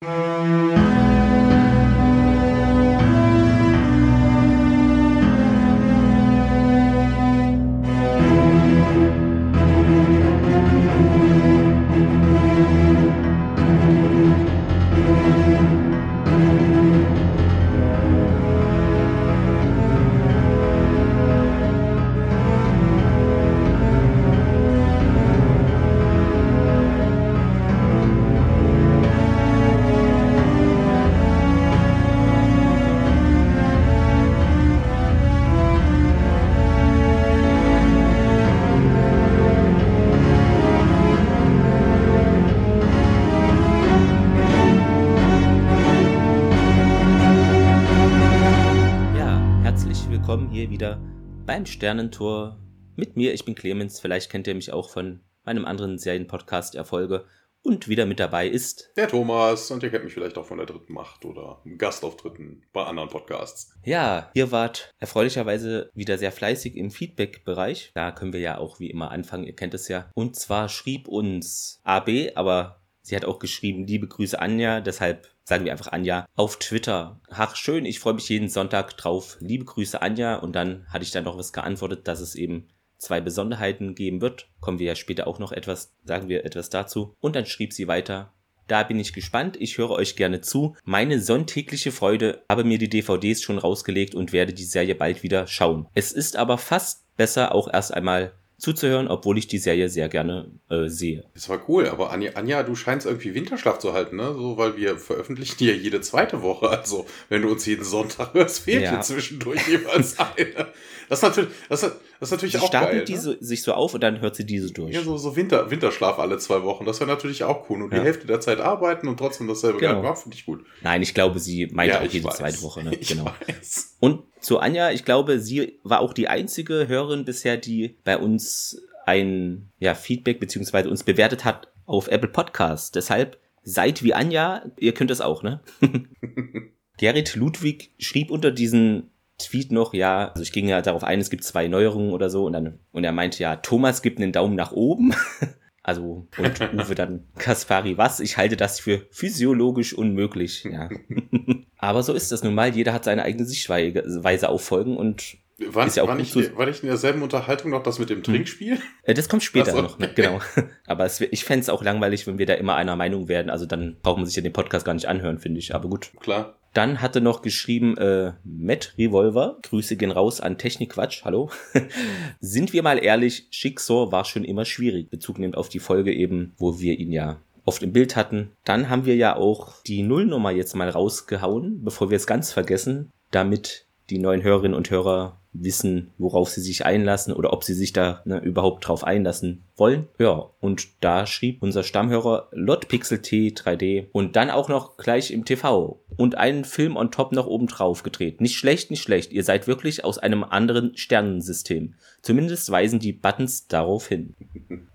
Música beim Sternentor mit mir. Ich bin Clemens. Vielleicht kennt ihr mich auch von meinem anderen Serienpodcast Erfolge. Und wieder mit dabei ist der Thomas. Und ihr kennt mich vielleicht auch von der dritten Macht oder Gastauftritten bei anderen Podcasts. Ja, ihr wart erfreulicherweise wieder sehr fleißig im Feedback-Bereich. Da können wir ja auch wie immer anfangen. Ihr kennt es ja. Und zwar schrieb uns AB, aber sie hat auch geschrieben, liebe Grüße Anja. Deshalb sagen wir einfach Anja, auf Twitter. Ach, schön, ich freue mich jeden Sonntag drauf. Liebe Grüße, Anja. Und dann hatte ich dann noch was geantwortet, dass es eben zwei Besonderheiten geben wird. Kommen wir ja später auch noch etwas, sagen wir etwas dazu. Und dann schrieb sie weiter. Da bin ich gespannt, ich höre euch gerne zu. Meine sonntägliche Freude, habe mir die DVDs schon rausgelegt und werde die Serie bald wieder schauen. Es ist aber fast besser, auch erst einmal zuzuhören, obwohl ich die Serie sehr gerne äh, sehe. Das war cool, aber Anja, Anja, du scheinst irgendwie Winterschlaf zu halten, ne? So, weil wir veröffentlichen ja jede zweite Woche. Also, wenn du uns jeden Sonntag hörst, fehlt ja. dir zwischendurch jeweils eine. Das ist natürlich, das ist, das ist natürlich sie auch stapelt geil. diese ne? sich so auf und dann hört sie diese durch. Ja, so, so Winter, Winterschlaf alle zwei Wochen. Das wäre natürlich auch cool. Und ja. die Hälfte der Zeit arbeiten und trotzdem dasselbe genau. Geld finde ich gut. Nein, ich glaube, sie meint ja, auch jede weiß. zweite Woche. Ne? Ich genau. Weiß. Und zu Anja, ich glaube, sie war auch die einzige Hörerin bisher, die bei uns ein ja, Feedback beziehungsweise uns bewertet hat auf Apple Podcasts. Deshalb seid wie Anja, ihr könnt es auch, ne? Gerrit Ludwig schrieb unter diesen Tweet noch, ja, also ich ging ja darauf ein, es gibt zwei Neuerungen oder so und dann, und er meinte ja, Thomas gibt einen Daumen nach oben. Also, und Uwe dann, Kaspari, was? Ich halte das für physiologisch unmöglich, ja. Aber so ist das nun mal. Jeder hat seine eigene Sichtweise auf Folgen und war, ist ja auch war, nicht, war nicht in derselben Unterhaltung noch das mit dem hm. Trinkspiel? Hm. Das kommt später so. noch, ne? genau. Aber es, ich fände es auch langweilig, wenn wir da immer einer Meinung werden. Also dann braucht man sich ja den Podcast gar nicht anhören, finde ich. Aber gut. Klar. Dann hatte noch geschrieben, äh, Matt Revolver, Grüße gehen raus an Technikquatsch, hallo. Sind wir mal ehrlich, Schicksor war schon immer schwierig, Bezug nimmt auf die Folge eben, wo wir ihn ja oft im Bild hatten. Dann haben wir ja auch die Nullnummer jetzt mal rausgehauen, bevor wir es ganz vergessen, damit die neuen Hörerinnen und Hörer wissen, worauf sie sich einlassen oder ob sie sich da ne, überhaupt drauf einlassen wollen. Ja, und da schrieb unser Stammhörer Lotpixel T 3D und dann auch noch gleich im TV und einen Film on top noch oben drauf gedreht. Nicht schlecht, nicht schlecht. Ihr seid wirklich aus einem anderen Sternensystem. Zumindest weisen die Buttons darauf hin.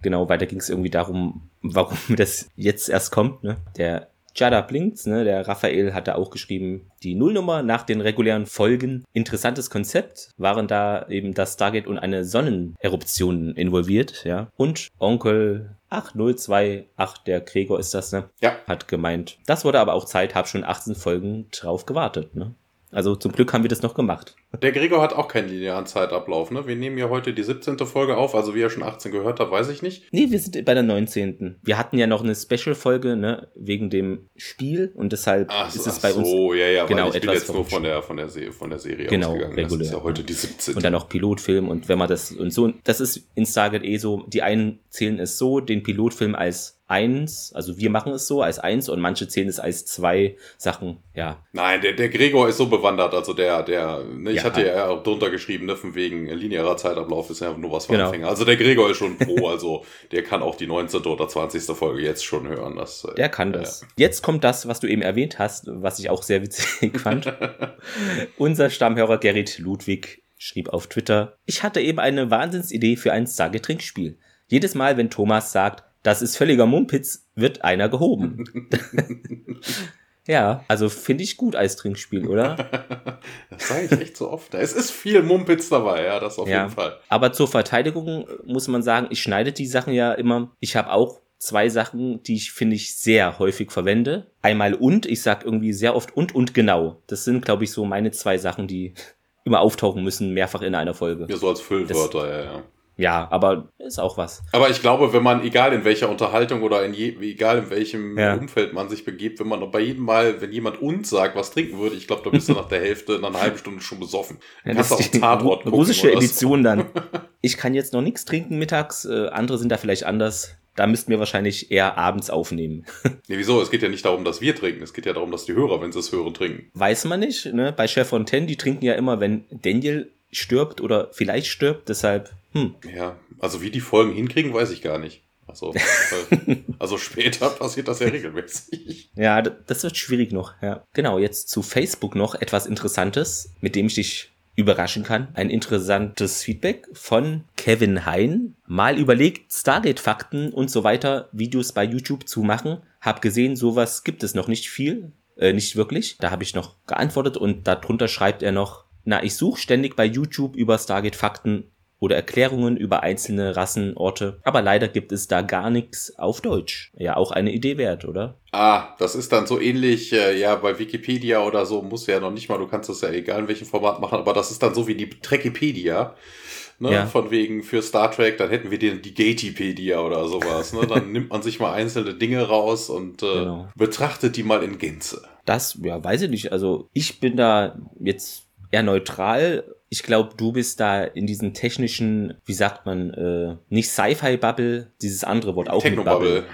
Genau, weiter ging es irgendwie darum, warum das jetzt erst kommt. Ne? Der Jada Blinks, ne, der Raphael hatte auch geschrieben, die Nullnummer nach den regulären Folgen. Interessantes Konzept waren da eben das Stargate und eine Sonneneruption involviert, ja. Und Onkel 8028, der Gregor ist das, ne? Ja. Hat gemeint, das wurde aber auch Zeit, hab schon 18 Folgen drauf gewartet, ne? Also zum Glück haben wir das noch gemacht. Der Gregor hat auch keinen linearen Zeitablauf, ne? Wir nehmen ja heute die 17. Folge auf, also wie er schon 18 gehört hat, weiß ich nicht. Nee, wir sind bei der 19. Wir hatten ja noch eine Special-Folge, ne, wegen dem Spiel und deshalb ach, ist es bei so, uns. so, ja, ja, genau, ich etwas bin jetzt nur von der, von der, Se von der Serie genau, ausgegangen. Regulär. Das ist ja heute die 17. Und dann noch Pilotfilm und wenn man das und so, das ist in Stargate eh so, die einen zählen es so, den Pilotfilm als eins, also wir machen es so als eins und manche zählen es als zwei Sachen, ja. Nein, der, der Gregor ist so bewandert, also der, der, ne, ich ja, hatte ja auch drunter geschrieben, ne, von wegen linearer Zeitablauf ist ja nur was für genau. Anfänger. Also der Gregor ist schon pro, also der kann auch die 19. oder 20. Folge jetzt schon hören. Das, äh, der kann das. Ja. Jetzt kommt das, was du eben erwähnt hast, was ich auch sehr witzig fand. Unser Stammhörer Gerrit Ludwig schrieb auf Twitter, ich hatte eben eine Wahnsinnsidee für ein Sage-Trinkspiel. Jedes Mal, wenn Thomas sagt, das ist völliger Mumpitz, wird einer gehoben. ja, also finde ich gut als Trinkspiel, oder? das sage ich echt so oft. Es ist viel Mumpitz dabei, ja, das auf ja, jeden Fall. Aber zur Verteidigung muss man sagen, ich schneide die Sachen ja immer. Ich habe auch zwei Sachen, die ich finde ich sehr häufig verwende. Einmal und, ich sag irgendwie sehr oft und und genau. Das sind, glaube ich, so meine zwei Sachen, die immer auftauchen müssen, mehrfach in einer Folge. Ja, so als Füllwörter, das, ja, ja. Ja, aber ist auch was. Aber ich glaube, wenn man, egal in welcher Unterhaltung oder in je, egal in welchem ja. Umfeld man sich begibt, wenn man bei jedem Mal, wenn jemand uns sagt, was trinken würde, ich glaube, da bist du nach der Hälfte, nach einer halben Stunde schon besoffen. Ja, das ist die Tatort russische Edition dann. Ich kann jetzt noch nichts trinken mittags, äh, andere sind da vielleicht anders. Da müssten wir wahrscheinlich eher abends aufnehmen. nee, wieso? Es geht ja nicht darum, dass wir trinken. Es geht ja darum, dass die Hörer, wenn sie es hören, trinken. Weiß man nicht. Ne? Bei Chef Fontaine, die trinken ja immer, wenn Daniel stirbt oder vielleicht stirbt. Deshalb, hm. Ja, also wie die Folgen hinkriegen, weiß ich gar nicht. Also, also später passiert das ja regelmäßig. Ja, das wird schwierig noch, ja. Genau, jetzt zu Facebook noch etwas Interessantes, mit dem ich dich überraschen kann. Ein interessantes Feedback von Kevin Hein. Mal überlegt, Stargate-Fakten und so weiter Videos bei YouTube zu machen. Hab gesehen, sowas gibt es noch nicht viel. Äh, nicht wirklich. Da habe ich noch geantwortet und darunter schreibt er noch, na, ich suche ständig bei YouTube über Stargate-Fakten oder Erklärungen über einzelne Rassen, Orte. Aber leider gibt es da gar nichts auf Deutsch. Ja, auch eine Idee wert, oder? Ah, das ist dann so ähnlich, äh, ja, bei Wikipedia oder so muss ja noch nicht mal, du kannst das ja egal in welchem Format machen, aber das ist dann so wie die Trekipedia. Ne, ja. Von wegen für Star Trek, dann hätten wir den, die Gatipedia oder sowas. Ne? Dann nimmt man sich mal einzelne Dinge raus und äh, genau. betrachtet die mal in Gänze. Das, ja, weiß ich nicht. Also ich bin da jetzt eher neutral ich glaube, du bist da in diesen technischen, wie sagt man, äh, nicht Sci-Fi-Bubble, dieses andere Wort auch Techno-Bubble.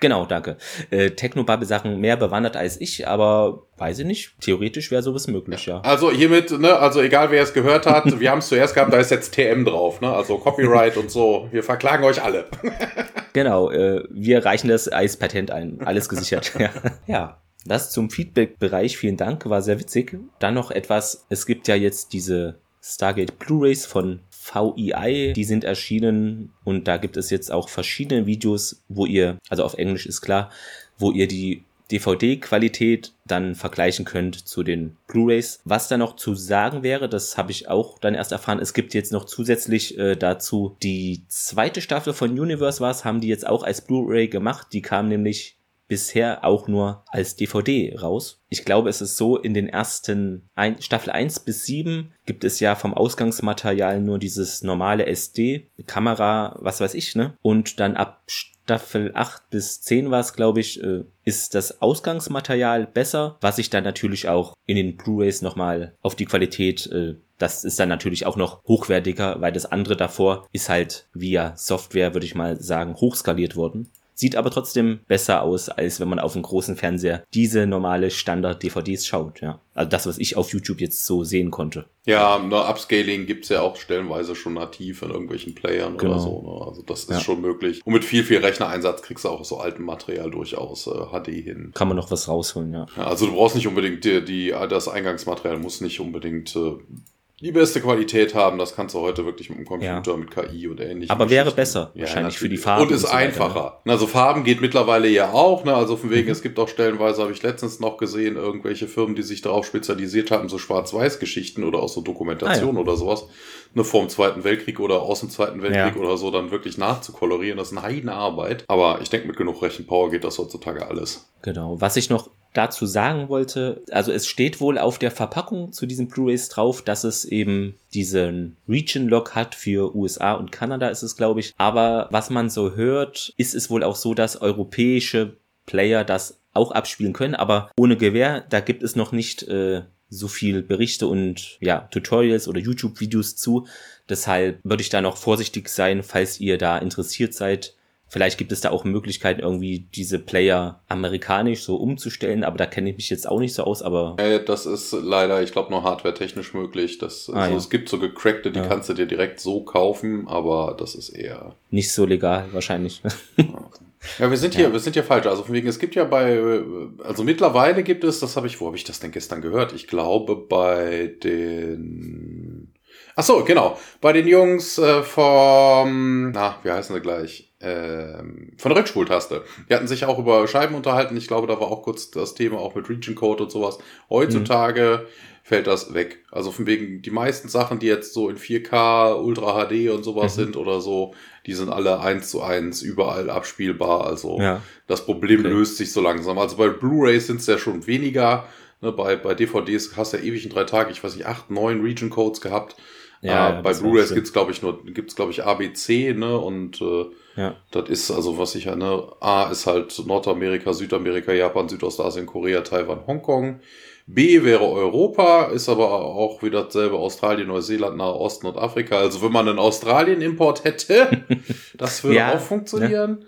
Genau, danke. Äh, Techno-Bubble-Sachen mehr bewandert als ich, aber weiß ich nicht. Theoretisch wäre sowas möglich, ja. Also hiermit, ne, also egal wer es gehört hat, wir haben es zuerst gehabt, da ist jetzt TM drauf, ne? Also Copyright und so. Wir verklagen euch alle. genau, äh, wir reichen das als Patent ein. Alles gesichert. ja. ja. Das zum Feedback-Bereich, vielen Dank, war sehr witzig. Dann noch etwas, es gibt ja jetzt diese Stargate Blu-rays von VEI, die sind erschienen und da gibt es jetzt auch verschiedene Videos, wo ihr, also auf Englisch ist klar, wo ihr die DVD-Qualität dann vergleichen könnt zu den Blu-rays. Was da noch zu sagen wäre, das habe ich auch dann erst erfahren. Es gibt jetzt noch zusätzlich äh, dazu die zweite Staffel von Universe was, haben die jetzt auch als Blu-ray gemacht. Die kam nämlich bisher auch nur als DVD raus. Ich glaube, es ist so, in den ersten ein, Staffel 1 bis 7 gibt es ja vom Ausgangsmaterial nur dieses normale SD, Kamera, was weiß ich, ne? Und dann ab Staffel 8 bis 10 war es, glaube ich, äh, ist das Ausgangsmaterial besser, was ich dann natürlich auch in den Blu-rays nochmal auf die Qualität äh, das ist dann natürlich auch noch hochwertiger, weil das andere davor ist halt via Software, würde ich mal sagen, hochskaliert worden. Sieht aber trotzdem besser aus, als wenn man auf einem großen Fernseher diese normale Standard-DVDs schaut, ja. Also das, was ich auf YouTube jetzt so sehen konnte. Ja, ne, Upscaling gibt's ja auch stellenweise schon nativ in irgendwelchen Playern genau. oder so. Ne? Also das ist ja. schon möglich. Und mit viel, viel Rechnereinsatz kriegst du auch so alten Material durchaus äh, HD hin. Kann man noch was rausholen, ja. ja also du brauchst nicht unbedingt die, die das Eingangsmaterial muss nicht unbedingt äh, die beste Qualität haben. Das kannst du heute wirklich mit dem Computer, ja. mit KI und ähnlichem. Aber wäre besser, ja, wahrscheinlich für die Farben. Und ist und so einfacher. Ne? Also Farben geht mittlerweile ja auch. Ne? Also von wegen, mhm. es gibt auch stellenweise, habe ich letztens noch gesehen, irgendwelche Firmen, die sich darauf spezialisiert haben, so Schwarz-Weiß-Geschichten oder auch so Dokumentation ah, ja. oder sowas, ne, vor dem Zweiten Weltkrieg oder aus dem Zweiten Weltkrieg oder so, dann wirklich nachzukolorieren. Das ist eine Heidenarbeit. Aber ich denke, mit genug Rechenpower geht das heutzutage alles. Genau. Was ich noch dazu sagen wollte, also es steht wohl auf der Verpackung zu diesen Blu-rays drauf, dass es eben diesen Region-Lock hat für USA und Kanada ist es, glaube ich. Aber was man so hört, ist es wohl auch so, dass europäische Player das auch abspielen können, aber ohne Gewehr, da gibt es noch nicht äh, so viel Berichte und ja, Tutorials oder YouTube-Videos zu. Deshalb würde ich da noch vorsichtig sein, falls ihr da interessiert seid, Vielleicht gibt es da auch Möglichkeiten, irgendwie diese Player amerikanisch so umzustellen, aber da kenne ich mich jetzt auch nicht so aus, aber. Äh, das ist leider, ich glaube, nur hardware-technisch möglich. Das, ah, also ja. Es gibt so gecrackte, die ja. kannst du dir direkt so kaufen, aber das ist eher. Nicht so legal, wahrscheinlich. Ja, wir sind hier, ja. wir sind hier falsch. Also von wegen, es gibt ja bei, also mittlerweile gibt es, das habe ich, wo habe ich das denn gestern gehört? Ich glaube bei den, ach so, genau, bei den Jungs äh, vom, na, wie heißen sie gleich? Ähm, von der Rückspultaste. Die hatten sich auch über Scheiben unterhalten. Ich glaube, da war auch kurz das Thema auch mit Region Code und sowas. Heutzutage mhm. fällt das weg. Also von wegen die meisten Sachen, die jetzt so in 4K, Ultra HD und sowas mhm. sind oder so, die sind alle eins zu eins überall abspielbar. Also ja. das Problem okay. löst sich so langsam. Also bei Blu-rays sind es ja schon weniger. Ne, bei, bei DVDs hast du ja ewig in drei Tagen, ich weiß nicht, acht, neun Region Codes gehabt. Ja, äh, bei Blu-rays gibt's glaube ich nur gibt's glaube ich ABC, ne und äh, ja. das ist also was ich ja ne A ist halt Nordamerika, Südamerika, Japan, Südostasien, Korea, Taiwan, Hongkong. B wäre Europa, ist aber auch wieder dasselbe Australien, Neuseeland, Nahe Osten und Afrika. Also wenn man einen Australien-Import hätte, das würde ja, auch funktionieren. Ja.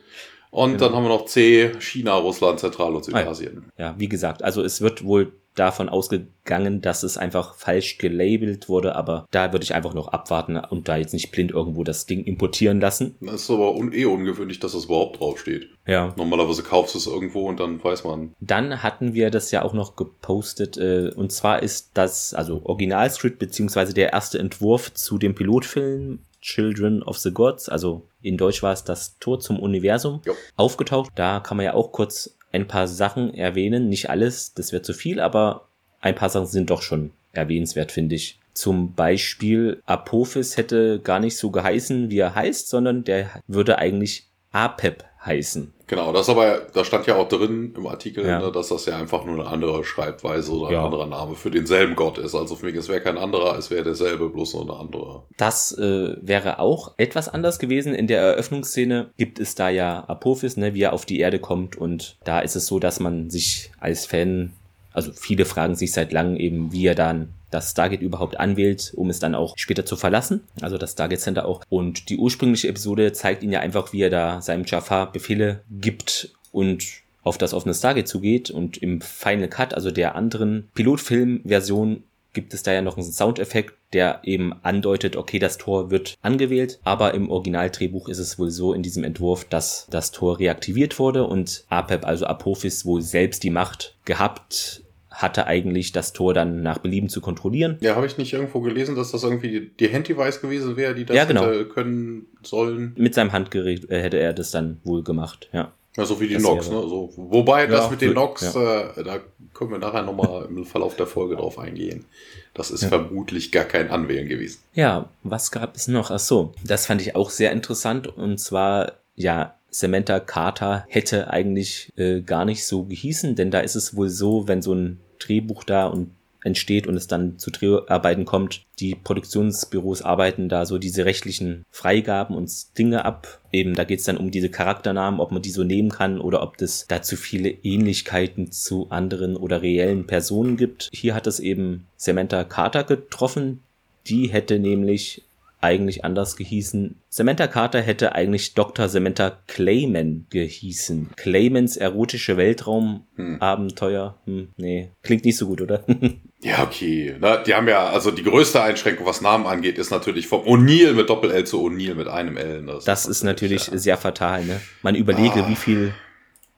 Und genau. dann haben wir noch C, China, Russland, Zentral- und Südasien. Ja, wie gesagt, also es wird wohl davon ausgegangen, dass es einfach falsch gelabelt wurde, aber da würde ich einfach noch abwarten und da jetzt nicht blind irgendwo das Ding importieren lassen. Das ist aber un eh ungewöhnlich, dass das überhaupt draufsteht. Ja. Normalerweise kaufst du es irgendwo und dann weiß man. Dann hatten wir das ja auch noch gepostet äh, und zwar ist das, also Originalscript beziehungsweise der erste Entwurf zu dem Pilotfilm Children of the Gods, also in Deutsch war es das Tor zum Universum, jo. aufgetaucht. Da kann man ja auch kurz ein paar Sachen erwähnen. Nicht alles, das wird zu viel, aber ein paar Sachen sind doch schon erwähnenswert, finde ich. Zum Beispiel Apophis hätte gar nicht so geheißen, wie er heißt, sondern der würde eigentlich Apep heißen. Genau, das aber, da stand ja auch drin im Artikel, ja. ne, dass das ja einfach nur eine andere Schreibweise oder ja. ein anderer Name für denselben Gott ist. Also für mich, es wäre kein anderer, es wäre derselbe, bloß nur eine andere. Das äh, wäre auch etwas anders gewesen. In der Eröffnungsszene gibt es da ja Apophis, ne, wie er auf die Erde kommt und da ist es so, dass man sich als Fan also viele fragen sich seit langem eben, wie er dann das Stargate überhaupt anwählt, um es dann auch später zu verlassen. Also das Stargate Center auch. Und die ursprüngliche Episode zeigt ihn ja einfach, wie er da seinem Jafar Befehle gibt und auf das offene Stargate zugeht. Und im Final Cut, also der anderen Pilotfilm-Version, gibt es da ja noch einen Soundeffekt, der eben andeutet, okay, das Tor wird angewählt, aber im Originaldrehbuch ist es wohl so in diesem Entwurf, dass das Tor reaktiviert wurde und Apep, also Apophis, wohl selbst die Macht gehabt hatte eigentlich das Tor dann nach Belieben zu kontrollieren. Ja, habe ich nicht irgendwo gelesen, dass das irgendwie die Handdevice gewesen wäre, die das ja, genau. hätte können sollen. Mit seinem Handgerät äh, hätte er das dann wohl gemacht, ja. Ja, so wie die das Nox, ne? So, wobei ja, das mit den Nox, ja. äh, da können wir nachher nochmal im Verlauf der Folge drauf eingehen. Das ist ja. vermutlich gar kein Anwählen gewesen. Ja, was gab es noch? Ach so, das fand ich auch sehr interessant und zwar, ja, Samantha Carter hätte eigentlich äh, gar nicht so gehießen, denn da ist es wohl so, wenn so ein Drehbuch da und entsteht und es dann zu Dreharbeiten kommt. Die Produktionsbüros arbeiten da so diese rechtlichen Freigaben und Dinge ab. Eben, da geht es dann um diese Charakternamen, ob man die so nehmen kann oder ob es da zu viele Ähnlichkeiten zu anderen oder reellen Personen gibt. Hier hat es eben Samantha Carter getroffen. Die hätte nämlich eigentlich anders gehießen. Samantha Carter hätte eigentlich Dr. Samantha Clayman gehießen. Claymans erotische Weltraumabenteuer. Hm. hm, nee, klingt nicht so gut, oder? ja, okay. Na, die haben ja, also die größte Einschränkung, was Namen angeht, ist natürlich vom O'Neill mit Doppel-L zu O'Neill mit einem L. Das, das ist natürlich ja. sehr fatal, ne? Man überlege, ah. wie viel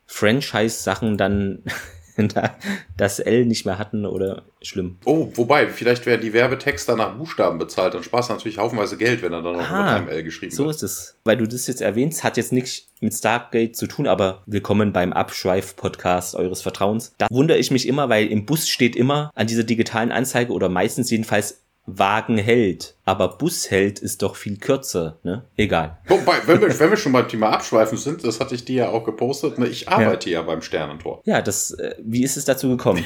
Franchise-Sachen dann das L nicht mehr hatten oder schlimm. Oh, wobei, vielleicht wären die Werbetexter nach Buchstaben bezahlt, dann sparst du natürlich haufenweise Geld, wenn er dann noch ah, mit einem L geschrieben so wird. So ist es. Weil du das jetzt erwähnst, hat jetzt nichts mit Stargate zu tun, aber willkommen beim Abschweif-Podcast eures Vertrauens. Da wundere ich mich immer, weil im Bus steht immer an dieser digitalen Anzeige oder meistens jedenfalls Wagen hält. Aber Bus hält ist doch viel kürzer, ne? Egal. Wobei, wenn wir, wenn wir schon beim Thema Abschweifen sind, das hatte ich dir ja auch gepostet, ne? ich arbeite ja, ja beim Sternentor. Ja, das, äh, wie ist es dazu gekommen?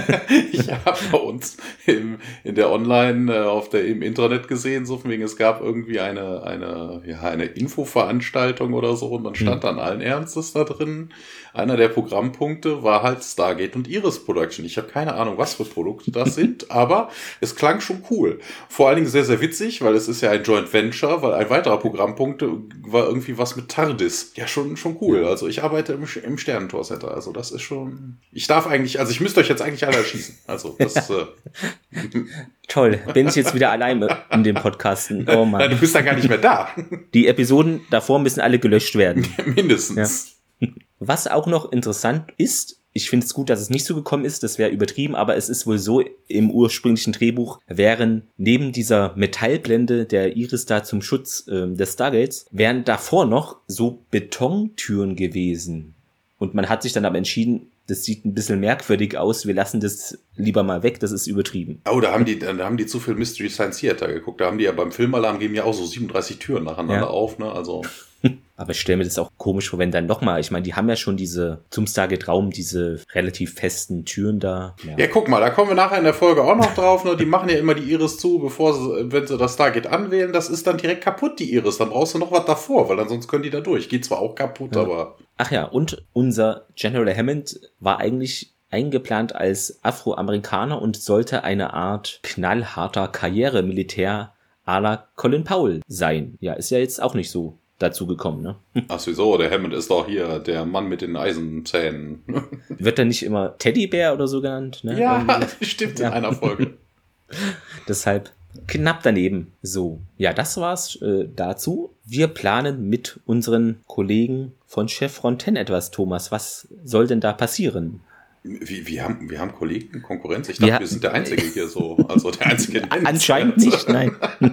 ich habe bei uns im, in der Online, äh, auf der, im Internet gesehen, so von wegen, es gab irgendwie eine, eine, ja, eine Infoveranstaltung oder so und man stand hm. dann allen Ernstes da drin. Einer der Programmpunkte war halt Stargate und Iris Production. Ich habe keine Ahnung, was für Produkte das sind, aber es klang schon cool. Vor allen Dingen sehr, sehr witzig, weil es ist ja ein Joint Venture, weil ein weiterer Programmpunkt war irgendwie was mit TARDIS. Ja, schon, schon cool. Also ich arbeite im, im Sternentor Center. Also das ist schon. Ich darf eigentlich, also ich müsste euch jetzt eigentlich alle erschießen. Also das. äh, Toll, bin ich jetzt wieder alleine in dem Podcasten. Oh Mann. Du bist da gar nicht mehr da. Die Episoden davor müssen alle gelöscht werden. Mindestens. Ja. Was auch noch interessant ist, ich finde es gut, dass es nicht so gekommen ist, das wäre übertrieben, aber es ist wohl so, im ursprünglichen Drehbuch wären neben dieser Metallblende der Iris da zum Schutz äh, des Stargates, wären davor noch so Betontüren gewesen. Und man hat sich dann aber entschieden, das sieht ein bisschen merkwürdig aus, wir lassen das lieber mal weg, das ist übertrieben. Oh, da haben die, da haben die zu viel Mystery Science Theater geguckt. Da haben die ja beim Filmalarm geben ja auch so 37 Türen nacheinander ja. auf, ne? Also. Aber ich stelle mir das auch komisch vor, wenn dann nochmal, ich meine, die haben ja schon diese zum Stargate-Raum, diese relativ festen Türen da. Ja. ja. guck mal, da kommen wir nachher in der Folge auch noch drauf. Ne? Die machen ja immer die Iris zu, bevor sie, wenn sie das Stargate anwählen, das ist dann direkt kaputt, die Iris. Dann brauchst du noch was davor, weil dann sonst können die da durch. Geht zwar auch kaputt, ja. aber. Ach ja, und unser General Hammond war eigentlich eingeplant als Afroamerikaner und sollte eine Art knallharter Karrieremilitär à la Colin Powell sein. Ja, ist ja jetzt auch nicht so dazu gekommen, ne? Ach wieso, der Hammond ist doch hier der Mann mit den Eisenzähnen. Wird er nicht immer Teddybär oder so genannt? Ne? Ja, stimmt ja. in einer Folge. Deshalb knapp daneben. So, ja, das war's äh, dazu. Wir planen mit unseren Kollegen von Chef Fronten etwas, Thomas. Was soll denn da passieren? Wie, wir, haben, wir haben Kollegen, Konkurrenz? Ich dachte, ja. wir sind der Einzige hier so. Also der Einzige. Anscheinend nicht, nein.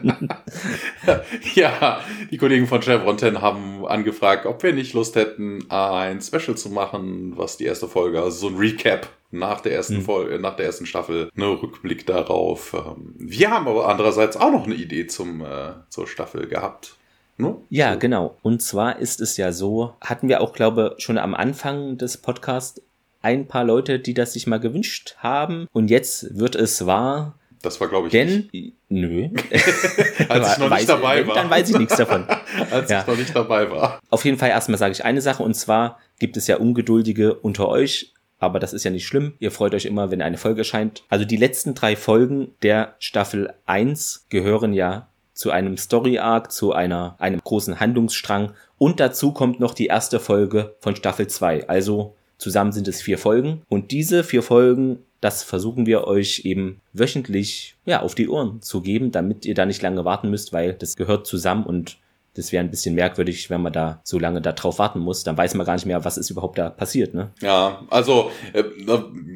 ja, die Kollegen von Chevron 10 haben angefragt, ob wir nicht Lust hätten, ein Special zu machen, was die erste Folge, also so ein Recap nach der ersten mhm. Folge, nach der ersten Staffel, ne Rückblick darauf. Ähm, wir haben aber andererseits auch noch eine Idee zum, äh, zur Staffel gehabt. No? Ja, genau. Und zwar ist es ja so, hatten wir auch, glaube schon am Anfang des Podcasts ein paar Leute, die das sich mal gewünscht haben. Und jetzt wird es wahr. Das war, glaube ich, denn, nicht. Nö. Als ich noch weiß, nicht dabei war. Dann weiß ich nichts davon. Als ja. ich noch nicht dabei war. Auf jeden Fall erstmal sage ich eine Sache und zwar gibt es ja Ungeduldige unter euch, aber das ist ja nicht schlimm. Ihr freut euch immer, wenn eine Folge erscheint. Also die letzten drei Folgen der Staffel 1 gehören ja zu einem Story Arc, zu einer, einem großen Handlungsstrang und dazu kommt noch die erste Folge von Staffel 2. Also Zusammen sind es vier Folgen und diese vier Folgen, das versuchen wir euch eben wöchentlich ja, auf die Ohren zu geben, damit ihr da nicht lange warten müsst, weil das gehört zusammen und das wäre ein bisschen merkwürdig, wenn man da so lange darauf warten muss. Dann weiß man gar nicht mehr, was ist überhaupt da passiert, ne? Ja, also, äh,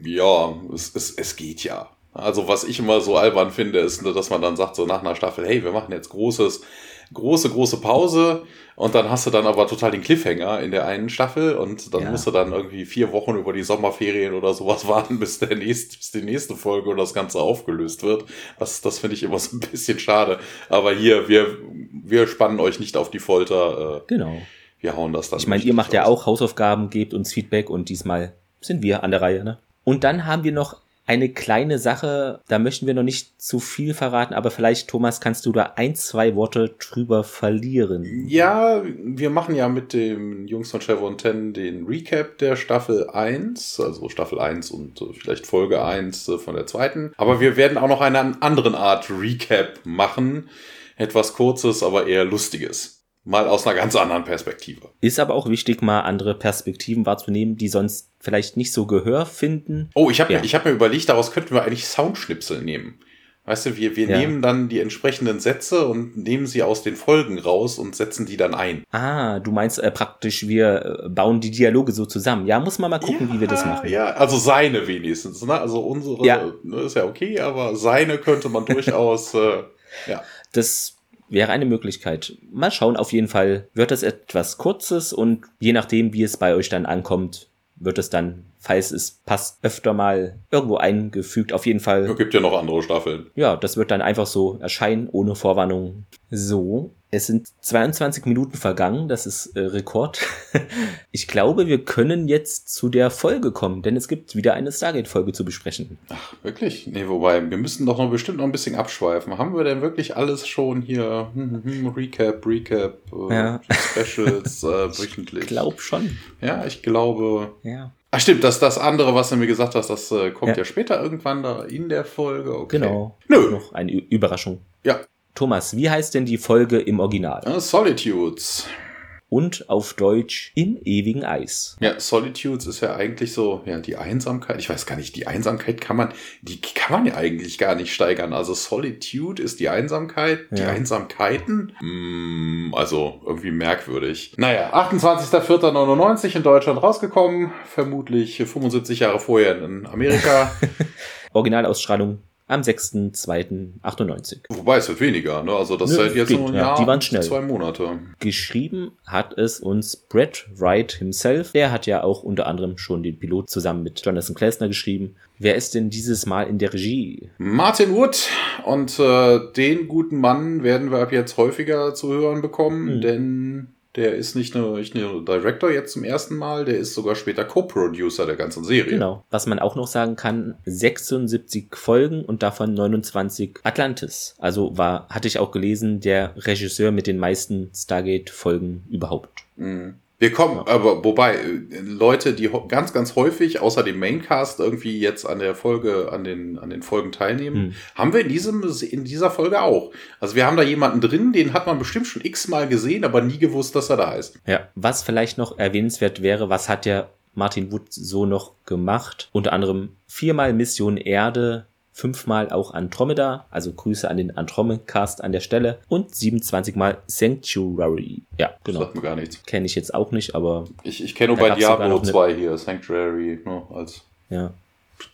ja, es, es, es geht ja. Also, was ich immer so albern finde, ist, dass man dann sagt, so nach einer Staffel, hey, wir machen jetzt großes, große, große Pause und dann hast du dann aber total den Cliffhanger in der einen Staffel und dann ja. musst du dann irgendwie vier Wochen über die Sommerferien oder sowas warten, bis der nächste, bis die nächste Folge und das Ganze aufgelöst wird. Das, das finde ich immer so ein bisschen schade. Aber hier, wir, wir spannen euch nicht auf die Folter. Äh, genau. Wir hauen das dann. Ich meine, ihr macht ja auch Hausaufgaben, gebt uns Feedback und diesmal sind wir an der Reihe, ne? Und dann haben wir noch eine kleine Sache, da möchten wir noch nicht zu viel verraten, aber vielleicht, Thomas, kannst du da ein, zwei Worte drüber verlieren. Ja, wir machen ja mit dem Jungs von Chevron 10 den Recap der Staffel 1, also Staffel 1 und vielleicht Folge 1 äh, von der zweiten. Aber wir werden auch noch eine andere Art Recap machen. Etwas kurzes, aber eher lustiges mal aus einer ganz anderen Perspektive. Ist aber auch wichtig, mal andere Perspektiven wahrzunehmen, die sonst vielleicht nicht so Gehör finden. Oh, ich habe ja. mir, hab mir überlegt, daraus könnten wir eigentlich Soundschnipsel nehmen. Weißt du, wir, wir ja. nehmen dann die entsprechenden Sätze und nehmen sie aus den Folgen raus und setzen die dann ein. Ah, du meinst äh, praktisch, wir äh, bauen die Dialoge so zusammen. Ja, muss man mal gucken, ja, wie wir das machen. Ja, also seine wenigstens. Ne? Also unsere ja. Ne, ist ja okay, aber seine könnte man durchaus. äh, ja. Das wäre eine Möglichkeit. Mal schauen, auf jeden Fall wird es etwas Kurzes und je nachdem, wie es bei euch dann ankommt, wird es dann, falls es passt, öfter mal irgendwo eingefügt. Auf jeden Fall. Es gibt ja noch andere Staffeln. Ja, das wird dann einfach so erscheinen, ohne Vorwarnung. So, es sind 22 Minuten vergangen, das ist äh, Rekord. ich glaube, wir können jetzt zu der Folge kommen, denn es gibt wieder eine Stargate-Folge zu besprechen. Ach, wirklich? Nee, wobei, wir müssen doch noch bestimmt noch ein bisschen abschweifen. Haben wir denn wirklich alles schon hier? Hm, hm, hm Recap, Recap, äh, ja. Specials, äh, wöchentlich? Ich glaube schon. Ja, ich glaube. Ja. Ach stimmt, das, das andere, was du mir gesagt hast, das äh, kommt ja. ja. später irgendwann da in der Folge. Okay. Genau. Nö. Noch eine Überraschung. Ja, Thomas, wie heißt denn die Folge im Original? Uh, Solitudes. Und auf Deutsch im ewigen Eis. Ja, Solitudes ist ja eigentlich so, ja, die Einsamkeit. Ich weiß gar nicht, die Einsamkeit kann man, die kann man ja eigentlich gar nicht steigern. Also Solitude ist die Einsamkeit, ja. die Einsamkeiten. Mm, also irgendwie merkwürdig. Naja, 28.04.99 in Deutschland rausgekommen. Vermutlich 75 Jahre vorher in Amerika. Originalausstrahlung am 6.2.98. Wobei es wird weniger, ne? Also das ja, jetzt geht, nur ein Jahr, die waren schnell. zwei Monate. Geschrieben hat es uns Brett Wright himself. Der hat ja auch unter anderem schon den Pilot zusammen mit Jonathan Klesner geschrieben. Wer ist denn dieses Mal in der Regie? Martin Wood. Und äh, den guten Mann werden wir ab jetzt häufiger zu hören bekommen, mhm. denn der ist nicht nur, nicht nur Director jetzt zum ersten Mal, der ist sogar später Co-Producer der ganzen Serie. Genau. Was man auch noch sagen kann, 76 Folgen und davon 29 Atlantis. Also war, hatte ich auch gelesen, der Regisseur mit den meisten Stargate-Folgen überhaupt. Mhm. Wir kommen, aber wobei, äh, Leute, die ganz, ganz häufig außer dem Maincast irgendwie jetzt an der Folge, an den, an den Folgen teilnehmen, hm. haben wir in diesem, in dieser Folge auch. Also wir haben da jemanden drin, den hat man bestimmt schon x-mal gesehen, aber nie gewusst, dass er da ist. Ja, was vielleicht noch erwähnenswert wäre, was hat der Martin Wood so noch gemacht? Unter anderem viermal Mission Erde, fünfmal auch Andromeda, also Grüße an den Andromeda-Cast an der Stelle und 27 mal Sanctuary. Ja, genau. Das sagt mir gar nichts. Kenne ich jetzt auch nicht, aber. Ich, ich kenne nur bei Diablo 2 hier, Sanctuary, ne, als ja.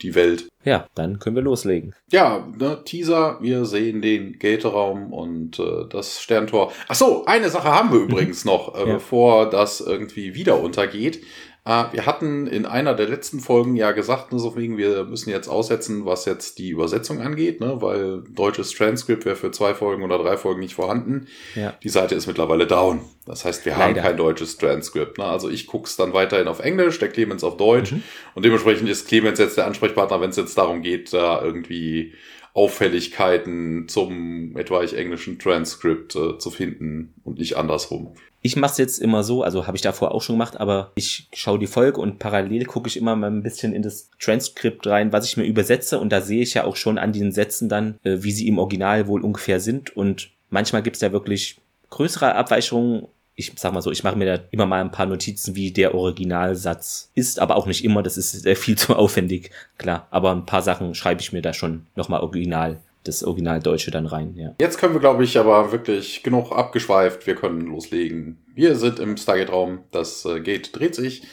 die Welt. Ja, dann können wir loslegen. Ja, ne, Teaser, wir sehen den Gate-Raum und äh, das Sterntor. Ach so, eine Sache haben wir übrigens noch, äh, ja. bevor das irgendwie wieder untergeht. Äh, wir hatten in einer der letzten Folgen ja gesagt, ne, so wegen, wir müssen jetzt aussetzen, was jetzt die Übersetzung angeht, ne, weil deutsches Transkript wäre für zwei Folgen oder drei Folgen nicht vorhanden. Ja. Die Seite ist mittlerweile down. Das heißt, wir Leider. haben kein deutsches Transkript. Ne? Also ich guck's dann weiterhin auf Englisch, der Clemens auf Deutsch. Mhm. Und dementsprechend ist Clemens jetzt der Ansprechpartner, wenn es jetzt darum geht, da irgendwie Auffälligkeiten zum etwaig englischen Transkript äh, zu finden und nicht andersrum. Ich mache es jetzt immer so, also habe ich davor auch schon gemacht, aber ich schaue die Folge und parallel gucke ich immer mal ein bisschen in das Transkript rein, was ich mir übersetze und da sehe ich ja auch schon an diesen Sätzen dann, äh, wie sie im Original wohl ungefähr sind und manchmal gibt es ja wirklich größere Abweichungen. Ich sag mal so, ich mache mir da immer mal ein paar Notizen, wie der Originalsatz ist, aber auch nicht immer, das ist viel zu aufwendig, klar. Aber ein paar Sachen schreibe ich mir da schon nochmal original das Originaldeutsche dann rein, ja. Jetzt können wir, glaube ich, aber wirklich genug abgeschweift. Wir können loslegen. Wir sind im Stargate-Raum. Das äh, Gate dreht sich.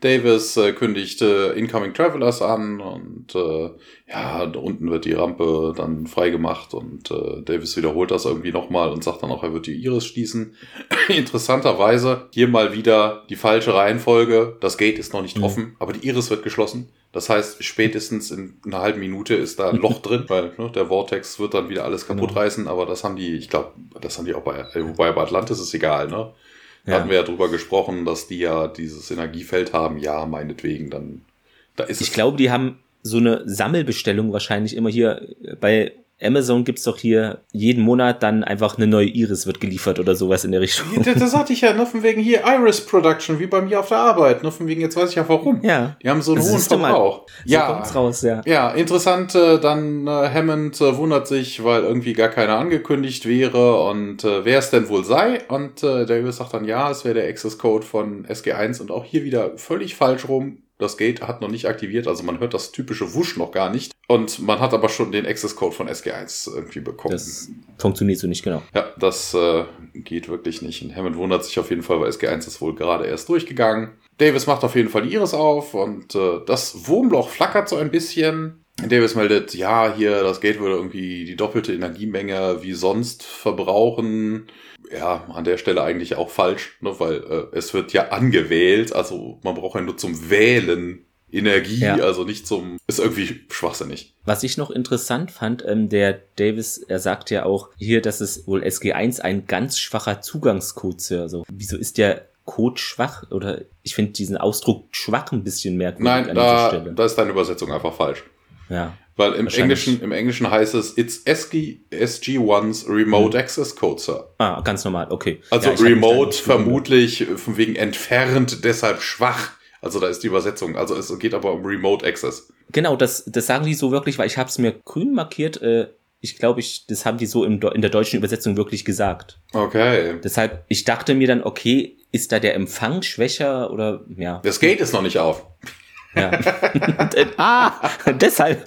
Davis äh, kündigt äh, Incoming Travelers an und äh, ja, unten wird die Rampe dann freigemacht und äh, Davis wiederholt das irgendwie nochmal und sagt dann auch, er wird die Iris schließen. Interessanterweise hier mal wieder die falsche Reihenfolge. Das Gate ist noch nicht mhm. offen, aber die Iris wird geschlossen. Das heißt, spätestens in einer halben Minute ist da ein Loch drin, weil ne, der Vortex wird dann wieder alles kaputt genau. reißen, aber das haben die, ich glaube, das haben die auch bei, wobei bei Atlantis ist egal, ne? Da ja. hatten wir ja drüber gesprochen, dass die ja dieses Energiefeld haben. Ja, meinetwegen, dann da ist Ich glaube, die haben so eine Sammelbestellung wahrscheinlich immer hier bei Amazon gibt's doch hier jeden Monat dann einfach eine neue Iris wird geliefert oder sowas in der Richtung. Das, das hatte ich ja, nur von wegen hier Iris Production, wie bei mir auf der Arbeit. Nur von wegen, jetzt weiß ich ja warum. Ja. Die haben so einen hohen Verbrauch. So ja. raus, ja. Ja, interessant, äh, dann äh, Hammond äh, wundert sich, weil irgendwie gar keiner angekündigt wäre und äh, wer es denn wohl sei. Und äh, Davis sagt dann, ja, es wäre der Access Code von SG1 und auch hier wieder völlig falsch rum das Gate hat noch nicht aktiviert, also man hört das typische Wusch noch gar nicht. Und man hat aber schon den Access Code von SG1 irgendwie bekommen. Das funktioniert so nicht genau. Ja, das äh, geht wirklich nicht. Und Hammond wundert sich auf jeden Fall, weil SG1 ist wohl gerade erst durchgegangen. Davis macht auf jeden Fall die Iris auf und äh, das Wurmloch flackert so ein bisschen. Davis meldet, ja, hier, das Gate würde irgendwie die doppelte Energiemenge wie sonst verbrauchen ja, an der Stelle eigentlich auch falsch, ne, weil äh, es wird ja angewählt, also man braucht ja nur zum Wählen Energie, ja. also nicht zum, ist irgendwie schwachsinnig. Was ich noch interessant fand, ähm, der Davis, er sagt ja auch hier, dass es wohl SG1 ein ganz schwacher Zugangscode ist. Also, wieso ist der Code schwach? Oder ich finde diesen Ausdruck schwach ein bisschen merkwürdig Nein, an da, dieser Stelle. da ist deine Übersetzung einfach falsch. Ja. Weil im Englischen, im Englischen heißt es, it's SG, SG1's Remote hm. Access Code, Sir. Ah, ganz normal, okay. Also ja, Remote vermutlich von wegen entfernt, deshalb schwach. Also da ist die Übersetzung. Also es geht aber um Remote Access. Genau, das, das sagen die so wirklich, weil ich habe es mir grün markiert. Äh, ich glaube, ich, das haben die so im, in der deutschen Übersetzung wirklich gesagt. Okay. Deshalb, ich dachte mir dann, okay, ist da der Empfang schwächer oder ja. Das Gate ist noch nicht auf. Ja. ah, deshalb.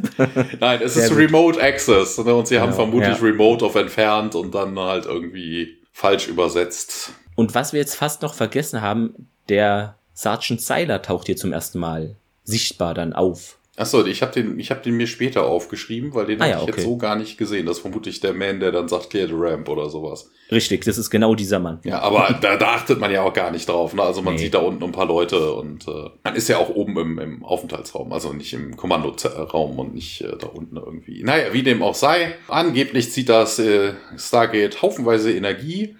Nein, es Sehr ist gut. Remote Access. Ne? Und sie haben vermutlich ja. Remote auf entfernt und dann halt irgendwie falsch übersetzt. Und was wir jetzt fast noch vergessen haben, der Sergeant Seiler taucht hier zum ersten Mal sichtbar dann auf. Achso, ich habe den, ich hab den mir später aufgeschrieben, weil den ah, habe ja, ich okay. jetzt so gar nicht gesehen. Das ist vermutlich der Man, der dann sagt, clear the ramp oder sowas. Richtig, das ist genau dieser Mann. Ja, aber da, da achtet man ja auch gar nicht drauf. Ne? Also man nee. sieht da unten ein paar Leute und äh, man ist ja auch oben im, im Aufenthaltsraum, also nicht im Kommandoraum und nicht äh, da unten irgendwie. Naja, wie dem auch sei, angeblich zieht das äh, Stargate haufenweise Energie.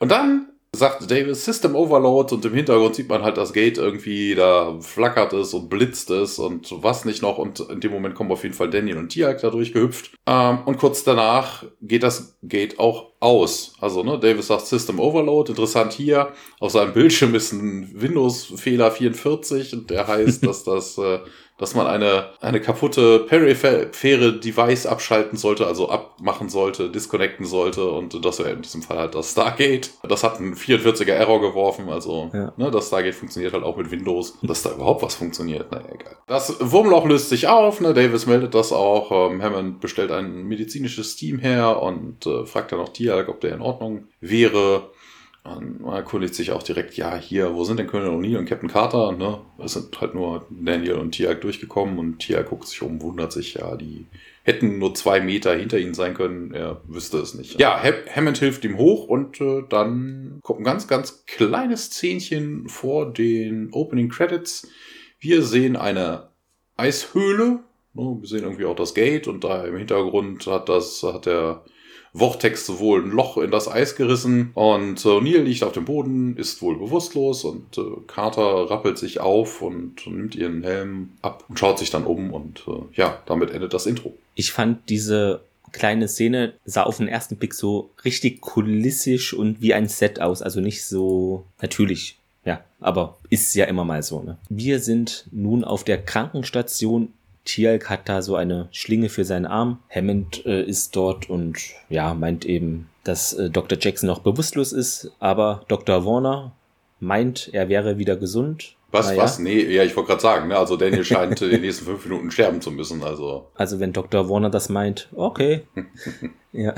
Und dann sagt Davis System Overload und im Hintergrund sieht man halt das Gate irgendwie, da flackert es und blitzt es und was nicht noch. Und in dem Moment kommen auf jeden Fall Daniel und Tiag da durchgehüpft. Ähm, und kurz danach geht das Gate auch aus. Also ne, Davis sagt System Overload, interessant hier, auf seinem Bildschirm ist ein Windows-Fehler 44 und der heißt, dass das äh, dass man eine, eine kaputte periphere Device abschalten sollte, also abmachen sollte, disconnecten sollte und das wäre in diesem Fall halt das Stargate. Das hat einen 44er Error geworfen, also ja. ne, das Stargate funktioniert halt auch mit Windows. Dass da überhaupt was funktioniert, naja, egal. Das Wurmloch löst sich auf, ne, Davis meldet das auch, ähm, Hammond bestellt ein medizinisches Team her und äh, fragt dann auch Tiag, ob der in Ordnung wäre. Man erkundigt sich auch direkt, ja, hier, wo sind denn Colonel O'Neill und Captain Carter? Ne? Es sind halt nur Daniel und Tiag durchgekommen und Tiag guckt sich um, wundert sich, ja, die hätten nur zwei Meter hinter ihnen sein können, er wüsste es nicht. Ja, Hammond hilft ihm hoch und äh, dann kommt ein ganz, ganz kleines Zähnchen vor den Opening Credits. Wir sehen eine Eishöhle, ne? wir sehen irgendwie auch das Gate und da im Hintergrund hat das, hat der Vortex wohl ein Loch in das Eis gerissen und äh, O'Neill liegt auf dem Boden, ist wohl bewusstlos und äh, Carter rappelt sich auf und nimmt ihren Helm ab und schaut sich dann um und äh, ja, damit endet das Intro. Ich fand diese kleine Szene sah auf den ersten Blick so richtig kulissisch und wie ein Set aus, also nicht so natürlich. Ja, aber ist ja immer mal so. Ne? Wir sind nun auf der Krankenstation Tialk hat da so eine Schlinge für seinen Arm. Hammond äh, ist dort und ja, meint eben, dass äh, Dr. Jackson noch bewusstlos ist, aber Dr. Warner meint, er wäre wieder gesund. Was, naja. was? Nee, ja, ich wollte gerade sagen, ne? also Daniel scheint in den nächsten fünf Minuten sterben zu müssen, also. Also wenn Dr. Warner das meint, okay. ja.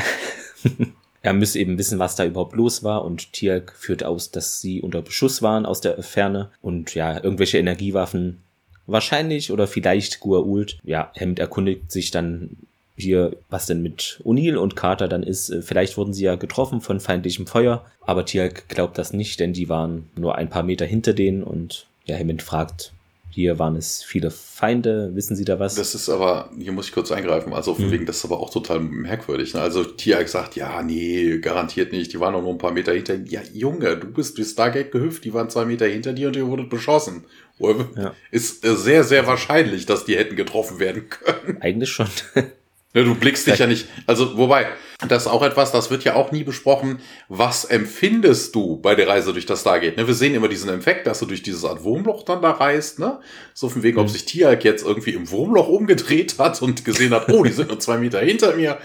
er müsse eben wissen, was da überhaupt los war und Tialk führt aus, dass sie unter Beschuss waren aus der Ferne und ja, irgendwelche Energiewaffen wahrscheinlich oder vielleicht Gua'uld. Ja, Hemd erkundigt sich dann hier, was denn mit O'Neill und Carter dann ist. Äh, vielleicht wurden sie ja getroffen von feindlichem Feuer, aber Tialk glaubt das nicht, denn die waren nur ein paar Meter hinter denen und ja, Hammond fragt, hier waren es viele Feinde, wissen Sie da was? Das ist aber, hier muss ich kurz eingreifen, also von hm. wegen, das ist aber auch total merkwürdig. Ne? Also Tiag sagt, ja, nee, garantiert nicht, die waren nur ein paar Meter hinter Ja, Junge, du bist durch Stargate gehüpft, die waren zwei Meter hinter dir und ihr wurdet beschossen. Ja. Ist sehr, sehr wahrscheinlich, dass die hätten getroffen werden können. Eigentlich schon. Ne, du blickst dich ja nicht. Also, wobei, das ist auch etwas, das wird ja auch nie besprochen. Was empfindest du bei der Reise durch das Stargate? Ne, wir sehen immer diesen Effekt, dass du durch dieses Art Wurmloch dann da reist, ne? So von wegen, mhm. ob sich Tiag jetzt irgendwie im Wurmloch umgedreht hat und gesehen hat, oh, die sind nur zwei Meter hinter mir.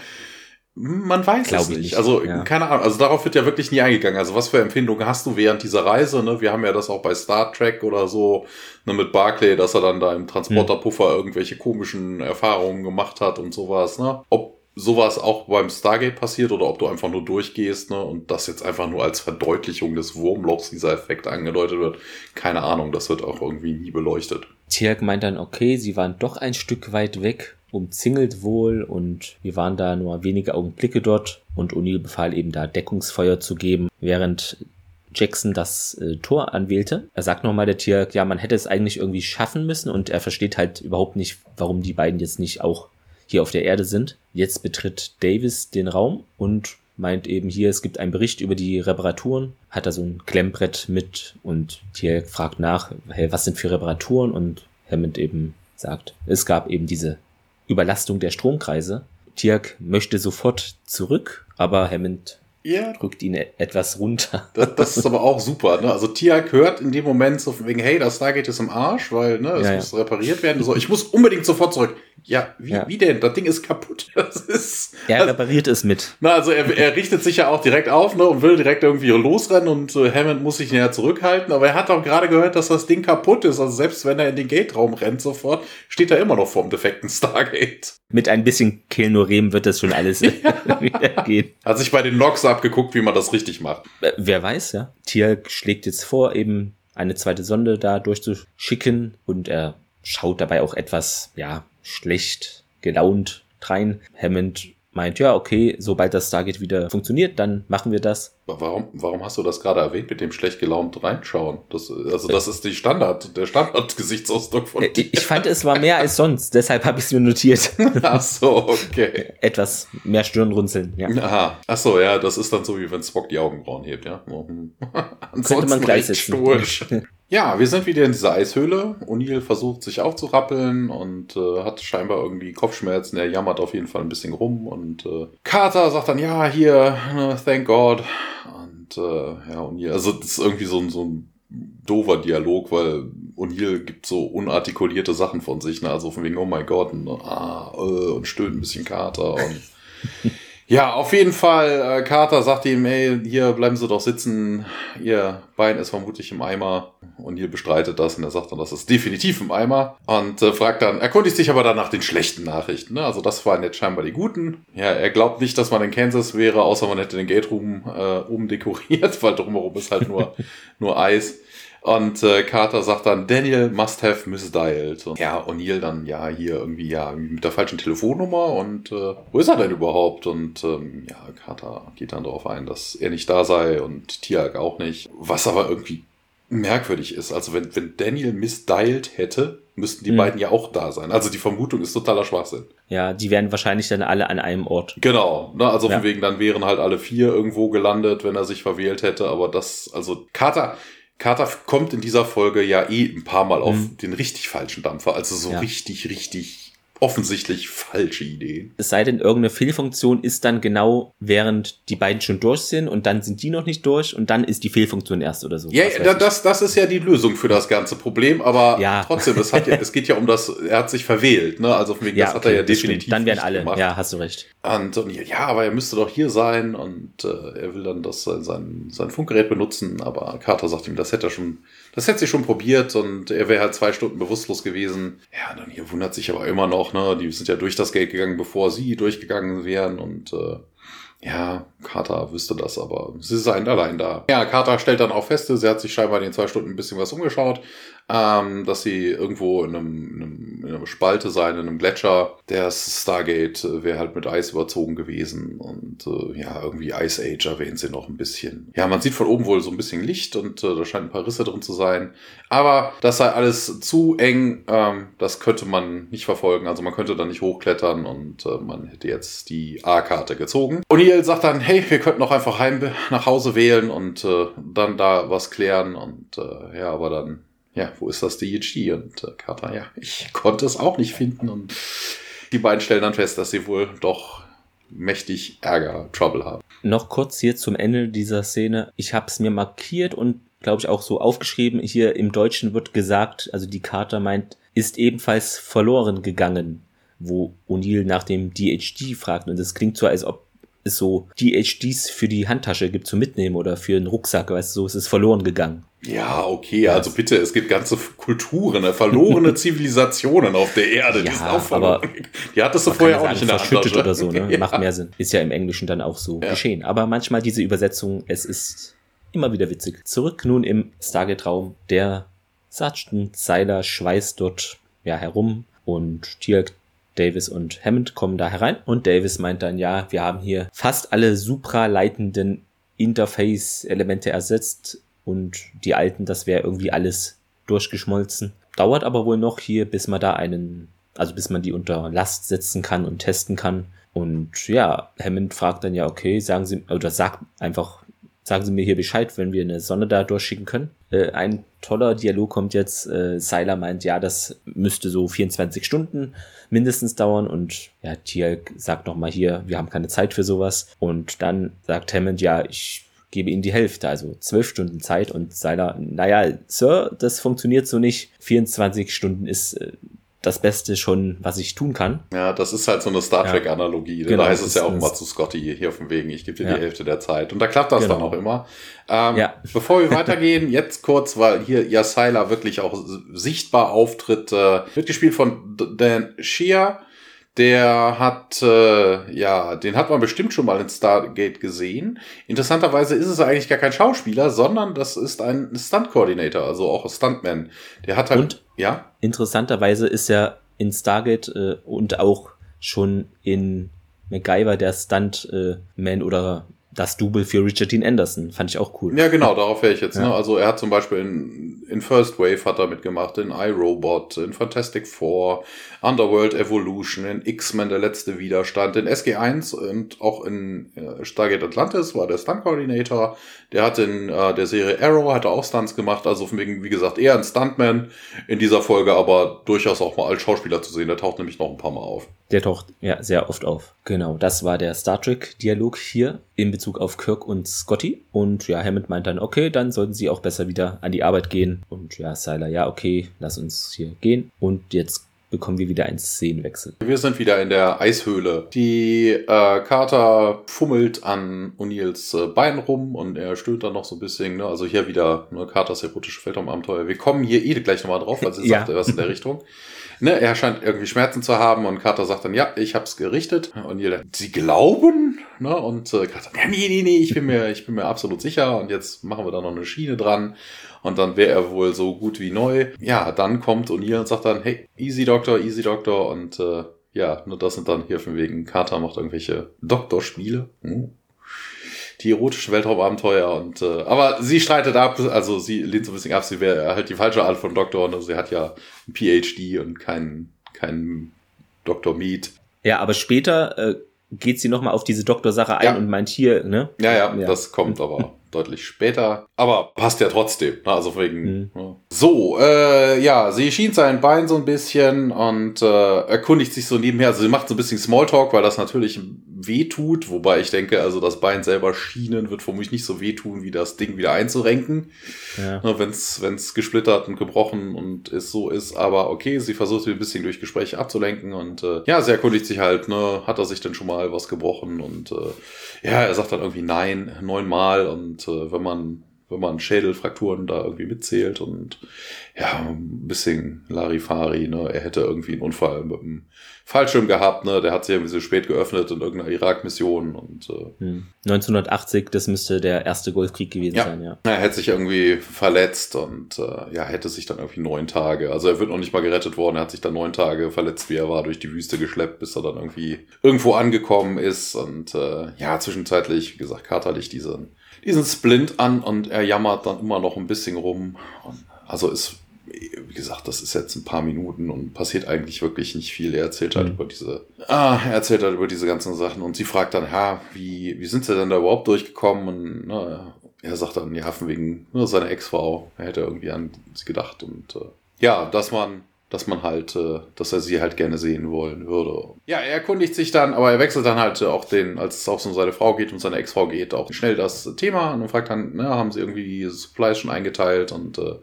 Man weiß Glaube es nicht. nicht. Also, ja. keine Ahnung. Also, darauf wird ja wirklich nie eingegangen. Also, was für Empfindungen hast du während dieser Reise? Ne? Wir haben ja das auch bei Star Trek oder so, ne, mit Barclay, dass er dann da im Transporterpuffer irgendwelche komischen Erfahrungen gemacht hat und sowas, ne? Ob sowas auch beim Stargate passiert oder ob du einfach nur durchgehst, ne? Und das jetzt einfach nur als Verdeutlichung des Wurmlochs dieser Effekt angedeutet wird. Keine Ahnung. Das wird auch irgendwie nie beleuchtet. Tjerk meint dann, okay, sie waren doch ein Stück weit weg umzingelt wohl und wir waren da nur wenige Augenblicke dort und O'Neill befahl eben da Deckungsfeuer zu geben, während Jackson das äh, Tor anwählte. Er sagt nochmal der Tier, ja, man hätte es eigentlich irgendwie schaffen müssen und er versteht halt überhaupt nicht, warum die beiden jetzt nicht auch hier auf der Erde sind. Jetzt betritt Davis den Raum und meint eben hier, es gibt einen Bericht über die Reparaturen, hat da so ein Klemmbrett mit und Tier fragt nach, hey, was sind für Reparaturen und Hammond eben sagt, es gab eben diese Überlastung der Stromkreise. Tiak möchte sofort zurück, aber Hammond ja. drückt ihn etwas runter. Das, das ist aber auch super. Ne? Also Tiak hört in dem Moment so von wegen, hey, das Stargate ist im Arsch, weil ne, es ja, muss ja. repariert werden. So, ich muss unbedingt sofort zurück. Ja, wie, ja. wie denn? Das Ding ist kaputt. Das ist. Er also, repariert es mit. Na, also er, er richtet sich ja auch direkt auf ne, und will direkt irgendwie losrennen und äh, Hammond muss sich näher zurückhalten. Aber er hat auch gerade gehört, dass das Ding kaputt ist. Also selbst wenn er in den Gate-Raum rennt sofort, steht er immer noch vorm defekten Stargate. Mit ein bisschen Kehlnorem wird das schon alles wieder gehen. Hat sich bei den Logs abgeguckt, wie man das richtig macht. Äh, wer weiß, ja. Tier schlägt jetzt vor, eben eine zweite Sonde da durchzuschicken und er schaut dabei auch etwas, ja, schlecht gelaunt rein. Hammond meint, ja, okay, sobald das Stargate wieder funktioniert, dann machen wir das. Warum, warum hast du das gerade erwähnt mit dem schlecht gelaunt reinschauen? Das, also das ist die Standard, der Standard-Gesichtsausdruck von dir. Äh, ich fand, es war mehr als sonst, deshalb habe ich es mir notiert. Ach so, okay. Etwas mehr Stirnrunzeln, ja. Aha. Ach so, ja, das ist dann so, wie wenn Spock die Augenbrauen hebt, ja. Könnte man gleichsetzen. Ja, wir sind wieder in dieser Eishöhle. O'Neill versucht sich aufzurappeln und äh, hat scheinbar irgendwie Kopfschmerzen. Er jammert auf jeden Fall ein bisschen rum. Und äh, Carter sagt dann, ja, hier, uh, thank God. Und äh, ja, O'Neill, also das ist irgendwie so ein, so ein doofer Dialog, weil O'Neill gibt so unartikulierte Sachen von sich. Ne? Also von wegen, oh my God, und, ah, äh, und stöhnt ein bisschen Carter und Ja, auf jeden Fall. Äh, Carter sagt ihm, ey, hier bleiben Sie doch sitzen. Ihr Bein ist vermutlich im Eimer. Und hier bestreitet das und er sagt dann, das ist definitiv im Eimer. Und äh, fragt dann, erkundigt sich aber dann nach den schlechten Nachrichten. Ne? Also das waren jetzt scheinbar die guten. Ja, er glaubt nicht, dass man in Kansas wäre, außer man hätte den Gate Room äh, umdekoriert, weil drumherum ist halt nur, nur Eis. Und äh, Carter sagt dann, Daniel must have misdialed. Und ja, O'Neill dann, ja, hier irgendwie, ja, mit der falschen Telefonnummer und äh, wo ist er denn überhaupt? Und ähm, ja, Carter geht dann darauf ein, dass er nicht da sei und Tiag auch nicht. Was aber irgendwie merkwürdig ist. Also wenn, wenn Daniel misdialed hätte, müssten die hm. beiden ja auch da sein. Also die Vermutung ist totaler Schwachsinn. Ja, die wären wahrscheinlich dann alle an einem Ort. Genau, ne, also ja. von wegen, dann wären halt alle vier irgendwo gelandet, wenn er sich verwählt hätte, aber das, also Carter, Carter kommt in dieser Folge ja eh ein paar Mal auf mhm. den richtig falschen Dampfer. Also so ja. richtig, richtig offensichtlich falsche Idee. Es sei denn, irgendeine Fehlfunktion ist dann genau, während die beiden schon durch sind und dann sind die noch nicht durch und dann ist die Fehlfunktion erst oder so. Ja, yeah, das, das ist ja die Lösung für das ganze Problem, aber ja. trotzdem, es, hat ja, es geht ja um das, er hat sich verwählt, ne? Also wegen, ja, das okay, hat er ja definitiv. Dann werden alle, gemacht. ja, hast du recht. Und, und, ja, aber er müsste doch hier sein und äh, er will dann das sein, sein Funkgerät benutzen, aber Carter sagt ihm, das hätte er schon das hätte sie schon probiert und er wäre halt zwei Stunden bewusstlos gewesen. Ja, dann hier wundert sich aber immer noch, ne? Die sind ja durch das Gate gegangen, bevor sie durchgegangen wären und äh, ja, Carter wüsste das, aber sie seien allein da. Ja, Carter stellt dann auch fest, sie hat sich scheinbar in den zwei Stunden ein bisschen was umgeschaut, ähm, dass sie irgendwo in einem, in einem, in einem Spalte sein, in einem Gletscher. Der Stargate äh, wäre halt mit Eis überzogen gewesen und äh, ja, irgendwie Ice Age erwähnt sie noch ein bisschen. Ja, man sieht von oben wohl so ein bisschen Licht und äh, da scheinen ein paar Risse drin zu sein. Aber das sei alles zu eng, ähm, das könnte man nicht verfolgen. Also man könnte da nicht hochklettern und äh, man hätte jetzt die A-Karte gezogen. O'Neill sagt dann, hey, wir könnten auch einfach heim nach Hause wählen und äh, dann da was klären und äh, ja, aber dann ja, wo ist das DHD? Und äh, Carter, ja, ich konnte es auch nicht finden. Und die beiden stellen dann fest, dass sie wohl doch mächtig Ärger, Trouble haben. Noch kurz hier zum Ende dieser Szene. Ich habe es mir markiert und glaube ich auch so aufgeschrieben. Hier im Deutschen wird gesagt, also die Carter meint, ist ebenfalls verloren gegangen, wo O'Neill nach dem DHD fragt. Und es klingt so, als ob es so DHDs für die Handtasche gibt zum Mitnehmen oder für einen Rucksack, weißt du, so ist es verloren gegangen. Ja, okay, also bitte, es gibt ganze Kulturen, ne, verlorene Zivilisationen auf der Erde, ja, die sind auch verloren. Aber die hattest du vorher auch nicht in der Handtasche. oder so, ne? Ja. Macht mehr Sinn. Ist ja im Englischen dann auch so ja. geschehen. Aber manchmal diese Übersetzung, es ist immer wieder witzig. Zurück nun im Stargate-Raum. Der Sergeant Seiler schweißt dort ja herum und Tiak Davis und Hammond kommen da herein und Davis meint dann, ja, wir haben hier fast alle supraleitenden Interface-Elemente ersetzt und die alten, das wäre irgendwie alles durchgeschmolzen. Dauert aber wohl noch hier, bis man da einen, also bis man die unter Last setzen kann und testen kann. Und ja, Hammond fragt dann ja, okay, sagen Sie, oder sagt einfach, sagen Sie mir hier Bescheid, wenn wir eine Sonne da durchschicken können. Äh, ein toller Dialog kommt jetzt. Äh, Seiler meint, ja, das müsste so 24 Stunden mindestens dauern. Und ja, Tielk sagt nochmal hier, wir haben keine Zeit für sowas. Und dann sagt Hammond, ja, ich gebe ihnen die Hälfte, also zwölf Stunden Zeit und Seiler, naja, Sir, das funktioniert so nicht. 24 Stunden ist äh, das Beste schon, was ich tun kann. Ja, das ist halt so eine Star Trek-Analogie. Genau, da heißt es ja auch immer zu Scotty hier auf dem Wegen, ich gebe dir ja. die Hälfte der Zeit. Und da klappt das genau. dann auch immer. Ähm, ja. Bevor wir weitergehen, jetzt kurz, weil hier ja Seiler wirklich auch sichtbar auftritt, äh, wird gespielt von Dan Shea Der hat, äh, ja, den hat man bestimmt schon mal in Stargate gesehen. Interessanterweise ist es eigentlich gar kein Schauspieler, sondern das ist ein Stunt-Coordinator, also auch ein Stuntman. Der hat halt, und ja. Interessanterweise ist er in Stargate äh, und auch schon in MacGyver der Stuntman äh, oder das Double für Richard Dean Anderson. Fand ich auch cool. Ja, genau, darauf wäre ich jetzt. Ne? Ja. Ne? Also er hat zum Beispiel in, in First Wave hat er mitgemacht, in iRobot, in Fantastic Four, Underworld Evolution, in X-Men Der letzte Widerstand, in SG1 und auch in äh, Stargate Atlantis war der Stunt-Coordinator. Der hat in äh, der Serie Arrow, hat er auch Stunts gemacht, also von wegen, wie gesagt, eher ein Stuntman in dieser Folge, aber durchaus auch mal als Schauspieler zu sehen. Der taucht nämlich noch ein paar Mal auf. Der taucht ja sehr oft auf. Genau, das war der Star Trek-Dialog hier in Bezug auf Kirk und Scotty. Und ja, Hammond meint dann, okay, dann sollten sie auch besser wieder an die Arbeit gehen. Und ja, Sylar, ja, okay, lass uns hier gehen. Und jetzt bekommen wir wieder einen Szenenwechsel. Wir sind wieder in der Eishöhle. Die äh, Carter fummelt an O'Neills äh, Bein rum und er stöhnt dann noch so ein bisschen. Ne? Also hier wieder ne, Carters erotische Weltraumabenteuer. Wir kommen hier eh gleich nochmal drauf, weil sie ja. sagt was in der Richtung. Ne, er scheint irgendwie Schmerzen zu haben und Carter sagt dann, ja, ich hab's gerichtet. Und jeder, sie glauben? Ne? Und äh, ja, nee, nee, nee, ich bin mir, ich bin mir absolut sicher. Und jetzt machen wir da noch eine Schiene dran. Und dann wäre er wohl so gut wie neu. Ja, dann kommt O'Neill und sagt dann, hey, easy Doctor, easy Doctor. Und äh, ja, nur das sind dann hier von wegen Carter macht irgendwelche Doktorspiele. Hm die erotischen Weltraumabenteuer und äh, aber sie streitet ab, also sie lehnt so ein bisschen ab, sie wäre halt die falsche Art von Doktor und also sie hat ja ein PhD und keinen kein Dr. Mead. Ja, aber später äh, geht sie nochmal auf diese Doktorsache ein ja. und meint hier, ne? Ja, ja, ja. das kommt aber deutlich später. Aber passt ja trotzdem. Ne? Also wegen. Mhm. Ja. So, äh, ja, sie schien sein Bein so ein bisschen und äh, erkundigt sich so nebenher. Also sie macht so ein bisschen Smalltalk, weil das natürlich wehtut. Wobei ich denke, also das Bein selber schienen wird vermutlich nicht so wehtun, wie das Ding wieder einzurenken. Ja. Ne, Wenn es gesplittert und gebrochen und ist so ist. Aber okay, sie versucht ein bisschen durch Gespräche abzulenken und äh, ja, sie erkundigt sich halt, ne, hat er sich denn schon mal was gebrochen und äh, ja, er sagt dann irgendwie nein, neunmal und äh, wenn man wenn man Schädelfrakturen da irgendwie mitzählt und ja, ein bisschen Larifari, ne? Er hätte irgendwie einen Unfall mit dem Fallschirm gehabt, ne? Der hat sich irgendwie so spät geöffnet in irgendeiner Irak-Mission und äh, hm. 1980, das müsste der erste Golfkrieg gewesen ja. sein, ja. Er hätte sich irgendwie verletzt und äh, ja, hätte sich dann irgendwie neun Tage, also er wird noch nicht mal gerettet worden, er hat sich dann neun Tage verletzt, wie er war, durch die Wüste geschleppt, bis er dann irgendwie irgendwo angekommen ist und äh, ja, zwischenzeitlich, wie gesagt, katerlich diesen diesen Splint an und er jammert dann immer noch ein bisschen rum. Also ist, wie gesagt, das ist jetzt ein paar Minuten und passiert eigentlich wirklich nicht viel. Er erzählt halt mhm. über diese, ah, er erzählt halt über diese ganzen Sachen und sie fragt dann, ha, wie, wie sind sie denn da überhaupt durchgekommen? Und na, er sagt dann, ja, von wegen nur seiner Ex-Frau. Er hätte irgendwie an sie gedacht und äh, ja, dass man dass man halt, äh, dass er sie halt gerne sehen wollen würde. Ja, er erkundigt sich dann, aber er wechselt dann halt auch den, als es auch so um seine Frau geht und seine Ex-Frau geht, auch schnell das Thema und fragt dann, ne, haben sie irgendwie die Supplies schon eingeteilt und äh,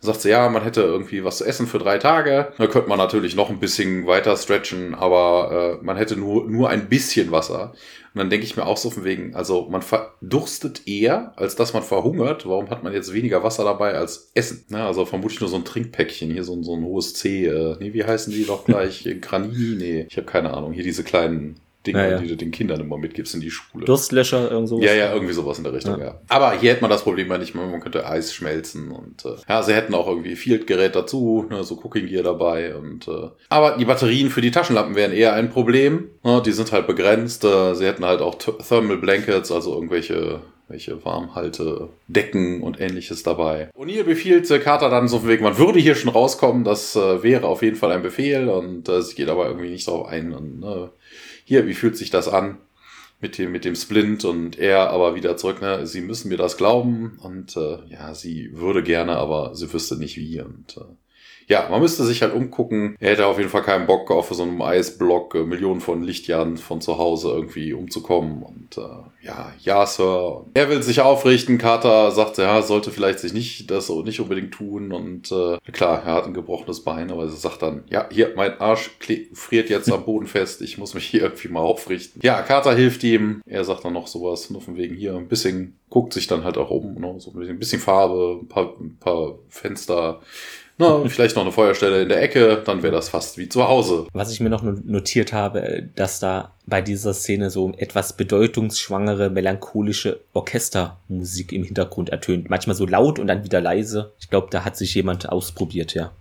sagt sie, ja, man hätte irgendwie was zu essen für drei Tage. Da könnte man natürlich noch ein bisschen weiter stretchen, aber äh, man hätte nur, nur ein bisschen Wasser. Und dann denke ich mir auch so von wegen, also man verdurstet eher, als dass man verhungert. Warum hat man jetzt weniger Wasser dabei als Essen? Na, also vermutlich nur so ein Trinkpäckchen, hier so ein, so ein hohes C. Äh, nee, wie heißen die doch gleich? Granini? Nee, ich habe keine Ahnung. Hier diese kleinen Dinge, ja, die du den Kindern immer mitgibst in die Schule. Durstlöscher, irgend sowas. Ja, ja, irgendwie sowas in der Richtung, ja. Aber hier hätte man das Problem ja nicht mehr, man könnte Eis schmelzen und äh, ja, sie hätten auch irgendwie Field-Gerät dazu, ne, so Cooking Gear dabei und äh, aber die Batterien für die Taschenlampen wären eher ein Problem. Ne, die sind halt begrenzt. Äh, sie hätten halt auch Thermal Blankets, also irgendwelche welche Warmhalte, Decken und ähnliches dabei. O'Neill befiehlt äh, Carter dann so von Weg, man würde hier schon rauskommen, das äh, wäre auf jeden Fall ein Befehl und äh, sie geht aber irgendwie nicht darauf ein und äh, hier, wie fühlt sich das an? Mit dem, mit dem Splint und er aber wieder zurück, ne, sie müssen mir das glauben und äh, ja, sie würde gerne, aber sie wüsste nicht wie und äh, ja, man müsste sich halt umgucken. Er hätte auf jeden Fall keinen Bock, auf so einem Eisblock äh, Millionen von Lichtjahren von zu Hause irgendwie umzukommen. Und äh, ja, ja, Sir. Er will sich aufrichten. Carter sagt, ja, sollte vielleicht sich nicht das nicht unbedingt tun. Und äh, klar, er hat ein gebrochenes Bein, aber er sagt dann, ja, hier, mein Arsch friert jetzt am Boden fest. Ich muss mich hier irgendwie mal aufrichten. Ja, Carter hilft ihm. Er sagt dann noch sowas, nur von wegen hier ein bisschen, guckt sich dann halt auch um, ne? so ein bisschen Farbe, ein paar, ein paar Fenster Na, vielleicht noch eine Feuerstelle in der Ecke, dann wäre das fast wie zu Hause. Was ich mir noch notiert habe, dass da bei dieser Szene so etwas bedeutungsschwangere, melancholische Orchestermusik im Hintergrund ertönt. Manchmal so laut und dann wieder leise. Ich glaube, da hat sich jemand ausprobiert, ja.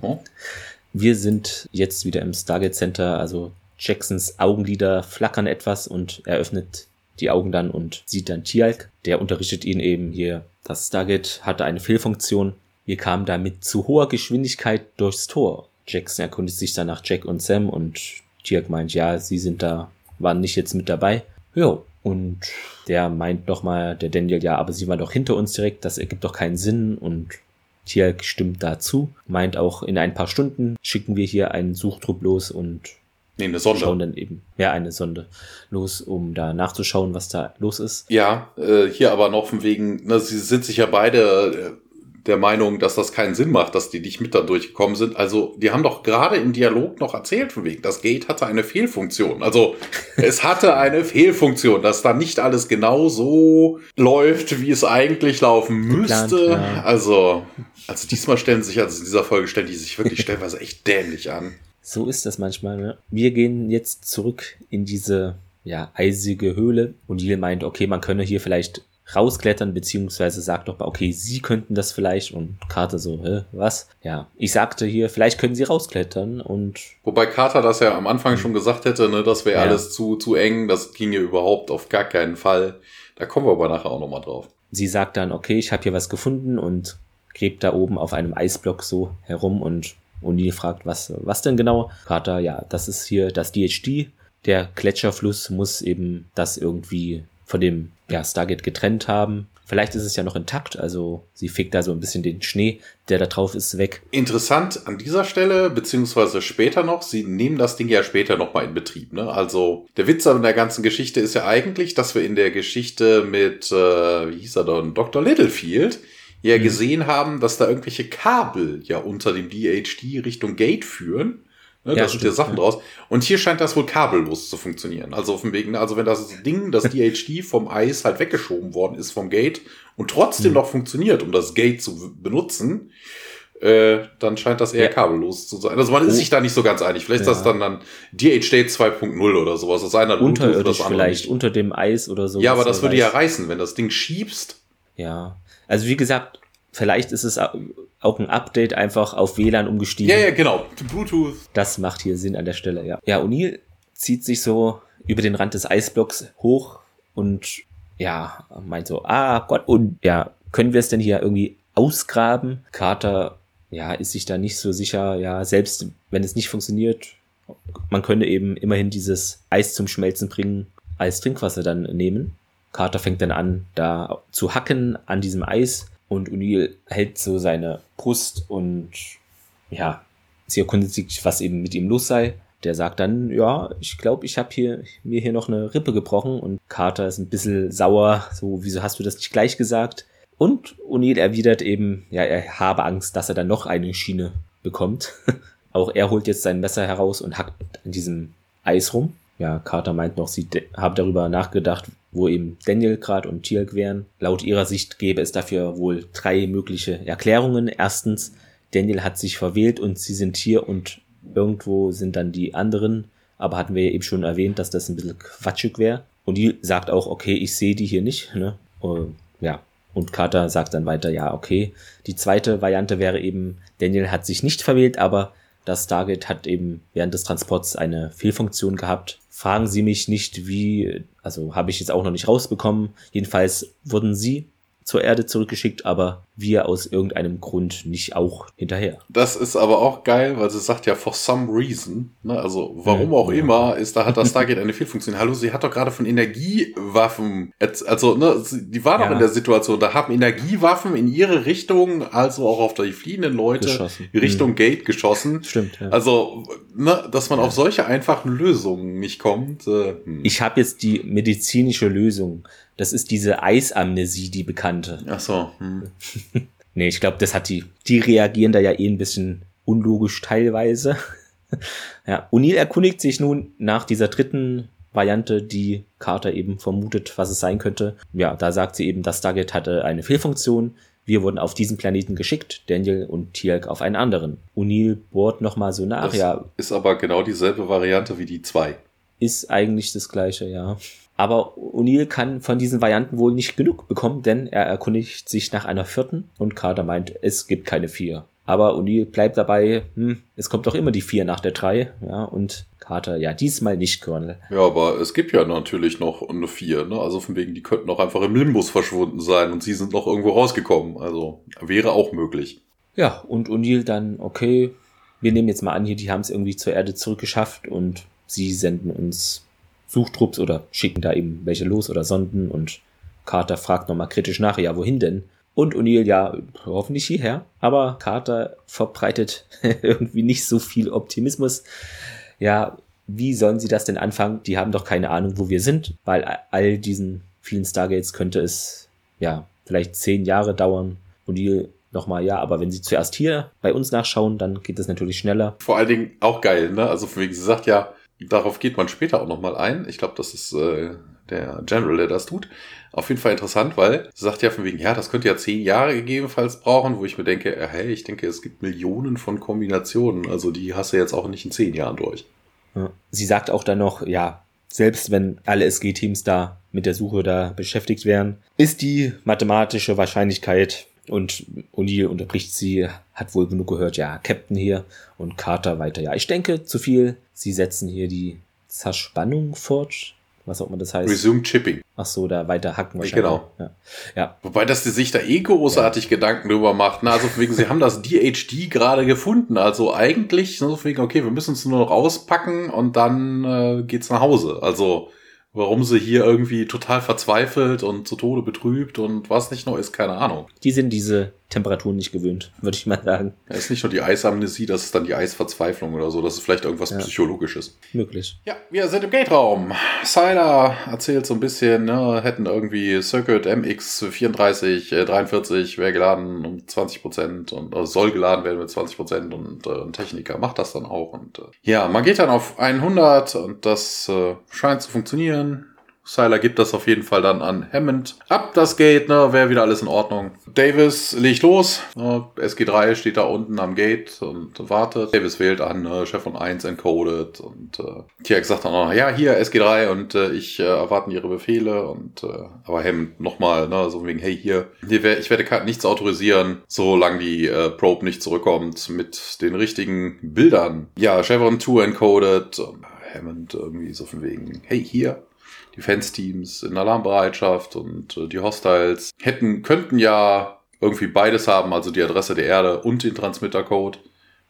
Oh. Wir sind jetzt wieder im Stargate Center, also Jacksons Augenlider flackern etwas und er öffnet die Augen dann und sieht dann Tialk. Der unterrichtet ihn eben hier. Das Stargate hatte eine Fehlfunktion wir kamen da mit zu hoher Geschwindigkeit durchs Tor. Jackson erkundigt sich dann nach Jack und Sam und Dirk meint, ja, sie sind da, waren nicht jetzt mit dabei. Ja, und der meint nochmal, der Daniel, ja, aber sie waren doch hinter uns direkt, das ergibt doch keinen Sinn und Tierk stimmt dazu, meint auch, in ein paar Stunden schicken wir hier einen Suchtrupp los und Nee, eine Sonde. Schauen dann eben, ja, eine Sonde los, um da nachzuschauen, was da los ist. Ja, äh, hier aber noch von wegen, na, sie sind sich ja beide der Meinung, dass das keinen Sinn macht, dass die nicht mit da durchgekommen sind. Also, die haben doch gerade im Dialog noch erzählt von wegen, das Gate hatte eine Fehlfunktion. Also, es hatte eine Fehlfunktion, dass da nicht alles genau so läuft, wie es eigentlich laufen müsste. Geplant, ja. Also, also diesmal stellen sich, also in dieser Folge stellen die sich wirklich stellenweise echt dämlich an. So ist das manchmal, ne? Wir gehen jetzt zurück in diese, ja, eisige Höhle und Jill meint, okay, man könne hier vielleicht rausklettern, beziehungsweise sagt doch, okay, sie könnten das vielleicht und Carter so, hä, was? Ja, ich sagte hier, vielleicht können sie rausklettern und. Wobei Carter das ja am Anfang schon gesagt hätte, ne, das wäre ja. alles zu, zu eng, das ginge überhaupt auf gar keinen Fall. Da kommen wir aber nachher auch nochmal drauf. Sie sagt dann, okay, ich habe hier was gefunden und gräbt da oben auf einem Eisblock so herum und O'Neill fragt, was, was denn genau? Carter, ja, das ist hier das DHD. Der Gletscherfluss muss eben das irgendwie von dem ja, Stargate getrennt haben. Vielleicht ist es ja noch intakt, also sie fegt da so ein bisschen den Schnee, der da drauf ist, weg. Interessant an dieser Stelle, beziehungsweise später noch, sie nehmen das Ding ja später nochmal in Betrieb. Ne? Also der Witz an der ganzen Geschichte ist ja eigentlich, dass wir in der Geschichte mit, äh, wie hieß er dann, Dr. Littlefield, ja mhm. gesehen haben, dass da irgendwelche Kabel ja unter dem DHD Richtung Gate führen. Ne, ja, da sind ja Sachen ja. draus. Und hier scheint das wohl kabellos zu funktionieren. Also auf dem Weg, ne, also wenn das Ding, das DHD vom Eis halt weggeschoben worden ist vom Gate und trotzdem mhm. noch funktioniert, um das Gate zu benutzen, äh, dann scheint das eher ja. kabellos zu sein. Also man oh. ist sich da nicht so ganz einig. Vielleicht ja. ist das dann dann DHD 2.0 oder sowas. Das einer Unterirdisch das andere vielleicht nicht. unter dem Eis oder so. Ja, aber das würde ja reißen, wenn das Ding schiebst. Ja. Also wie gesagt, vielleicht ist es auch ein Update einfach auf WLAN umgestiegen. Ja, ja, genau. Bluetooth. Das macht hier Sinn an der Stelle, ja. Ja, O'Neill zieht sich so über den Rand des Eisblocks hoch und ja, meint so, ah Gott, und ja, können wir es denn hier irgendwie ausgraben? Carter, ja, ist sich da nicht so sicher, ja, selbst wenn es nicht funktioniert, man könnte eben immerhin dieses Eis zum Schmelzen bringen, als Trinkwasser dann nehmen. Carter fängt dann an, da zu hacken an diesem Eis und O'Neill hält so seine Brust und ja, sie erkundet sich, was eben mit ihm los sei. Der sagt dann, ja, ich glaube, ich habe hier mir hier noch eine Rippe gebrochen und Carter ist ein bisschen sauer, so, wieso hast du das nicht gleich gesagt? Und O'Neill erwidert eben, ja, er habe Angst, dass er dann noch eine Schiene bekommt. Auch er holt jetzt sein Messer heraus und hackt an diesem Eis rum. Ja, Carter meint noch, sie habe darüber nachgedacht, wo eben Daniel gerade und Tielk wären. Laut ihrer Sicht gäbe es dafür wohl drei mögliche Erklärungen. Erstens, Daniel hat sich verwählt und sie sind hier und irgendwo sind dann die anderen. Aber hatten wir ja eben schon erwähnt, dass das ein bisschen quatschig wäre. Und die sagt auch, okay, ich sehe die hier nicht. Ne? Uh, ja. Und Carter sagt dann weiter, ja, okay. Die zweite Variante wäre eben, Daniel hat sich nicht verwählt, aber das Stargate hat eben während des Transports eine Fehlfunktion gehabt Fragen Sie mich nicht, wie, also habe ich jetzt auch noch nicht rausbekommen. Jedenfalls wurden Sie zur Erde zurückgeschickt, aber wir aus irgendeinem Grund nicht auch hinterher. Das ist aber auch geil, weil sie sagt ja for some reason, ne, also warum auch ja. immer, ist da hat das Stargate eine Fehlfunktion. Hallo, sie hat doch gerade von Energiewaffen, also ne, die war doch ja. in der Situation, da haben Energiewaffen in ihre Richtung, also auch auf die fliehenden Leute geschossen. Richtung mhm. Gate geschossen. Stimmt. Ja. Also, ne, dass man auf solche einfachen Lösungen nicht kommt. Äh, hm. Ich habe jetzt die medizinische Lösung. Das ist diese Eisamnesie, die bekannte. Ach so. Hm. nee, ich glaube, das hat die. Die reagieren da ja eh ein bisschen unlogisch teilweise. ja, O'Neill erkundigt sich nun nach dieser dritten Variante, die Carter eben vermutet, was es sein könnte. Ja, da sagt sie eben, das Stargate hatte eine Fehlfunktion. Wir wurden auf diesen Planeten geschickt, Daniel und Tielk auf einen anderen. O'Neill bohrt nochmal so nach, das ja. Ist aber genau dieselbe Variante wie die zwei. Ist eigentlich das gleiche, ja. Aber O'Neill kann von diesen Varianten wohl nicht genug bekommen, denn er erkundigt sich nach einer vierten und Carter meint, es gibt keine vier. Aber O'Neill bleibt dabei, hm, es kommt doch immer die vier nach der drei, ja, und Carter, ja, diesmal nicht, Colonel. Ja, aber es gibt ja natürlich noch eine vier, ne? Also von wegen, die könnten auch einfach im Limbus verschwunden sein und sie sind noch irgendwo rausgekommen. Also wäre auch möglich. Ja, und O'Neill dann, okay, wir nehmen jetzt mal an, hier, die haben es irgendwie zur Erde zurückgeschafft und sie senden uns Suchtrupps oder schicken da eben welche los oder Sonden und Carter fragt nochmal kritisch nach, ja, wohin denn? Und O'Neill, ja, hoffentlich hierher. Aber Carter verbreitet irgendwie nicht so viel Optimismus. Ja, wie sollen sie das denn anfangen? Die haben doch keine Ahnung, wo wir sind, weil all diesen vielen Stargates könnte es, ja, vielleicht zehn Jahre dauern. O'Neill nochmal, ja, aber wenn sie zuerst hier bei uns nachschauen, dann geht es natürlich schneller. Vor allen Dingen auch geil, ne? Also von wegen, sie sagt ja, darauf geht man später auch nochmal ein. Ich glaube, das ist äh, der General, der das tut. Auf jeden Fall interessant, weil sie sagt ja von wegen, ja, das könnte ja zehn Jahre gegebenenfalls brauchen, wo ich mir denke, äh, hey, ich denke, es gibt Millionen von Kombinationen. Also die hast du jetzt auch nicht in zehn Jahren durch. Sie sagt auch dann noch, ja, selbst wenn alle SG-Teams da mit der Suche da beschäftigt wären, ist die mathematische Wahrscheinlichkeit und O'Neill unterbricht sie, hat wohl genug gehört, ja, Captain hier und Carter weiter. Ja, ich denke zu viel. Sie setzen hier die Zerspannung fort was auch immer das heißt. Resume Chipping. Ach so, da weiter hacken wahrscheinlich. Genau. Ja. ja. Wobei, dass die sich da eh großartig ja. Gedanken drüber macht. Na, also wegen, sie haben das DHD gerade gefunden. Also eigentlich, so wegen, okay, wir müssen es nur noch rauspacken und dann äh, geht's nach Hause. Also Warum sie hier irgendwie total verzweifelt und zu Tode betrübt und was nicht noch ist, keine Ahnung. Die sind diese Temperaturen nicht gewöhnt, würde ich mal sagen. Ja, ist nicht nur die Eisamnesie, das ist dann die Eisverzweiflung oder so. Das ist vielleicht irgendwas ja. Psychologisches. Möglich. Ja, wir sind im Gate-Raum. Sylar erzählt so ein bisschen, ne, hätten irgendwie Circuit MX34, äh, 43, wäre geladen um 20% und äh, soll geladen werden mit 20% und äh, ein Techniker macht das dann auch. Und äh, ja, man geht dann auf 100 und das äh, scheint zu funktionieren. Sylar gibt das auf jeden Fall dann an Hammond. Ab das Gate, ne, wäre wieder alles in Ordnung. Davis legt los. Ne, SG3 steht da unten am Gate und wartet. Davis wählt an, ne, Chef von 1 encoded und äh, TX sagt dann noch, ja, hier SG3 und äh, ich äh, erwarten ihre Befehle und äh, aber Hammond nochmal, ne, so wegen, hey, hier, ich werde nichts autorisieren, solange die äh, Probe nicht zurückkommt mit den richtigen Bildern. Ja, Chevron 2 encoded. Hammond irgendwie so von wegen, hey, hier, Defense-Teams in Alarmbereitschaft und äh, die Hostiles hätten, könnten ja irgendwie beides haben, also die Adresse der Erde und den Transmittercode,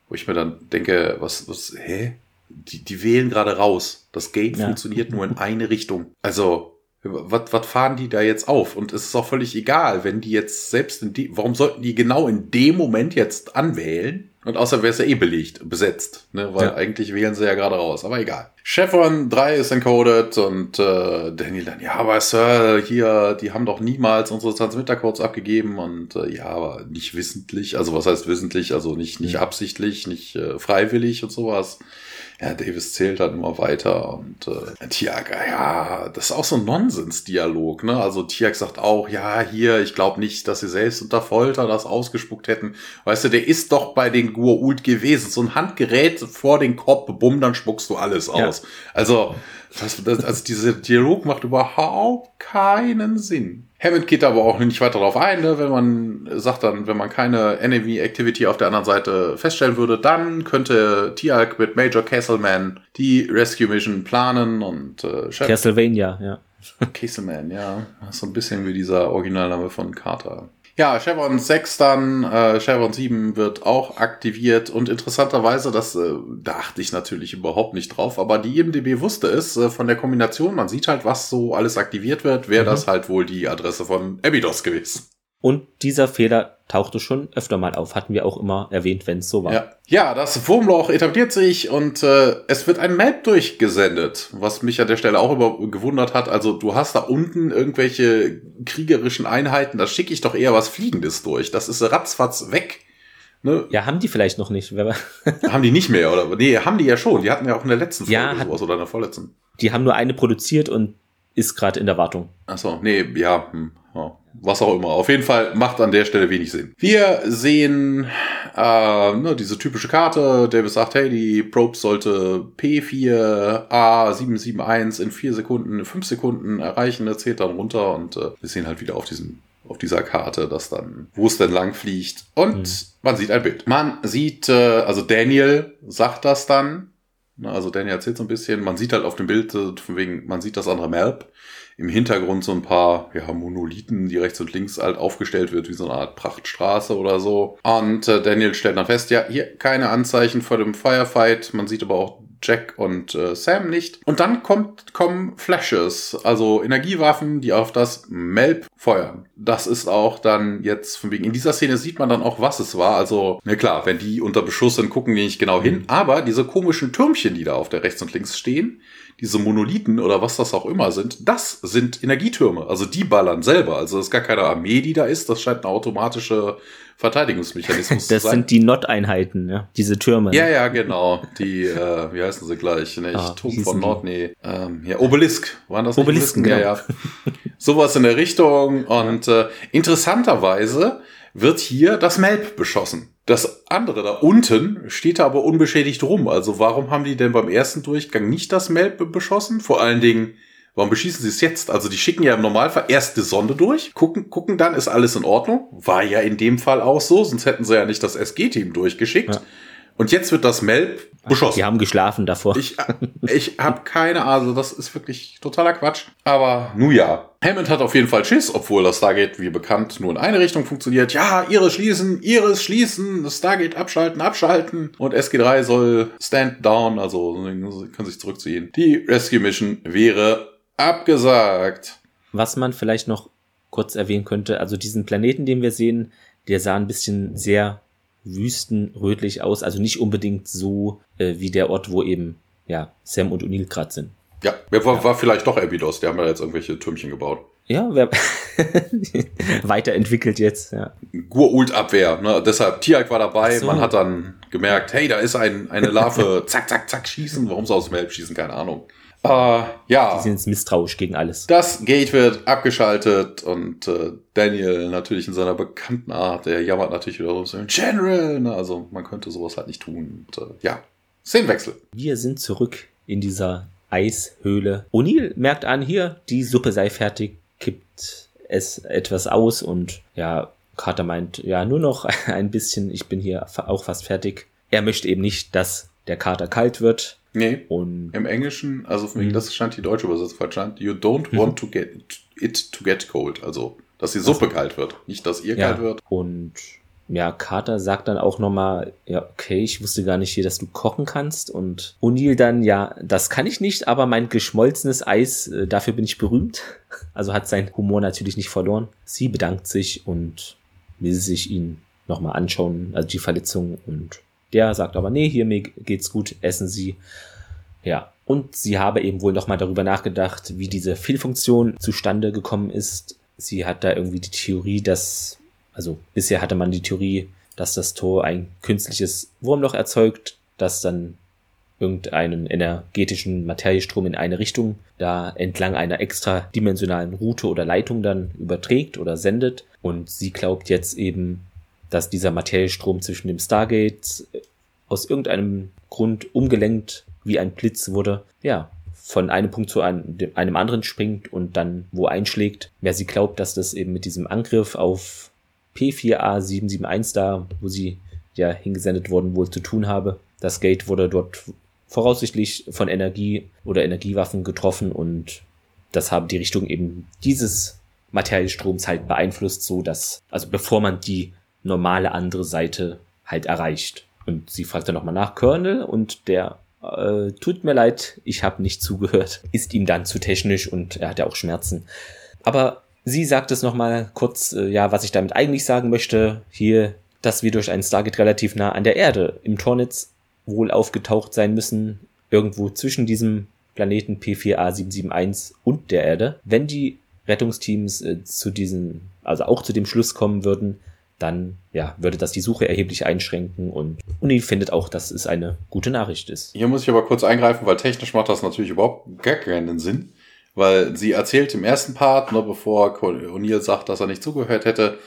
wo ich mir dann denke, was, was, hä? Die, die wählen gerade raus. Das Gate ja. funktioniert nur in eine Richtung. Also, was, was fahren die da jetzt auf? Und es ist auch völlig egal, wenn die jetzt selbst in die, warum sollten die genau in dem Moment jetzt anwählen? Und außer wäre es ja eh belegt, besetzt, ne? Weil ja. eigentlich wählen sie ja gerade raus, aber egal. Chevron 3 ist encoded und äh, Daniel dann, ja, aber Sir, hier, die haben doch niemals unsere Transmittercodes abgegeben und äh, ja, aber nicht wissentlich, also was heißt wissentlich, also nicht, nicht absichtlich, nicht äh, freiwillig und sowas ja, Davis zählt dann immer weiter und äh, Tiag, ja, das ist auch so ein Nonsensdialog, ne? Also Tiag sagt auch, ja, hier, ich glaube nicht, dass sie selbst unter Folter das ausgespuckt hätten. Weißt du, der ist doch bei den Gua'uld gewesen. So ein Handgerät vor den Kopf, bumm, dann spuckst du alles aus. Ja. Also, das, das, also dieser Dialog macht überhaupt keinen Sinn. Hammond geht aber auch nicht weiter darauf ein, ne? wenn man sagt dann, wenn man keine Enemy Activity auf der anderen Seite feststellen würde, dann könnte Tiag mit Major Castleman die Rescue Mission planen und äh, Castlevania, ja. Castleman, ja. So ein bisschen wie dieser Originalname von Carter. Ja, Chevron 6 dann, äh, Chevron 7 wird auch aktiviert und interessanterweise, das äh, dachte ich natürlich überhaupt nicht drauf, aber die IMDB wusste es äh, von der Kombination, man sieht halt, was so alles aktiviert wird, wäre mhm. das halt wohl die Adresse von Abydos gewesen. Und dieser Fehler tauchte schon öfter mal auf, hatten wir auch immer erwähnt, wenn es so war. Ja. ja, das Wurmloch etabliert sich und äh, es wird ein Map durchgesendet, was mich an der Stelle auch über gewundert hat. Also du hast da unten irgendwelche kriegerischen Einheiten, da schicke ich doch eher was Fliegendes durch. Das ist ratzfatz weg. Ne? Ja, haben die vielleicht noch nicht. haben die nicht mehr, oder? Nee, haben die ja schon. Die hatten ja auch in der letzten Folge ja, sowas oder in der vorletzten. Die haben nur eine produziert und ist gerade in der Wartung. Achso, nee, ja, hm ja, was auch immer. Auf jeden Fall macht an der Stelle wenig Sinn. Wir sehen äh, ne, diese typische Karte. Davis sagt, hey, die Probe sollte P4A771 in 4 Sekunden, 5 Sekunden erreichen. Er zählt dann runter und äh, wir sehen halt wieder auf diesem auf dieser Karte, dass dann, wo es denn lang fliegt. Und mhm. man sieht ein Bild. Man sieht, äh, also Daniel sagt das dann. Also Daniel erzählt so ein bisschen. Man sieht halt auf dem Bild, äh, von wegen, man sieht das andere Map im Hintergrund so ein paar ja, Monolithen, die rechts und links halt aufgestellt wird, wie so eine Art Prachtstraße oder so. Und äh, Daniel stellt dann fest, ja, hier keine Anzeichen vor dem Firefight. Man sieht aber auch Jack und äh, Sam nicht. Und dann kommt, kommen Flashes, also Energiewaffen, die auf das Melb feuern. Das ist auch dann jetzt von wegen, in dieser Szene sieht man dann auch, was es war. Also, na klar, wenn die unter Beschuss sind, gucken die nicht genau hin. Aber diese komischen Türmchen, die da auf der rechts und links stehen, diese Monolithen oder was das auch immer sind, das sind Energietürme. Also die ballern selber. Also es ist gar keine Armee, die da ist. Das scheint eine automatische Verteidigungsmechanismus das zu sein. Das sind die Not-Einheiten, ja? diese Türme. Ja, ja, genau. Die, äh, wie heißen sie gleich? Nicht ah, Turm von Nord, nee. Ähm, ja, Obelisk. Waren das Obelisken, Obelisken? Ja, ja. Sowas in der Richtung. Und äh, interessanterweise wird hier das Melb beschossen. Das andere da unten steht da aber unbeschädigt rum. Also warum haben die denn beim ersten Durchgang nicht das Melb beschossen? Vor allen Dingen, warum beschießen sie es jetzt? Also die schicken ja im Normalfall erst die Sonde durch, gucken, gucken dann, ist alles in Ordnung. War ja in dem Fall auch so, sonst hätten sie ja nicht das SG-Team durchgeschickt. Ja. Und jetzt wird das Melb beschossen. Die haben geschlafen davor. Ich, ich habe keine Ahnung, das ist wirklich totaler Quatsch. Aber nu ja. Hammond hat auf jeden Fall Schiss, obwohl das Stargate, wie bekannt, nur in eine Richtung funktioniert. Ja, Iris schließen, Iris schließen, das Stargate abschalten, abschalten. Und SG3 soll stand down, also können sich zurückziehen. Die Rescue Mission wäre abgesagt. Was man vielleicht noch kurz erwähnen könnte, also diesen Planeten, den wir sehen, der sah ein bisschen sehr wüstenrötlich aus, also nicht unbedingt so äh, wie der Ort, wo eben ja Sam und O'Neill gerade sind. Ja, wer war, ja. war vielleicht doch Abydos, die haben ja jetzt irgendwelche Türmchen gebaut. Ja, wer weiterentwickelt jetzt, ja. Gur-Ult-Abwehr, ne? deshalb Tiag war dabei, so. man hat dann gemerkt, hey, da ist ein, eine Larve, zack, zack, zack, schießen, warum sie aus dem Help schießen, keine Ahnung. Äh, ja. Die sind jetzt misstrauisch gegen alles. Das Gate wird abgeschaltet und äh, Daniel natürlich in seiner bekannten Art, der jammert natürlich wieder so, General, ne? also man könnte sowas halt nicht tun. Und, äh, ja, Szenenwechsel. Wir sind zurück in dieser Eishöhle. O'Neill merkt an, hier, die Suppe sei fertig, kippt es etwas aus und ja, Carter meint, ja, nur noch ein bisschen, ich bin hier auch fast fertig. Er möchte eben nicht, dass der Kater kalt wird. Nee. Und Im Englischen, also für mich, mhm. das scheint die deutsche Übersetzung verstanden. You don't mhm. want to get it to get cold. Also, dass die Suppe also, kalt wird. Nicht, dass ihr ja, kalt wird. Und ja, Carter sagt dann auch nochmal, ja, okay, ich wusste gar nicht hier, dass du kochen kannst. Und O'Neill dann, ja, das kann ich nicht, aber mein geschmolzenes Eis, äh, dafür bin ich berühmt. Also hat sein Humor natürlich nicht verloren. Sie bedankt sich und will sich ihn nochmal anschauen, also die Verletzung und der sagt aber, nee, hier mir geht's gut, essen Sie. Ja, und sie habe eben wohl nochmal darüber nachgedacht, wie diese Fehlfunktion zustande gekommen ist. Sie hat da irgendwie die Theorie, dass, also bisher hatte man die Theorie, dass das Tor ein künstliches Wurmloch erzeugt, das dann irgendeinen energetischen Materiestrom in eine Richtung da entlang einer extradimensionalen Route oder Leitung dann überträgt oder sendet. Und sie glaubt jetzt eben, dass dieser Materiestrom zwischen dem Stargate aus irgendeinem Grund umgelenkt wie ein Blitz wurde, ja, von einem Punkt zu einem, einem anderen springt und dann wo einschlägt. Wer sie glaubt, dass das eben mit diesem Angriff auf P4A771 da, wo sie ja hingesendet worden, wohl zu tun habe. Das Gate wurde dort voraussichtlich von Energie oder Energiewaffen getroffen und das habe die Richtung eben dieses Materialstroms halt beeinflusst, so dass, also bevor man die normale andere Seite halt erreicht. Und sie fragt dann nochmal nach Colonel und der äh, tut mir leid, ich habe nicht zugehört. Ist ihm dann zu technisch und er hat ja auch Schmerzen. Aber sie sagt es nochmal kurz, äh, ja, was ich damit eigentlich sagen möchte. Hier, dass wir durch ein Stargate relativ nah an der Erde im Tornitz wohl aufgetaucht sein müssen. Irgendwo zwischen diesem Planeten P4A771 und der Erde. Wenn die Rettungsteams äh, zu diesem, also auch zu dem Schluss kommen würden, dann ja, würde das die Suche erheblich einschränken und Uni findet auch, dass es eine gute Nachricht ist. Hier muss ich aber kurz eingreifen, weil technisch macht das natürlich überhaupt gar keinen Sinn. weil sie erzählt im ersten Part, nur bevor O'Neill sagt, dass er nicht zugehört hätte,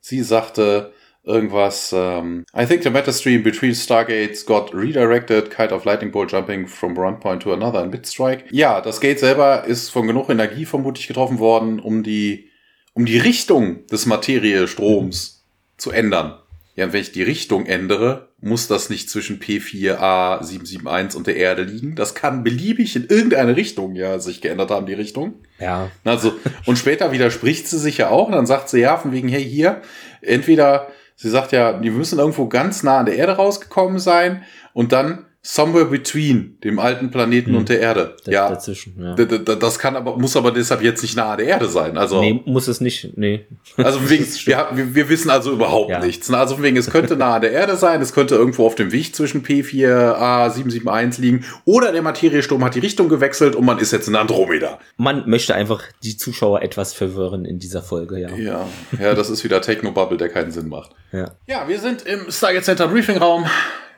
sie sagte irgendwas, ähm, I think the meta stream between Stargates got redirected, kind of lightning bolt jumping from one point to another in Bitstrike. Ja, das Gate selber ist von genug Energie vermutlich getroffen worden, um die, um die Richtung des Materiestroms zu ändern. Ja, wenn ich die Richtung ändere, muss das nicht zwischen P4A771 und der Erde liegen. Das kann beliebig in irgendeine Richtung ja sich geändert haben, die Richtung. Ja. Also, und später widerspricht sie sich ja auch und dann sagt sie ja von wegen, hey, hier, entweder, sie sagt ja, die müssen irgendwo ganz nah an der Erde rausgekommen sein und dann somewhere between dem alten Planeten hm. und der Erde. D ja. Dazwischen, ja. Das kann aber, muss aber deshalb jetzt nicht nahe der Erde sein. Also. Nee, muss es nicht, nee. Also wegen, wir, wir, wissen also überhaupt ja. nichts. Also wegen, es könnte nahe der Erde sein, es könnte irgendwo auf dem Weg zwischen P4A771 liegen oder der Materiesturm hat die Richtung gewechselt und man ist jetzt in Andromeda. Man möchte einfach die Zuschauer etwas verwirren in dieser Folge, ja. Ja, ja das ist wieder Technobubble, der keinen Sinn macht. Ja. Ja, wir sind im Stargate Center Briefing Raum.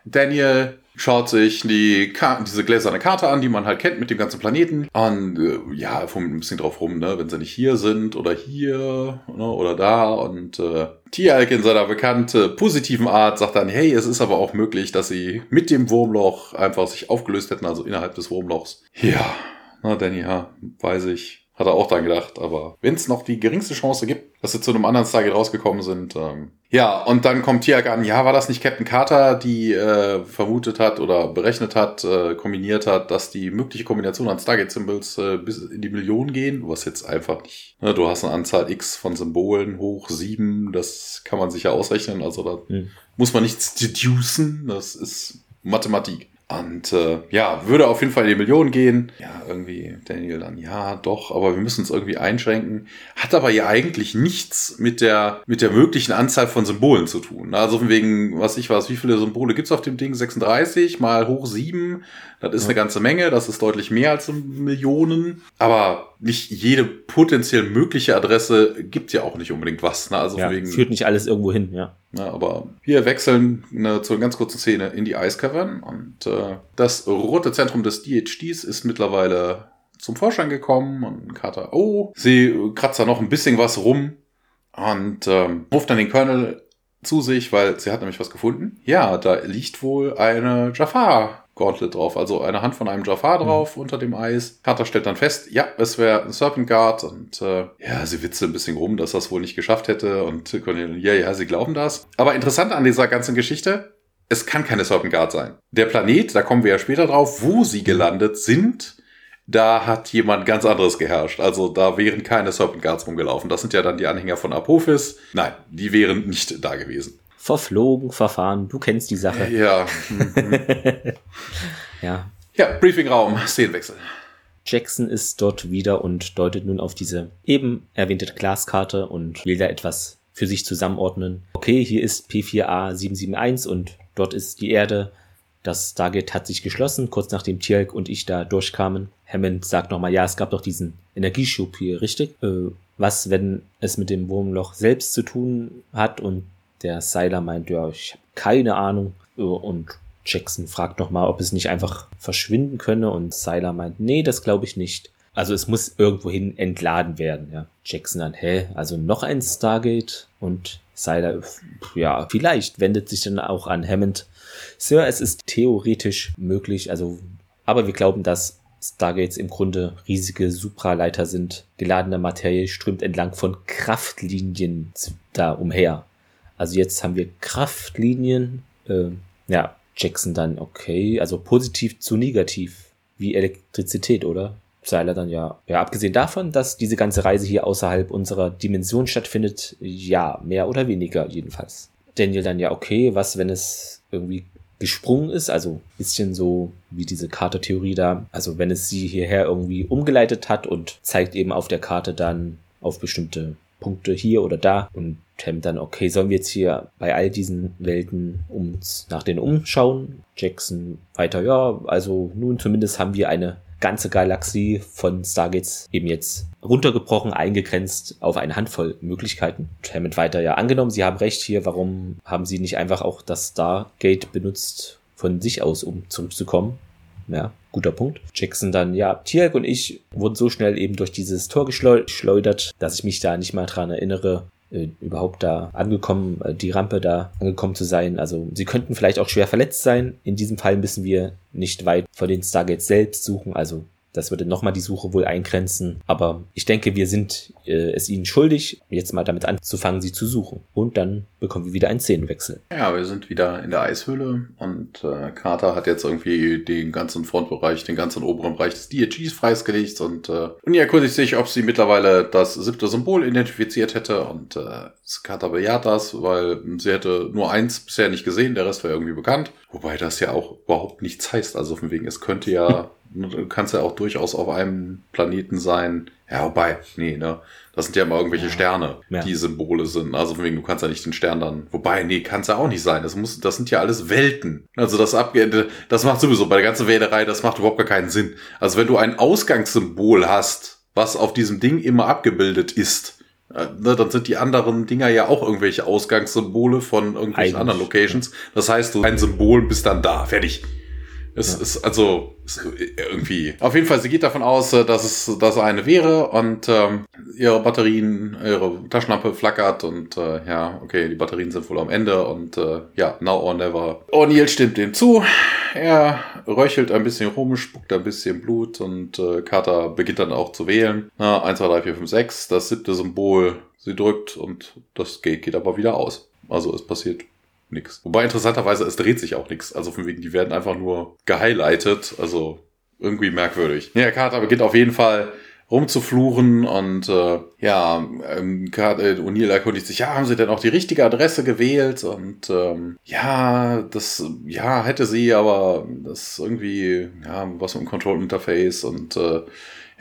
Daniel schaut sich die diese gläserne Karte an, die man halt kennt mit dem ganzen Planeten. Und äh, ja, fummt ein bisschen drauf rum, ne, wenn sie nicht hier sind oder hier ne, oder da. Und äh, Tialk in seiner bekannten positiven Art sagt dann, hey, es ist aber auch möglich, dass sie mit dem Wurmloch einfach sich aufgelöst hätten, also innerhalb des Wurmlochs. Ja, na, Danny, ja, weiß ich. Hat er auch dran gedacht, aber wenn es noch die geringste Chance gibt, dass sie zu einem anderen Stargate rausgekommen sind, ähm, ja, und dann kommt Tiag an, ja, war das nicht Captain Carter, die äh, vermutet hat oder berechnet hat, äh, kombiniert hat, dass die mögliche Kombination an Stargate-Symbols äh, bis in die Millionen gehen, was jetzt einfach nicht. Ne, du hast eine Anzahl X von Symbolen hoch sieben, das kann man sich ja ausrechnen, also da mhm. muss man nichts deducen, das ist Mathematik. Und äh, ja, würde auf jeden Fall in die Millionen gehen. Ja, irgendwie Daniel dann, ja, doch, aber wir müssen es irgendwie einschränken. Hat aber ja eigentlich nichts mit der, mit der möglichen Anzahl von Symbolen zu tun. Also wegen, was ich weiß, wie viele Symbole gibt's auf dem Ding? 36 mal hoch 7. Das ist ja. eine ganze Menge, das ist deutlich mehr als Millionen. Aber nicht jede potenziell mögliche Adresse gibt ja auch nicht unbedingt was. Ne? Also ja, wegen, führt nicht alles irgendwo hin, ja. ja aber wir wechseln eine, zu einer ganz kurzen Szene in die Ice Cavern und äh, das rote Zentrum des DHDs ist mittlerweile zum Vorschein gekommen und Carter, oh, sie kratzt da noch ein bisschen was rum und ähm, ruft dann den Colonel zu sich, weil sie hat nämlich was gefunden. Ja, da liegt wohl eine Jafar Gauntlet drauf, also eine Hand von einem Jafar mhm. drauf mhm. unter dem Eis. Carter stellt dann fest, ja, es wäre ein Serpent Guard und äh, ja, sie witze ein bisschen rum, dass das wohl nicht geschafft hätte und ja, ja, sie glauben das. Aber interessant an dieser ganzen Geschichte, es kann keine Serpent Guard sein. Der Planet, da kommen wir ja später drauf, wo sie gelandet sind, da hat jemand ganz anderes geherrscht. Also da wären keine Serpent Guards rumgelaufen. Das sind ja dann die Anhänger von Apophis. Nein, die wären nicht da gewesen verflogen, verfahren. Du kennst die Sache. Ja. ja. Ja, Briefingraum, Szenenwechsel. Jackson ist dort wieder und deutet nun auf diese eben erwähnte Glaskarte und will da etwas für sich zusammenordnen. Okay, hier ist P4A771 und dort ist die Erde. Das Stargate hat sich geschlossen, kurz nachdem Tjelk und ich da durchkamen. Hammond sagt nochmal, ja, es gab doch diesen Energieschub hier, richtig? Äh, was, wenn es mit dem Wurmloch selbst zu tun hat und der Seiler meint, ja, ich habe keine Ahnung. Und Jackson fragt nochmal, ob es nicht einfach verschwinden könne. Und Seiler meint, nee, das glaube ich nicht. Also es muss irgendwohin entladen werden. Ja. Jackson dann, hä, also noch ein Stargate? Und Seiler, ja, vielleicht wendet sich dann auch an Hammond. Sir, es ist theoretisch möglich, also, aber wir glauben, dass Stargates im Grunde riesige Supraleiter sind. Geladene Materie strömt entlang von Kraftlinien da umher. Also jetzt haben wir Kraftlinien. Äh, ja, Jackson dann okay. Also positiv zu negativ. Wie Elektrizität, oder? Seiler dann ja. Ja, abgesehen davon, dass diese ganze Reise hier außerhalb unserer Dimension stattfindet, ja, mehr oder weniger jedenfalls. Daniel dann ja, okay, was, wenn es irgendwie gesprungen ist, also bisschen so wie diese Karte-Theorie da, also wenn es sie hierher irgendwie umgeleitet hat und zeigt eben auf der Karte dann auf bestimmte Punkte hier oder da und Tem dann, okay, sollen wir jetzt hier bei all diesen Welten uns nach denen umschauen? Jackson weiter, ja, also nun zumindest haben wir eine ganze Galaxie von Stargates eben jetzt runtergebrochen, eingegrenzt auf eine Handvoll Möglichkeiten. Hammond weiter, ja, angenommen, Sie haben recht hier, warum haben Sie nicht einfach auch das Stargate benutzt von sich aus, um zurückzukommen? Ja, guter Punkt. Jackson dann, ja, Tierk und ich wurden so schnell eben durch dieses Tor geschleudert, dass ich mich da nicht mal dran erinnere, äh, überhaupt da angekommen, äh, die Rampe da angekommen zu sein. Also sie könnten vielleicht auch schwer verletzt sein. In diesem Fall müssen wir nicht weit vor den Stargates selbst suchen. Also das würde nochmal die Suche wohl eingrenzen. Aber ich denke, wir sind äh, es ihnen schuldig, jetzt mal damit anzufangen, sie zu suchen. Und dann bekommen wir wieder einen Szenenwechsel. Ja, wir sind wieder in der Eishöhle und äh, Carter hat jetzt irgendwie den ganzen Frontbereich, den ganzen oberen Bereich des DHGs freisgelegt und, äh, und ihr erkundigt sich, ob sie mittlerweile das siebte Symbol identifiziert hätte und äh, Carter bejaht das, weil sie hätte nur eins bisher nicht gesehen, der Rest war irgendwie bekannt. Wobei das ja auch überhaupt nichts heißt. Also von wegen, es könnte ja kannst ja auch durchaus auf einem Planeten sein. Ja, wobei, nee, ne? Das sind ja immer irgendwelche ja. Sterne, ja. die Symbole sind. Also von wegen, du kannst ja nicht den Stern dann. Wobei, nee, kann es ja auch nicht sein. Das muss, das sind ja alles Welten. Also das Abge das macht sowieso bei der ganzen Wählerei, das macht überhaupt gar keinen Sinn. Also wenn du ein Ausgangssymbol hast, was auf diesem Ding immer abgebildet ist, äh, ne, dann sind die anderen Dinger ja auch irgendwelche Ausgangssymbole von irgendwelchen Eigentlich, anderen Locations. Das heißt, du ein Symbol bist dann da, fertig. Es ja. ist also ist irgendwie. Auf jeden Fall, sie geht davon aus, äh, dass es das eine wäre und ähm, ihre Batterien, ihre Taschenlampe flackert und äh, ja, okay, die Batterien sind wohl am Ende und äh, ja, now or never. O'Neill stimmt dem zu. Er röchelt ein bisschen rum, spuckt ein bisschen Blut und äh, Carter beginnt dann auch zu wählen. Na, 1, 2, 3, 4, 5, 6, das siebte Symbol. Sie drückt und das geht, geht aber wieder aus. Also es passiert nix. Wobei interessanterweise, es dreht sich auch nichts. Also von wegen, die werden einfach nur gehighlightet. Also irgendwie merkwürdig. Ja, Carter beginnt auf jeden Fall rumzufluchen und äh, ja, ähm, äh, O'Neill erkundigt sich, ja, haben sie denn auch die richtige Adresse gewählt? Und ähm, ja, das, ja, hätte sie, aber das irgendwie, ja, was mit dem Control Interface und äh,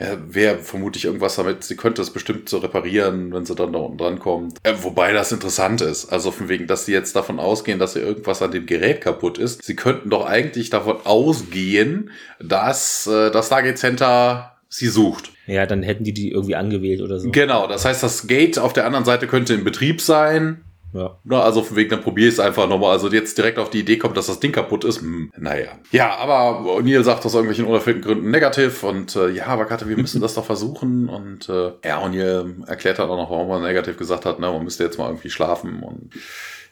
ja, wäre vermutlich irgendwas damit, sie könnte es bestimmt so reparieren, wenn sie dann da unten dran kommt. Äh, wobei das interessant ist. Also von wegen, dass sie jetzt davon ausgehen, dass hier irgendwas an dem Gerät kaputt ist. Sie könnten doch eigentlich davon ausgehen, dass äh, das Stargate Center sie sucht. Ja, dann hätten die die irgendwie angewählt oder so. Genau, das heißt, das Gate auf der anderen Seite könnte in Betrieb sein. Ja. Na, also von wegen, dann probier es einfach nochmal. Also jetzt direkt auf die Idee kommt, dass das Ding kaputt ist. Hm, naja. Ja, aber Neil sagt aus irgendwelchen unerfüllten Gründen negativ und äh, ja, aber Karte, wir müssen das doch versuchen. Und äh, ja, und Neil erklärt dann auch noch, warum er negativ gesagt hat, ne, man müsste jetzt mal irgendwie schlafen und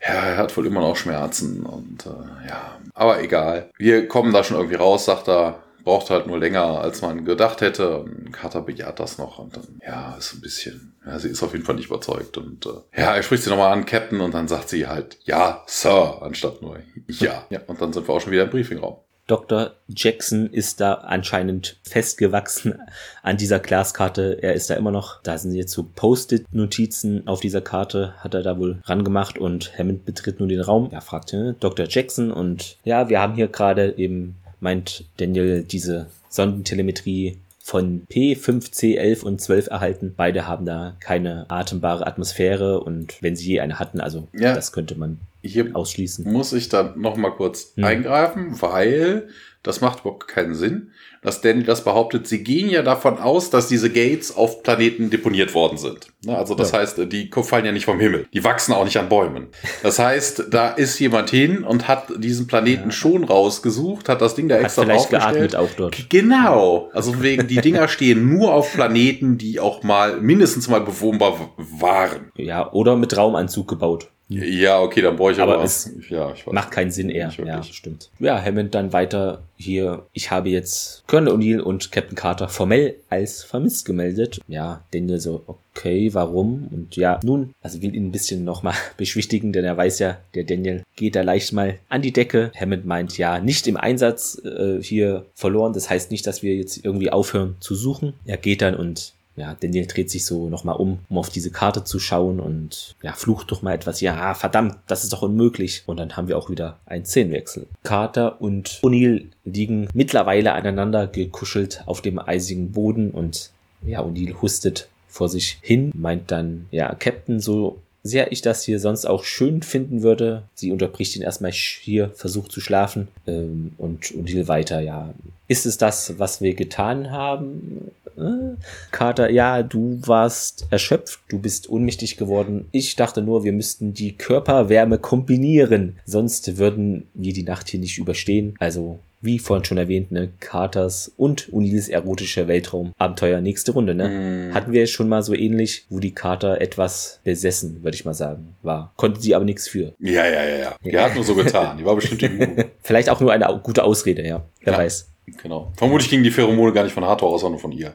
ja, er hat wohl immer noch Schmerzen und äh, ja, aber egal. Wir kommen da schon irgendwie raus, sagt er braucht halt nur länger, als man gedacht hätte. Und Carter bejaht das noch und dann, ja, ist ein bisschen, ja, sie ist auf jeden Fall nicht überzeugt. Und äh, ja, er spricht sie nochmal an, Captain, und dann sagt sie halt, ja, Sir, anstatt nur ja. Ja, und dann sind wir auch schon wieder im Briefingraum. Dr. Jackson ist da anscheinend festgewachsen an dieser Glaskarte. Er ist da immer noch. Da sind jetzt so Post-it-Notizen auf dieser Karte, hat er da wohl rangemacht und Hammond betritt nun den Raum. Er fragte Dr. Jackson und ja, wir haben hier gerade eben meint Daniel diese Sondentelemetrie von P5, C11 und 12 erhalten. Beide haben da keine atembare Atmosphäre und wenn sie je eine hatten, also ja, das könnte man hier ausschließen. Muss ich da noch mal kurz hm. eingreifen, weil das macht überhaupt keinen Sinn dass Danny das behauptet, sie gehen ja davon aus, dass diese Gates auf Planeten deponiert worden sind. Ne, also das ja. heißt, die fallen ja nicht vom Himmel. Die wachsen auch nicht an Bäumen. Das heißt, da ist jemand hin und hat diesen Planeten ja. schon rausgesucht, hat das Ding da hat extra vielleicht geatmet auch dort. Genau. Also wegen, die Dinger stehen nur auf Planeten, die auch mal mindestens mal bewohnbar waren. Ja, oder mit Raumanzug gebaut. Ja, okay, dann brauche ich aber. aber es ja, ich weiß. macht keinen Sinn eher. Ja, stimmt. Ja, Hammond dann weiter hier. Ich habe jetzt Colonel O'Neill und Captain Carter formell als vermisst gemeldet. Ja, Daniel so, okay, warum? Und ja, nun, also will ihn ein bisschen nochmal beschwichtigen, denn er weiß ja, der Daniel geht da leicht mal an die Decke. Hammond meint ja, nicht im Einsatz äh, hier verloren. Das heißt nicht, dass wir jetzt irgendwie aufhören zu suchen. Er geht dann und ja, Daniel dreht sich so nochmal um, um auf diese Karte zu schauen und ja, flucht doch mal etwas. Ja, verdammt, das ist doch unmöglich. Und dann haben wir auch wieder einen Szenenwechsel. Carter und O'Neill liegen mittlerweile aneinander gekuschelt auf dem eisigen Boden und ja, O'Neill hustet vor sich hin, meint dann, ja, Captain, so sehr ich das hier sonst auch schön finden würde. Sie unterbricht ihn erstmal hier, versucht zu schlafen ähm, und O'Neill weiter, ja. Ist es das, was wir getan haben? Äh, Carter, ja, du warst erschöpft, du bist ohnmächtig geworden. Ich dachte nur, wir müssten die Körperwärme kombinieren, sonst würden wir die Nacht hier nicht überstehen. Also wie vorhin schon erwähnt, ne, Carters und Unils erotische Weltraumabenteuer nächste Runde, ne? Mm. Hatten wir schon mal so ähnlich, wo die Carter etwas besessen, würde ich mal sagen, war. Konnte sie aber nichts für. Ja, ja, ja, ja. Die hat nur so getan. Die war bestimmt immun. Vielleicht auch nur eine gute Ausrede, ja. Wer ja. weiß. Genau. Vermutlich gingen die Pheromone gar nicht von Hathor aus, sondern von ihr.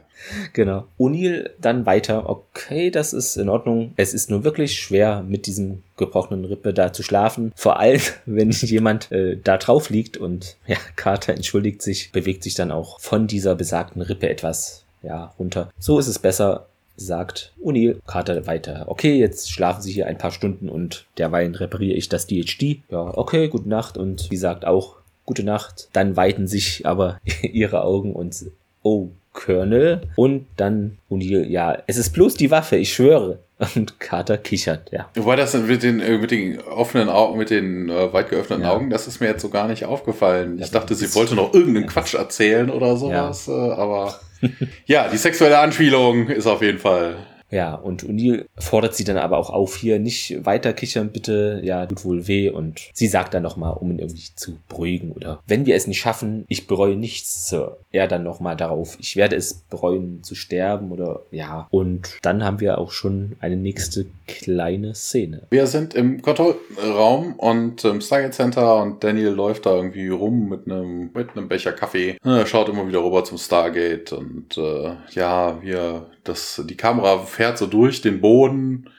Genau. O'Neill dann weiter. Okay, das ist in Ordnung. Es ist nur wirklich schwer, mit diesem gebrochenen Rippe da zu schlafen. Vor allem, wenn jemand äh, da drauf liegt und ja, Carter entschuldigt sich, bewegt sich dann auch von dieser besagten Rippe etwas ja, runter. So ist es besser, sagt O'Neill. Carter weiter. Okay, jetzt schlafen Sie hier ein paar Stunden und derweil repariere ich das DHD. Ja, okay, gute Nacht. Und sie sagt auch, gute Nacht. Dann weiten sich aber ihre Augen und oh, Colonel. Und dann O'Neill, ja, es ist bloß die Waffe, ich schwöre. Und Carter kichert, ja. Wobei das mit den, äh, mit den offenen Augen, mit den äh, weit geöffneten ja. Augen, das ist mir jetzt so gar nicht aufgefallen. Ich dachte, sie wollte noch irgendeinen Quatsch erzählen oder sowas, ja. Äh, aber ja, die sexuelle Anspielung ist auf jeden Fall ja, und O'Neill fordert sie dann aber auch auf, hier nicht weiter kichern, bitte, ja, tut wohl weh. Und sie sagt dann nochmal, um ihn irgendwie zu beruhigen oder wenn wir es nicht schaffen, ich bereue nichts, Sir. Er dann nochmal darauf, ich werde es bereuen zu sterben oder ja. Und dann haben wir auch schon eine nächste kleine Szene. Wir sind im Kontrollraum und im Stargate Center und Daniel läuft da irgendwie rum mit einem, mit Becher Kaffee. Er schaut immer wieder rüber zum Stargate und äh, ja, wir, das, die Kamera fährt fährt so durch den Boden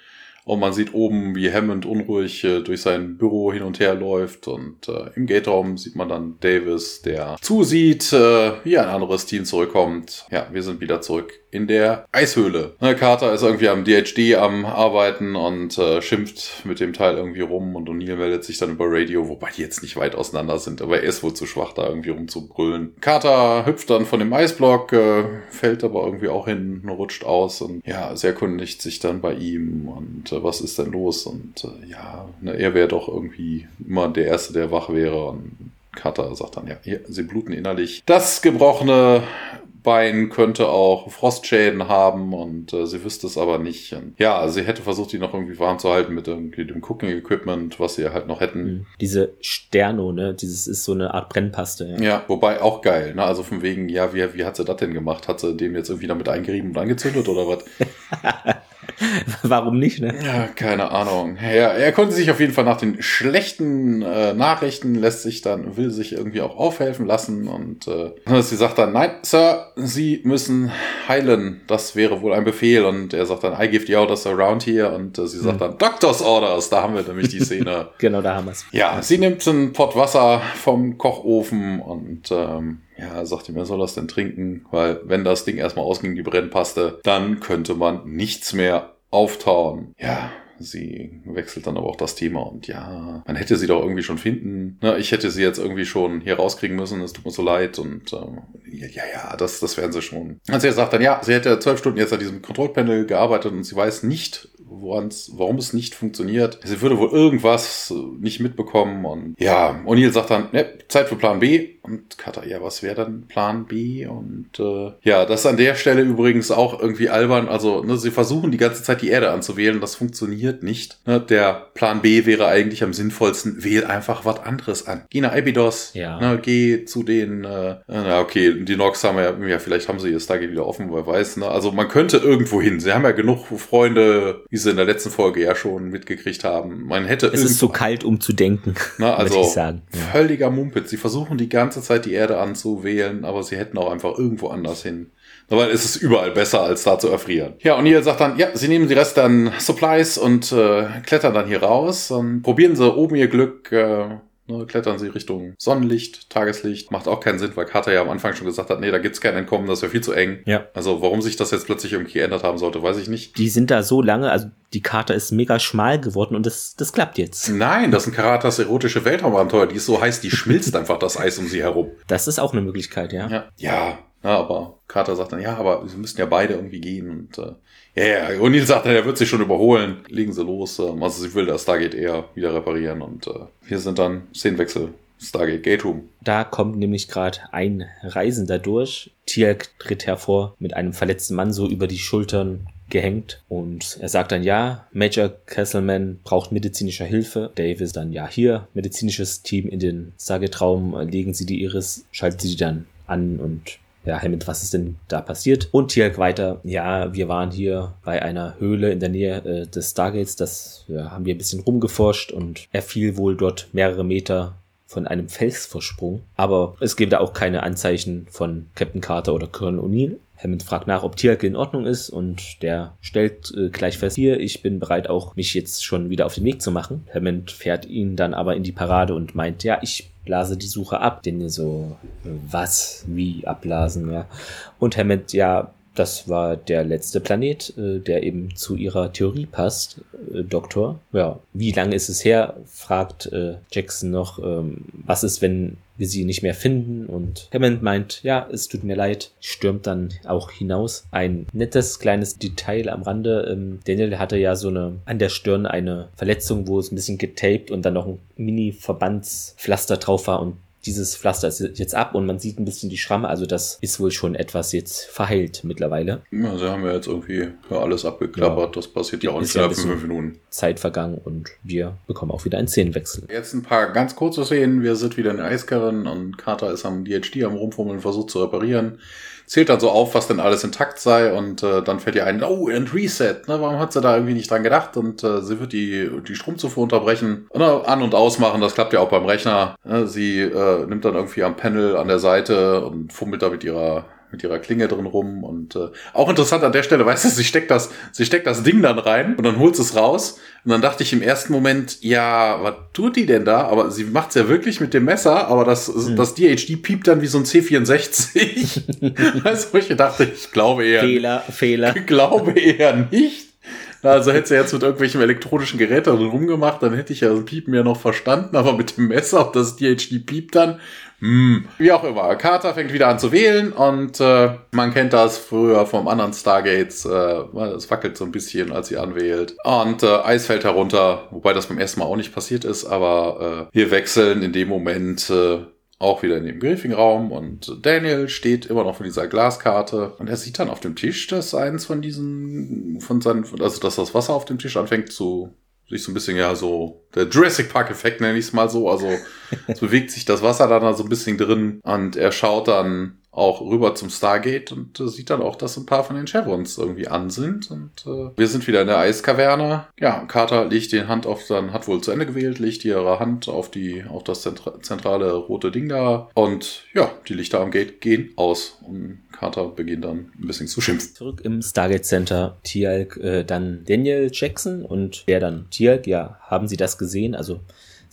und man sieht oben, wie Hammond unruhig äh, durch sein Büro hin und her läuft. Und äh, im Gate-Raum sieht man dann Davis, der zusieht, äh, wie ein anderes Team zurückkommt. Ja, wir sind wieder zurück in der Eishöhle. Ne, Carter ist irgendwie am DHD am Arbeiten und äh, schimpft mit dem Teil irgendwie rum und O'Neill meldet sich dann über Radio, wobei die jetzt nicht weit auseinander sind, aber er ist wohl zu schwach, da irgendwie rumzubrüllen. Carter hüpft dann von dem Eisblock, äh, fällt aber irgendwie auch hin, rutscht aus und ja, sie erkundigt sich dann bei ihm und äh, was ist denn los und äh, ja, ne, er wäre doch irgendwie immer der Erste, der wach wäre und Carter sagt dann, ja, hier, sie bluten innerlich. Das gebrochene Bein könnte auch Frostschäden haben und äh, sie wüsste es aber nicht. Und, ja, sie hätte versucht, die noch irgendwie warm zu halten mit irgendwie dem Cooking-Equipment, was sie halt noch hätten. Mhm. Diese Sterno, ne? Dieses ist so eine Art Brennpaste. Ja, ja wobei auch geil, ne? Also von wegen, ja, wie, wie hat sie das denn gemacht? Hat sie dem jetzt irgendwie damit eingerieben und angezündet oder was? Warum nicht, ne? Ja, keine Ahnung. Ja, er konnte sich auf jeden Fall nach den schlechten äh, Nachrichten, lässt sich dann, will sich irgendwie auch aufhelfen lassen und äh, sie sagt dann, nein, Sir, Sie müssen heilen. Das wäre wohl ein Befehl. Und er sagt dann, I give the orders around here. Und äh, sie sagt hm. dann, Doctor's Orders. Da haben wir nämlich die Szene. genau, da haben wir es. Ja, sie nimmt einen Pott Wasser vom Kochofen und ähm, ja, sagt ihm, er soll das denn trinken, weil wenn das Ding erstmal ausging, die Brennpaste, dann könnte man nichts mehr auftauen. Ja, sie wechselt dann aber auch das Thema und ja, man hätte sie doch irgendwie schon finden. Na, ich hätte sie jetzt irgendwie schon hier rauskriegen müssen, es tut mir so leid und ähm, ja, ja, das, das werden sie schon. Also er sagt dann, ja, sie hätte zwölf Stunden jetzt an diesem Kontrollpanel gearbeitet und sie weiß nicht, warum es nicht funktioniert. Sie würde wohl irgendwas nicht mitbekommen und ja, O'Neill sagt dann, ne, Zeit für Plan B und Kata, ja, was wäre dann Plan B? Und äh, ja, das ist an der Stelle übrigens auch irgendwie albern. Also, ne, sie versuchen die ganze Zeit die Erde anzuwählen, das funktioniert nicht. Ne, der Plan B wäre eigentlich am sinnvollsten, wähl einfach was anderes an. Geh nach Abydos, ja. ne, geh zu den, äh, na okay, die Nox haben ja, ja, vielleicht haben sie ihr Stargate wieder offen, wer weiß. Ne? Also man könnte irgendwo hin. Sie haben ja genug Freunde, wie sie in der letzten Folge ja schon mitgekriegt haben. Man hätte Es ist so kalt, um zu denken. Na, also ich sagen. Völliger Mumpitz. Sie versuchen die ganze Zeit die Erde anzuwählen, aber sie hätten auch einfach irgendwo anders hin. Weil es ist überall besser, als da zu erfrieren. Ja, und ihr sagt dann, ja, sie nehmen die Rest an Supplies und äh, klettern dann hier raus und probieren sie oben ihr Glück. Äh, Ne, klettern sie Richtung Sonnenlicht, Tageslicht. Macht auch keinen Sinn, weil Carter ja am Anfang schon gesagt hat, nee, da gibt's kein Entkommen, das wäre viel zu eng. Ja. Also warum sich das jetzt plötzlich irgendwie geändert haben sollte, weiß ich nicht. Die sind da so lange, also die Carter ist mega schmal geworden und das, das klappt jetzt. Nein, das sind Karatas erotische Weltraumabenteuer, die ist so heiß, die schmilzt einfach das Eis um sie herum. Das ist auch eine Möglichkeit, ja. Ja, ja, ja aber Carter sagt dann, ja, aber sie müssten ja beide irgendwie gehen und äh, ja, ja, O'Neill sagt, er wird sich schon überholen. Legen sie los. Ähm, also sie will das Stargate eher wieder reparieren. Und äh, hier sind dann Szenenwechsel. Stargate Gate Room. Da kommt nämlich gerade ein Reisender durch. Tiak tritt hervor mit einem verletzten Mann so über die Schultern gehängt. Und er sagt dann, ja, Major Castleman braucht medizinische Hilfe. Davis dann, ja, hier, medizinisches Team in den Stargate-Raum, legen Sie die Iris, schalten Sie die dann an und ja, Hammond, was ist denn da passiert? Und Tialk weiter, ja, wir waren hier bei einer Höhle in der Nähe äh, des Stargates, das ja, haben wir ein bisschen rumgeforscht und er fiel wohl dort mehrere Meter von einem Felsvorsprung. Aber es gibt da auch keine Anzeichen von Captain Carter oder Colonel O'Neill. Hammond fragt nach, ob Tialk in Ordnung ist und der stellt äh, gleich fest, hier, ich bin bereit auch mich jetzt schon wieder auf den Weg zu machen. Hammond fährt ihn dann aber in die Parade und meint, ja, ich blase die Suche ab. Den so, was, wie abblasen, ja. Und Hammond, ja, das war der letzte Planet, äh, der eben zu ihrer Theorie passt, äh, Doktor. Ja, wie lange ist es her? fragt äh, Jackson noch. Ähm, was ist, wenn wir sie nicht mehr finden? Und Hammond meint, ja, es tut mir leid, stürmt dann auch hinaus. Ein nettes kleines Detail am Rande. Ähm, Daniel hatte ja so eine an der Stirn eine Verletzung, wo es ein bisschen getaped und dann noch ein Mini-Verbandspflaster drauf war und dieses Pflaster ist jetzt ab und man sieht ein bisschen die Schramme. Also das ist wohl schon etwas jetzt verheilt mittlerweile. Ja, sie haben ja jetzt irgendwie alles abgeklappert. Ja. Das passiert ja auch nicht innerhalb von fünf Minuten. Zeit vergangen und wir bekommen auch wieder einen Szenenwechsel. Jetzt ein paar ganz kurze Szenen. Wir sind wieder in der Eiskarren und Carter ist am DHD am Rumfummeln, versucht zu reparieren zählt dann so auf, was denn alles intakt sei und äh, dann fällt ihr ein, oh, and Reset, ne, warum hat sie da irgendwie nicht dran gedacht? Und äh, sie wird die, die Stromzufuhr unterbrechen, ne, an- und ausmachen, das klappt ja auch beim Rechner. Ne, sie äh, nimmt dann irgendwie am Panel an der Seite und fummelt da mit ihrer mit ihrer Klinge drin rum und äh, auch interessant an der Stelle, weißt du, sie steckt das, sie steckt das Ding dann rein und dann holt es raus und dann dachte ich im ersten Moment, ja, was tut die denn da? Aber sie macht es ja wirklich mit dem Messer, aber das, mhm. das DHD piept dann wie so ein C64. weißt du, ich dachte, ich glaube eher. Fehler, Fehler. Ich glaube eher nicht. Also hätte sie jetzt mit irgendwelchen elektronischen Geräten rumgemacht, dann hätte ich ja das Piepen ja noch verstanden, aber mit dem Messer, ob das DHD piept dann, hm, wie auch immer. Carter fängt wieder an zu wählen und äh, man kennt das früher vom anderen Stargates. Äh, es wackelt so ein bisschen, als sie anwählt. Und äh, Eis fällt herunter, wobei das beim ersten Mal auch nicht passiert ist, aber äh, wir wechseln in dem Moment äh, auch wieder in dem Briefingraum und Daniel steht immer noch vor dieser Glaskarte und er sieht dann auf dem Tisch, dass eins von diesen, von seinen, also dass das Wasser auf dem Tisch anfängt zu sich so ein bisschen ja so der Jurassic Park Effekt nenne ich es mal so, also es bewegt sich das Wasser dann so also ein bisschen drin und er schaut dann auch rüber zum Stargate und äh, sieht dann auch, dass ein paar von den Chevrons irgendwie an sind. Und äh, wir sind wieder in der Eiskaverne. Ja, Carter legt die Hand auf, dann hat wohl zu Ende gewählt, legt ihre Hand auf die, auf das zentra zentrale rote Ding da. Und ja, die Lichter am Gate gehen aus. Und Carter beginnt dann ein bisschen zu schimpfen. Zurück im Stargate Center, Tialk, äh, dann Daniel Jackson und der dann Tialk, ja, haben Sie das gesehen? Also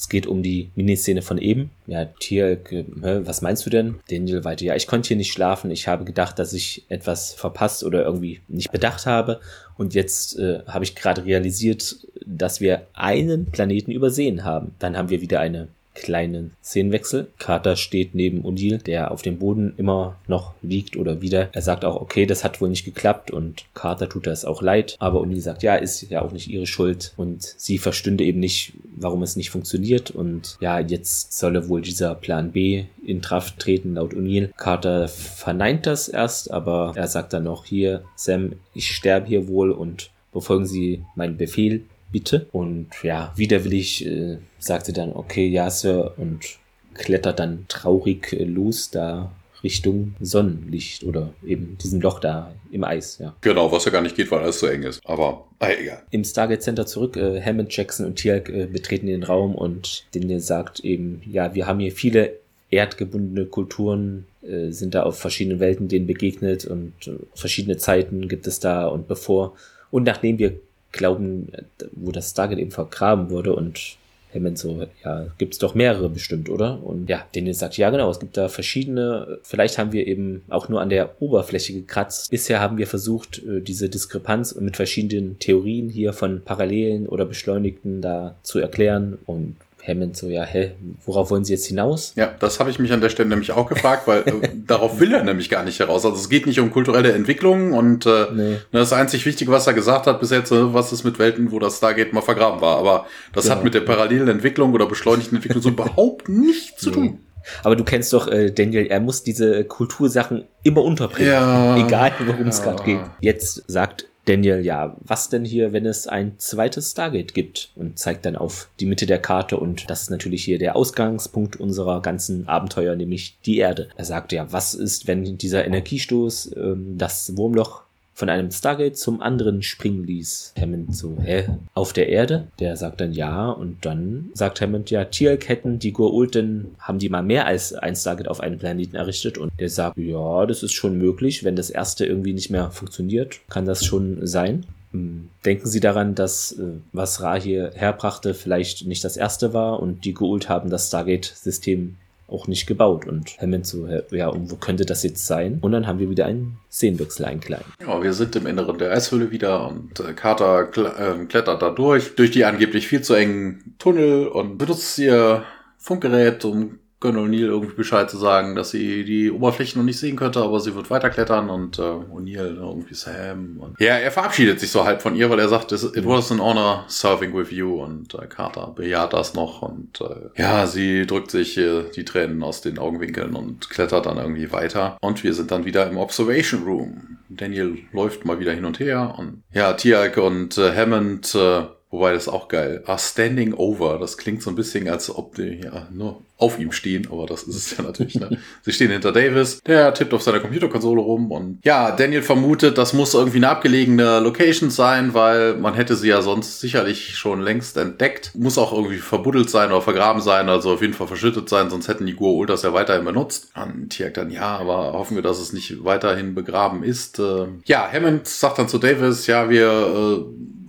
es geht um die Miniszene von eben. Ja, Tier, was meinst du denn? Daniel weiter, ja, ich konnte hier nicht schlafen. Ich habe gedacht, dass ich etwas verpasst oder irgendwie nicht bedacht habe. Und jetzt äh, habe ich gerade realisiert, dass wir einen Planeten übersehen haben. Dann haben wir wieder eine kleinen Szenenwechsel. Carter steht neben O'Neill, der auf dem Boden immer noch liegt oder wieder. Er sagt auch, okay, das hat wohl nicht geklappt und Carter tut das auch leid. Aber O'Neill sagt, ja, ist ja auch nicht ihre Schuld und sie verstünde eben nicht, warum es nicht funktioniert und ja, jetzt solle wohl dieser Plan B in Kraft treten, laut O'Neill. Carter verneint das erst, aber er sagt dann noch, hier, Sam, ich sterbe hier wohl und befolgen Sie meinen Befehl bitte. Und ja, widerwillig äh, sagt sie dann, okay, ja, Sir, und klettert dann traurig äh, los da Richtung Sonnenlicht oder eben diesem Loch da im Eis, ja. Genau, was ja gar nicht geht, weil alles so eng ist. Aber äh, egal. Im Stargate Center zurück, äh, Hammond, Jackson und Tialk äh, betreten den Raum und Daniel sagt eben, ja, wir haben hier viele erdgebundene Kulturen, äh, sind da auf verschiedenen Welten denen begegnet und äh, verschiedene Zeiten gibt es da und bevor und nachdem wir glauben, wo das Stargate eben vergraben wurde und Hammond so, ja, gibt's doch mehrere bestimmt, oder? Und ja, Daniel sagt, ja genau, es gibt da verschiedene, vielleicht haben wir eben auch nur an der Oberfläche gekratzt. Bisher haben wir versucht, äh, diese Diskrepanz mit verschiedenen Theorien hier von Parallelen oder Beschleunigten da zu erklären und Hammond so, ja, hä, worauf wollen Sie jetzt hinaus? Ja, das habe ich mich an der Stelle nämlich auch gefragt, weil äh, darauf will er nämlich gar nicht heraus. Also es geht nicht um kulturelle Entwicklung und äh, nee. das einzig Wichtige, was er gesagt hat bis jetzt, äh, was ist mit Welten, wo das Stargate mal vergraben war. Aber das genau. hat mit der parallelen Entwicklung oder beschleunigten Entwicklung so überhaupt nichts zu tun. Aber du kennst doch äh, Daniel, er muss diese Kultursachen immer unterbringen. Ja, egal worum es ja. gerade geht. Jetzt sagt Daniel, ja, was denn hier, wenn es ein zweites Stargate gibt? Und zeigt dann auf die Mitte der Karte und das ist natürlich hier der Ausgangspunkt unserer ganzen Abenteuer, nämlich die Erde. Er sagt ja, was ist, wenn dieser Energiestoß ähm, das Wurmloch von einem Stargate zum anderen springen ließ. Hammond so, hä? Auf der Erde? Der sagt dann ja und dann sagt Hammond ja, Tielk hätten die Gur-Ulten, haben die mal mehr als ein Stargate auf einem Planeten errichtet und der sagt, ja, das ist schon möglich, wenn das erste irgendwie nicht mehr funktioniert, kann das schon sein. Hm, denken Sie daran, dass äh, was Ra hier herbrachte vielleicht nicht das erste war und die Geult haben das Stargate-System auch nicht gebaut. Und Hammond so, ja, und wo könnte das jetzt sein? Und dann haben wir wieder einen Szenenwechsel, einen kleinen. Ja, wir sind im Inneren der Eishöhle wieder und äh, Carter äh, klettert da durch, durch die angeblich viel zu engen Tunnel und benutzt ihr Funkgerät, um Gönn O'Neill irgendwie Bescheid zu sagen, dass sie die Oberfläche noch nicht sehen könnte, aber sie wird weiterklettern und äh, O'Neill irgendwie Sam. Und ja, er verabschiedet sich so halb von ihr, weil er sagt, it was an honor serving with you und äh, Carter bejaht das noch und äh, ja, sie drückt sich äh, die Tränen aus den Augenwinkeln und klettert dann irgendwie weiter und wir sind dann wieder im Observation Room. Daniel läuft mal wieder hin und her und ja, Tiag und äh, Hammond äh, Wobei das auch geil. Are standing over. Das klingt so ein bisschen, als ob die ja nur auf ihm stehen, aber das ist es ja natürlich. Ne? Sie stehen hinter Davis. Der tippt auf seiner Computerkonsole rum und ja, Daniel vermutet, das muss irgendwie eine abgelegene Location sein, weil man hätte sie ja sonst sicherlich schon längst entdeckt. Muss auch irgendwie verbuddelt sein oder vergraben sein, also auf jeden Fall verschüttet sein, sonst hätten die Gur Ultras ja weiterhin benutzt. Und Tiak dann, ja, aber hoffen wir, dass es nicht weiterhin begraben ist. Äh, ja, Hammond sagt dann zu Davis, ja, wir äh,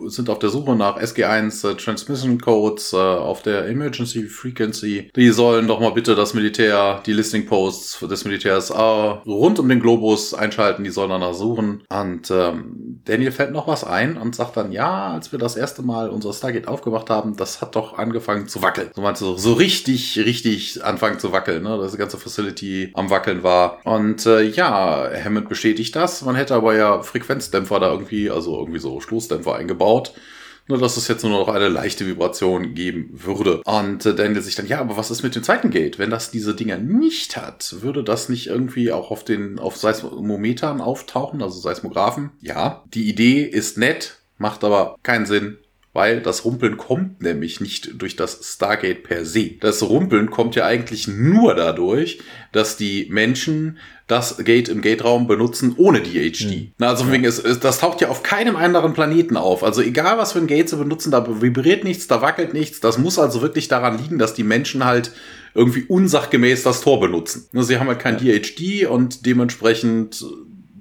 sind auf der Suche nach SG1 äh, Transmission Codes äh, auf der Emergency Frequency. Die sollen doch mal bitte das Militär, die Listening Posts des Militärs äh, rund um den Globus einschalten. Die sollen danach suchen. Und ähm, Daniel fällt noch was ein und sagt dann, ja, als wir das erste Mal unser Stargate aufgemacht haben, das hat doch angefangen zu wackeln. So meinst du, so richtig, richtig anfangen zu wackeln, ne? Dass ganze Facility am Wackeln war. Und äh, ja, Hammond bestätigt das. Man hätte aber ja Frequenzdämpfer da irgendwie, also irgendwie so Stoßdämpfer eingebaut gebaut. Nur, dass es jetzt nur noch eine leichte Vibration geben würde. Und äh, Daniel sich dann, ja, aber was ist mit dem zweiten Gate? Wenn das diese Dinger nicht hat, würde das nicht irgendwie auch auf den, auf Seismometern auftauchen, also Seismographen? Ja, die Idee ist nett, macht aber keinen Sinn, weil das Rumpeln kommt nämlich nicht durch das Stargate per se. Das Rumpeln kommt ja eigentlich nur dadurch, dass die Menschen das Gate im Gate-Raum benutzen ohne DHD. Mhm. Na, also ja. wegen, es, es, das taucht ja auf keinem anderen Planeten auf. Also egal, was für ein Gate sie benutzen, da vibriert nichts, da wackelt nichts. Das muss also wirklich daran liegen, dass die Menschen halt irgendwie unsachgemäß das Tor benutzen. Sie haben halt kein ja. DHD und dementsprechend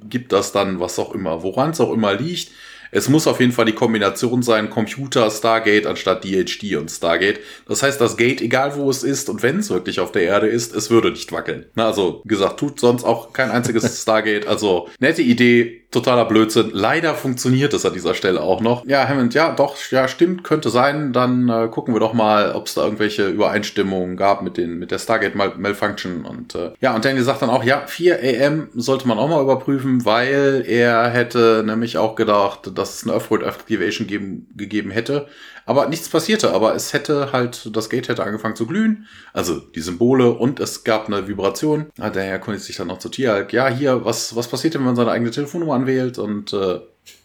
gibt das dann was auch immer, woran es auch immer liegt es muss auf jeden Fall die Kombination sein, Computer, Stargate anstatt DHD und Stargate. Das heißt, das Gate, egal wo es ist und wenn es wirklich auf der Erde ist, es würde nicht wackeln. Na, also, gesagt, tut sonst auch kein einziges Stargate. Also, nette Idee, totaler Blödsinn. Leider funktioniert es an dieser Stelle auch noch. Ja, Hammond, ja, doch, ja, stimmt, könnte sein. Dann äh, gucken wir doch mal, ob es da irgendwelche Übereinstimmungen gab mit den mit der Stargate Mal Malfunction und äh, ja, und Danny sagt dann auch, ja, 4 AM sollte man auch mal überprüfen, weil er hätte nämlich auch gedacht, dass es eine Earthworld Activation geben, gegeben hätte. Aber nichts passierte, aber es hätte halt, das Gate hätte angefangen zu glühen, also die Symbole und es gab eine Vibration. Der erkundigt sich dann noch zu Tialk, ja, hier, was, was passiert denn, wenn man seine eigene Telefonnummer anwählt und äh,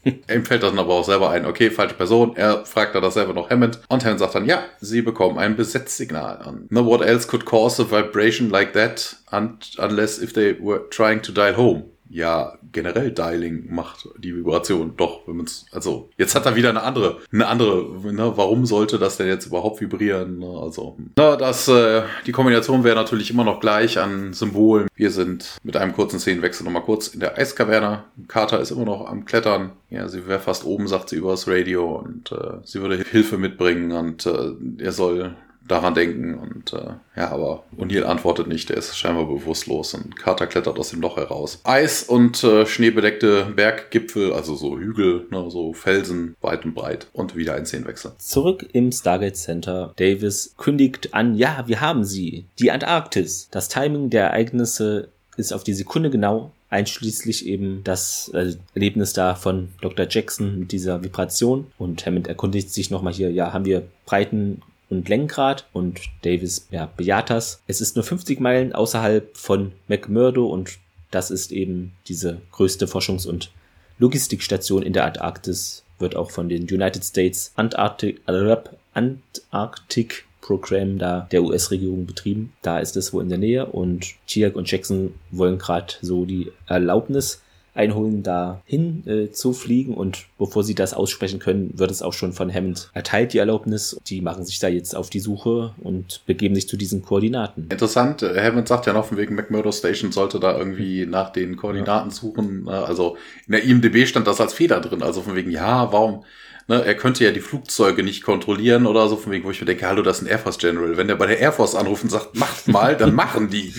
ihm fällt das dann aber auch selber ein, okay, falsche Person. Er fragt dann dasselbe noch Hammond. Und Hammond sagt dann, ja, sie bekommen ein Besetzsignal an. No, what else could cause a vibration like that unless if they were trying to dial home? Ja generell Dialing macht, die Vibration. Doch, wenn man es, also jetzt hat er wieder eine andere, eine andere, ne, warum sollte das denn jetzt überhaupt vibrieren? Ne? Also, na, das, äh, die Kombination wäre natürlich immer noch gleich an Symbolen. Wir sind mit einem kurzen Szenenwechsel nochmal kurz in der Eiskaverne. Carter ist immer noch am Klettern. Ja, sie wäre fast oben, sagt sie übers Radio und äh, sie würde Hilfe mitbringen und äh, er soll daran denken. Und äh, ja, aber O'Neill antwortet nicht, er ist scheinbar bewusstlos und Carter klettert aus dem Loch heraus. Eis und äh, schneebedeckte Berggipfel, also so Hügel, ne, so Felsen, weit und breit und wieder ein Szenenwechsel. Zurück im Stargate Center. Davis kündigt an, ja, wir haben sie, die Antarktis. Das Timing der Ereignisse ist auf die Sekunde genau einschließlich eben das äh, Erlebnis da von Dr. Jackson mit dieser Vibration. Und Hammond erkundigt sich nochmal hier, ja, haben wir breiten und Lenkrad und Davis ja, bejaht das. Es ist nur 50 Meilen außerhalb von McMurdo und das ist eben diese größte Forschungs- und Logistikstation in der Antarktis wird auch von den United States Antarctic, Antarctic Program da der US-Regierung betrieben. Da ist es wohl in der Nähe und Tiak und Jackson wollen gerade so die Erlaubnis einholen, da hin äh, zu fliegen. Und bevor sie das aussprechen können, wird es auch schon von Hammond erteilt, die Erlaubnis. Die machen sich da jetzt auf die Suche und begeben sich zu diesen Koordinaten. Interessant, äh, Hammond sagt ja noch von wegen McMurdo Station sollte da irgendwie nach den Koordinaten suchen. Also in der IMDB stand das als Fehler drin. Also von wegen, ja, warum Ne, er könnte ja die Flugzeuge nicht kontrollieren oder so, von wegen, wo ich mir denke, hallo, das ist ein Air Force General. Wenn der bei der Air Force anruft und sagt, macht mal, dann machen die.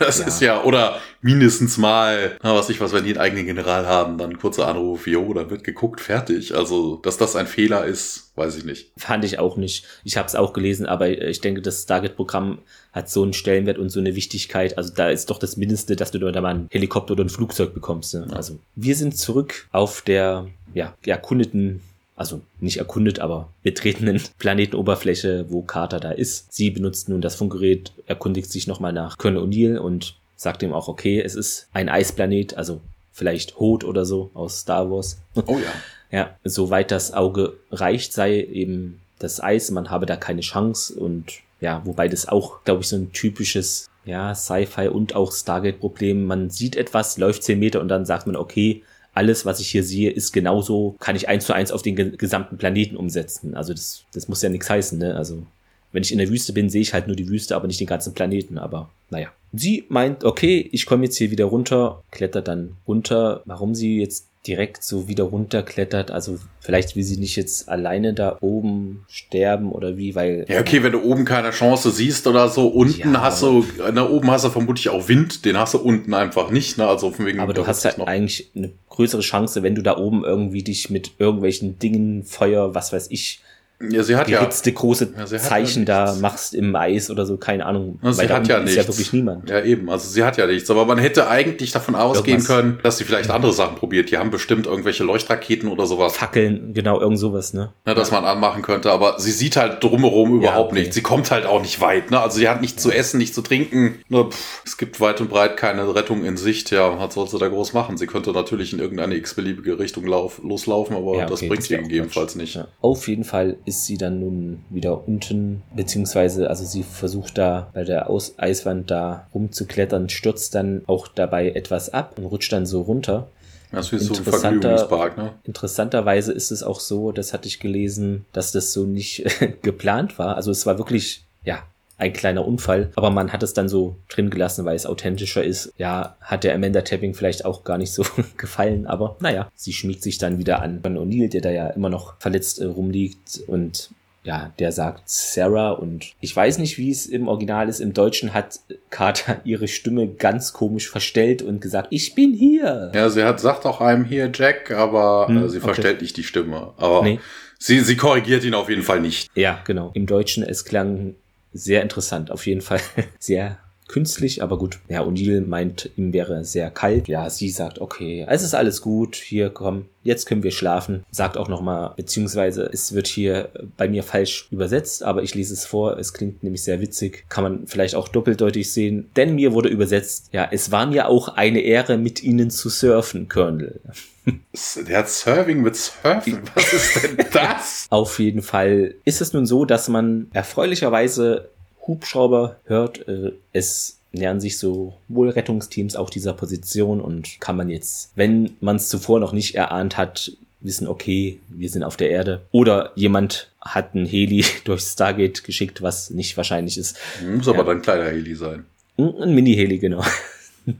Das ja. ist ja, oder mindestens mal, na, was ich was, wenn die einen eigenen General haben, dann kurzer Anruf, jo, dann wird geguckt, fertig. Also, dass das ein Fehler ist, weiß ich nicht. Fand ich auch nicht. Ich habe es auch gelesen, aber ich denke, das Stargate-Programm hat so einen Stellenwert und so eine Wichtigkeit. Also da ist doch das Mindeste, dass du da mal einen Helikopter oder ein Flugzeug bekommst. Ne? Also wir sind zurück auf der ja, erkundeten also nicht erkundet, aber betretenen Planetenoberfläche, wo Carter da ist. Sie benutzt nun das Funkgerät, erkundigt sich nochmal nach Colonel O'Neill und sagt ihm auch, okay, es ist ein Eisplanet, also vielleicht Hot oder so aus Star Wars. Oh ja. ja, soweit das Auge reicht, sei eben das Eis, man habe da keine Chance und ja, wobei das auch, glaube ich, so ein typisches ja, Sci-Fi und auch Stargate-Problem. Man sieht etwas, läuft zehn Meter und dann sagt man, okay, alles, was ich hier sehe, ist genauso, kann ich eins zu eins auf den ge gesamten Planeten umsetzen. Also das, das muss ja nichts heißen, ne? Also wenn ich in der Wüste bin, sehe ich halt nur die Wüste, aber nicht den ganzen Planeten. Aber naja. Sie meint, okay, ich komme jetzt hier wieder runter, klettert dann runter. Warum sie jetzt direkt so wieder runterklettert. Also vielleicht will sie nicht jetzt alleine da oben sterben oder wie, weil. Ja, okay, wenn du oben keine Chance siehst oder so, unten ja, hast du, na, oben hast du vermutlich auch Wind, den hast du unten einfach nicht, ne? Also von wegen. Aber du hast halt eigentlich eine größere Chance, wenn du da oben irgendwie dich mit irgendwelchen Dingen, Feuer, was weiß ich, ja, sie hat geritzte ja, große ja, Zeichen ja da machst im Eis oder so, keine Ahnung. Ja, sie hat ja ist nichts. ja wirklich niemand. Ja, eben. Also sie hat ja nichts. Aber man hätte eigentlich davon ausgehen Irgendwas. können, dass sie vielleicht andere Sachen probiert. Die haben bestimmt irgendwelche Leuchtraketen oder sowas. Fackeln, genau, irgend sowas, ne? Ja, dass man anmachen könnte. Aber sie sieht halt drumherum überhaupt okay. nicht. Sie kommt halt auch nicht weit, ne? Also sie hat nichts zu essen, nichts zu trinken. Nur, pff, es gibt weit und breit keine Rettung in Sicht. Ja, was soll sie da groß machen? Sie könnte natürlich in irgendeine x-beliebige Richtung lauf loslaufen, aber okay, das bringt sie gegebenenfalls nicht. Auf jeden Fall ist sie dann nun wieder unten, beziehungsweise also sie versucht da bei der Aus Eiswand da rumzuklettern, stürzt dann auch dabei etwas ab und rutscht dann so runter. Das ist so ein Vergnügungspark, ne? Interessanterweise ist es auch so, das hatte ich gelesen, dass das so nicht geplant war. Also es war wirklich, ja, ein kleiner Unfall, aber man hat es dann so drin gelassen, weil es authentischer ist. Ja, hat der Amanda Tapping vielleicht auch gar nicht so gefallen, aber naja, sie schmiegt sich dann wieder an Van O'Neill, der da ja immer noch verletzt äh, rumliegt und ja, der sagt Sarah und ich weiß nicht, wie es im Original ist. Im Deutschen hat Carter ihre Stimme ganz komisch verstellt und gesagt, ich bin hier. Ja, sie hat, sagt auch einem hier Jack, aber hm, äh, sie okay. verstellt nicht die Stimme. Aber nee. sie, sie korrigiert ihn auf jeden Fall nicht. Ja, genau. Im Deutschen, es klang sehr interessant. Auf jeden Fall sehr künstlich, aber gut. Ja, O'Neill meint, ihm wäre sehr kalt. Ja, sie sagt, okay, es ist alles gut, hier komm, jetzt können wir schlafen. Sagt auch nochmal, beziehungsweise es wird hier bei mir falsch übersetzt, aber ich lese es vor, es klingt nämlich sehr witzig. Kann man vielleicht auch doppeldeutig sehen, denn mir wurde übersetzt, ja, es war mir auch eine Ehre, mit Ihnen zu surfen, Colonel. Der hat Surfing mit Surfen. Was ist denn das? Auf jeden Fall ist es nun so, dass man erfreulicherweise Hubschrauber hört, äh, es nähern sich so wohl Rettungsteams auch dieser Position und kann man jetzt, wenn man es zuvor noch nicht erahnt hat, wissen, okay, wir sind auf der Erde. Oder jemand hat ein Heli durch Stargate geschickt, was nicht wahrscheinlich ist. Muss ja. aber dann ein kleiner Heli sein. Ein Mini-Heli, genau.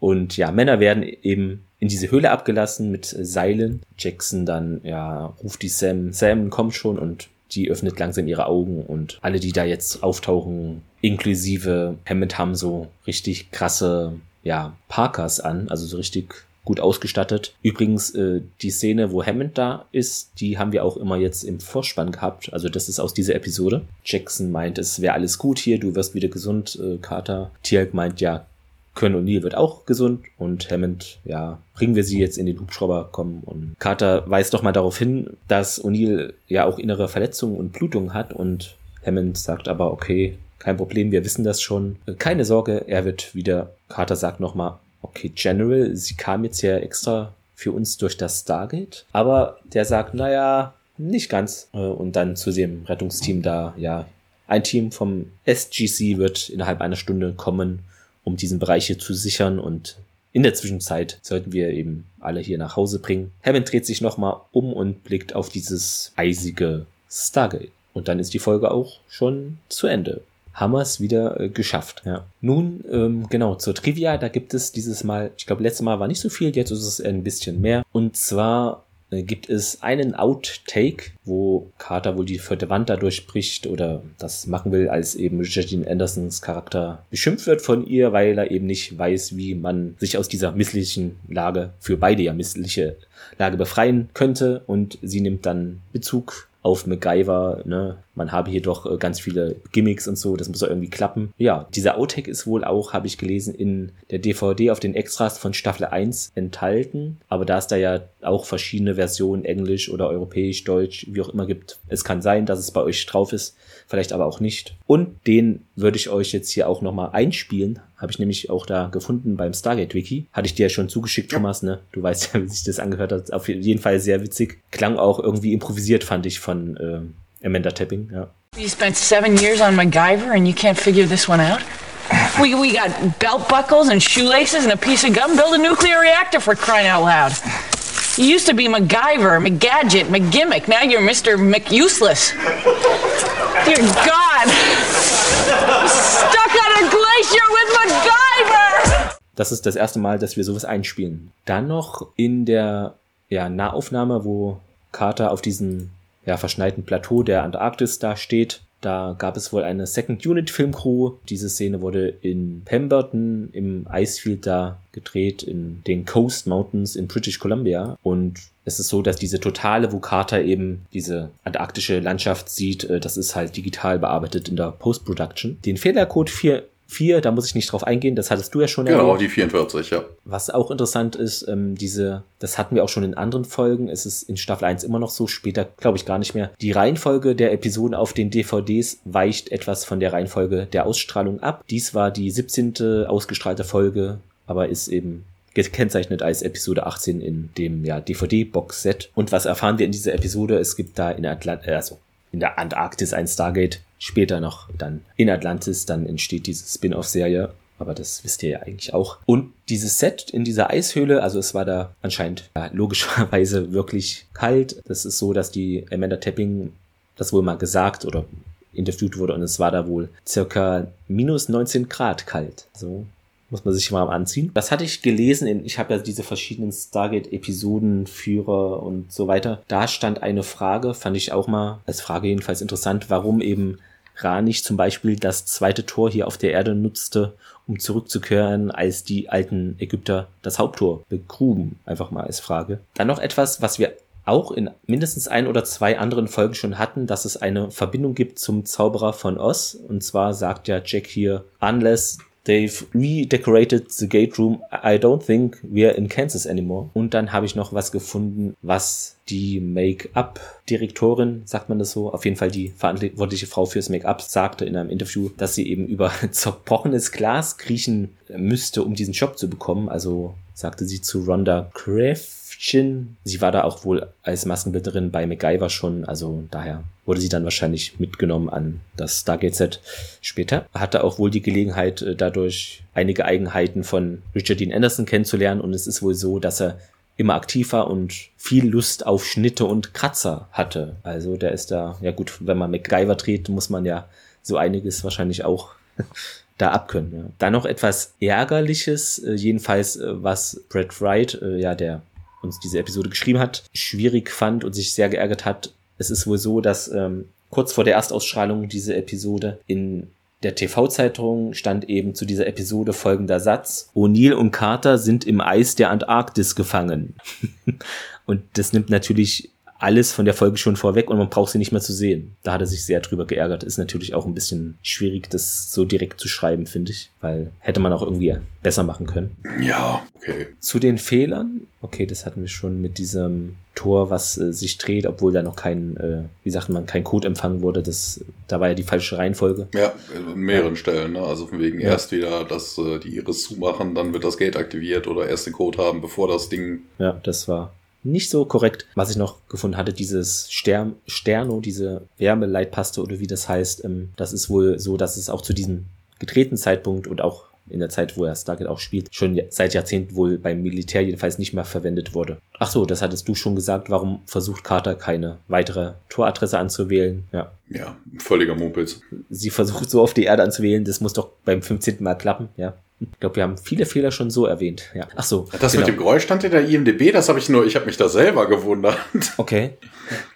Und ja, Männer werden eben in diese Höhle abgelassen mit Seilen. Jackson dann, ja, ruft die Sam, Sam, komm schon und die öffnet langsam ihre Augen und alle, die da jetzt auftauchen, inklusive Hammond, haben so richtig krasse, ja, Parkers an, also so richtig gut ausgestattet. Übrigens, äh, die Szene, wo Hammond da ist, die haben wir auch immer jetzt im Vorspann gehabt. Also das ist aus dieser Episode. Jackson meint, es wäre alles gut hier, du wirst wieder gesund. Äh, Carter, Tialk meint, ja, Colonel O'Neill wird auch gesund und Hammond, ja, bringen wir sie jetzt in den Hubschrauber kommen. Und Carter weist doch mal darauf hin, dass O'Neill ja auch innere Verletzungen und Blutungen hat und Hammond sagt aber, okay, kein Problem, wir wissen das schon. Keine Sorge, er wird wieder, Carter sagt nochmal, okay, General, sie kam jetzt ja extra für uns durch das Stargate. Aber der sagt, naja, nicht ganz. Äh, und dann zu dem Rettungsteam da, ja, ein Team vom SGC wird innerhalb einer Stunde kommen, um diesen Bereich hier zu sichern und in der Zwischenzeit sollten wir eben alle hier nach Hause bringen. Hammond dreht sich nochmal um und blickt auf dieses eisige Stargate. Und dann ist die Folge auch schon zu Ende. Haben wir es wieder äh, geschafft. Ja. Nun, ähm, genau, zur Trivia, da gibt es dieses Mal, ich glaube, letztes Mal war nicht so viel, jetzt ist es ein bisschen mehr. Und zwar gibt es einen Outtake, wo Carter wohl die vierte Wand da durchbricht oder das machen will, als eben Richard Andersons Charakter beschimpft wird von ihr, weil er eben nicht weiß, wie man sich aus dieser misslichen Lage, für beide ja missliche Lage befreien könnte und sie nimmt dann Bezug auf MacGyver, ne, man habe hier doch äh, ganz viele Gimmicks und so, das muss ja irgendwie klappen. Ja, dieser Outtake ist wohl auch, habe ich gelesen, in der DVD auf den Extras von Staffel 1 enthalten, aber da es da ja auch verschiedene Versionen, Englisch oder Europäisch, Deutsch, wie auch immer gibt, es kann sein, dass es bei euch drauf ist, vielleicht aber auch nicht. Und den würde ich euch jetzt hier auch nochmal einspielen, habe ich nämlich auch da gefunden beim Stargate Wiki. Hatte ich dir ja schon zugeschickt, ja. Thomas, ne? Du weißt ja, wie sich das angehört hat. Auf jeden Fall sehr witzig. Klang auch irgendwie improvisiert, fand ich von äh, Amanda Tapping, ja. You spent seven years on MacGyver and you can't figure this one out? We, we got belt buckles and shoelaces and a piece of gum. Build a nuclear reactor for crying out loud. You used to be MacGyver, McGadget, McGimmick. Now you're Mr. McUseless. Dear God. Stuck on a glacier with MacGyver! Das ist das erste Mal, dass wir sowas einspielen. Dann noch in der ja, Nahaufnahme, wo Carter auf diesem ja, verschneiten Plateau der Antarktis da steht. Da gab es wohl eine Second Unit Filmcrew. Diese Szene wurde in Pemberton im Icefield da gedreht, in den Coast Mountains in British Columbia. Und es ist so, dass diese totale, Carter eben diese antarktische Landschaft sieht, äh, das ist halt digital bearbeitet in der Post-Production. Den Fehlercode 4 4, da muss ich nicht drauf eingehen, das hattest du ja schon Genau, erwähnt. die 44, ja. Was auch interessant ist, ähm, diese, das hatten wir auch schon in anderen Folgen, es ist in Staffel 1 immer noch so, später glaube ich gar nicht mehr. Die Reihenfolge der Episoden auf den DVDs weicht etwas von der Reihenfolge der Ausstrahlung ab. Dies war die 17. ausgestrahlte Folge, aber ist eben gekennzeichnet als Episode 18 in dem ja, DVD-Box-Set. Und was erfahren wir in dieser Episode? Es gibt da in Atlant äh, also in der Antarktis ein Stargate, später noch dann in Atlantis, dann entsteht diese Spin-off-Serie. Aber das wisst ihr ja eigentlich auch. Und dieses Set in dieser Eishöhle, also es war da anscheinend ja, logischerweise wirklich kalt. Das ist so, dass die Amanda Tapping das wohl mal gesagt oder interviewt wurde und es war da wohl circa minus 19 Grad kalt. So muss man sich mal anziehen. Das hatte ich gelesen, in, ich habe ja diese verschiedenen Stargate-Episoden, Führer und so weiter. Da stand eine Frage, fand ich auch mal als Frage jedenfalls interessant, warum eben Ranich zum Beispiel das zweite Tor hier auf der Erde nutzte, um zurückzukehren, als die alten Ägypter das Haupttor begruben. Einfach mal als Frage. Dann noch etwas, was wir auch in mindestens ein oder zwei anderen Folgen schon hatten, dass es eine Verbindung gibt zum Zauberer von Oz. Und zwar sagt ja Jack hier, unless They've redecorated the gate room. I don't think we're in Kansas anymore. Und dann habe ich noch was gefunden, was die Make-up-Direktorin, sagt man das so, auf jeden Fall die verantwortliche Frau fürs Make-up, sagte in einem Interview, dass sie eben über zerbrochenes Glas kriechen müsste, um diesen Job zu bekommen. Also sagte sie zu Rhonda Kraft Shin. Sie war da auch wohl als Maskenbildnerin bei MacGyver schon, also daher wurde sie dann wahrscheinlich mitgenommen an das Stargate-Set später. Hatte auch wohl die Gelegenheit, äh, dadurch einige Eigenheiten von Richard Dean Anderson kennenzulernen und es ist wohl so, dass er immer aktiv war und viel Lust auf Schnitte und Kratzer hatte. Also der ist da, ja gut, wenn man MacGyver dreht, muss man ja so einiges wahrscheinlich auch da abkönnen. Ja. Dann noch etwas Ärgerliches, äh, jedenfalls äh, was Brad Wright, ja der uns diese Episode geschrieben hat, schwierig fand und sich sehr geärgert hat. Es ist wohl so, dass ähm, kurz vor der Erstausstrahlung dieser Episode in der TV-Zeitung stand eben zu dieser Episode folgender Satz. O'Neill und Carter sind im Eis der Antarktis gefangen. und das nimmt natürlich alles von der Folge schon vorweg und man braucht sie nicht mehr zu sehen. Da hat er sich sehr drüber geärgert. Ist natürlich auch ein bisschen schwierig, das so direkt zu schreiben, finde ich, weil hätte man auch irgendwie besser machen können. Ja, okay. Zu den Fehlern, okay, das hatten wir schon mit diesem Tor, was äh, sich dreht, obwohl da noch kein, äh, wie sagt man, kein Code empfangen wurde. Das, da war ja die falsche Reihenfolge. Ja, in mehreren ja. Stellen. Ne? Also von wegen ja. erst wieder, dass äh, die Iris zumachen, dann wird das Gate aktiviert oder erst den Code haben, bevor das Ding. Ja, das war nicht so korrekt. Was ich noch gefunden hatte, dieses Stern, Sterno, diese Wärmeleitpaste oder wie das heißt, ähm, das ist wohl so, dass es auch zu diesem gedrehten Zeitpunkt und auch in der Zeit, wo er Stargate auch spielt, schon seit Jahrzehnten wohl beim Militär jedenfalls nicht mehr verwendet wurde. Ach so, das hattest du schon gesagt. Warum versucht Carter keine weitere Toradresse anzuwählen? Ja. Ja, völliger Mumpitz. Sie versucht so auf die Erde anzuwählen, das muss doch beim 15. Mal klappen, ja. Ich glaube, wir haben viele Fehler schon so erwähnt. Ja. Ach so. Das genau. mit dem Geräusch stand in der IMDb, das habe ich nur, ich habe mich da selber gewundert. Okay.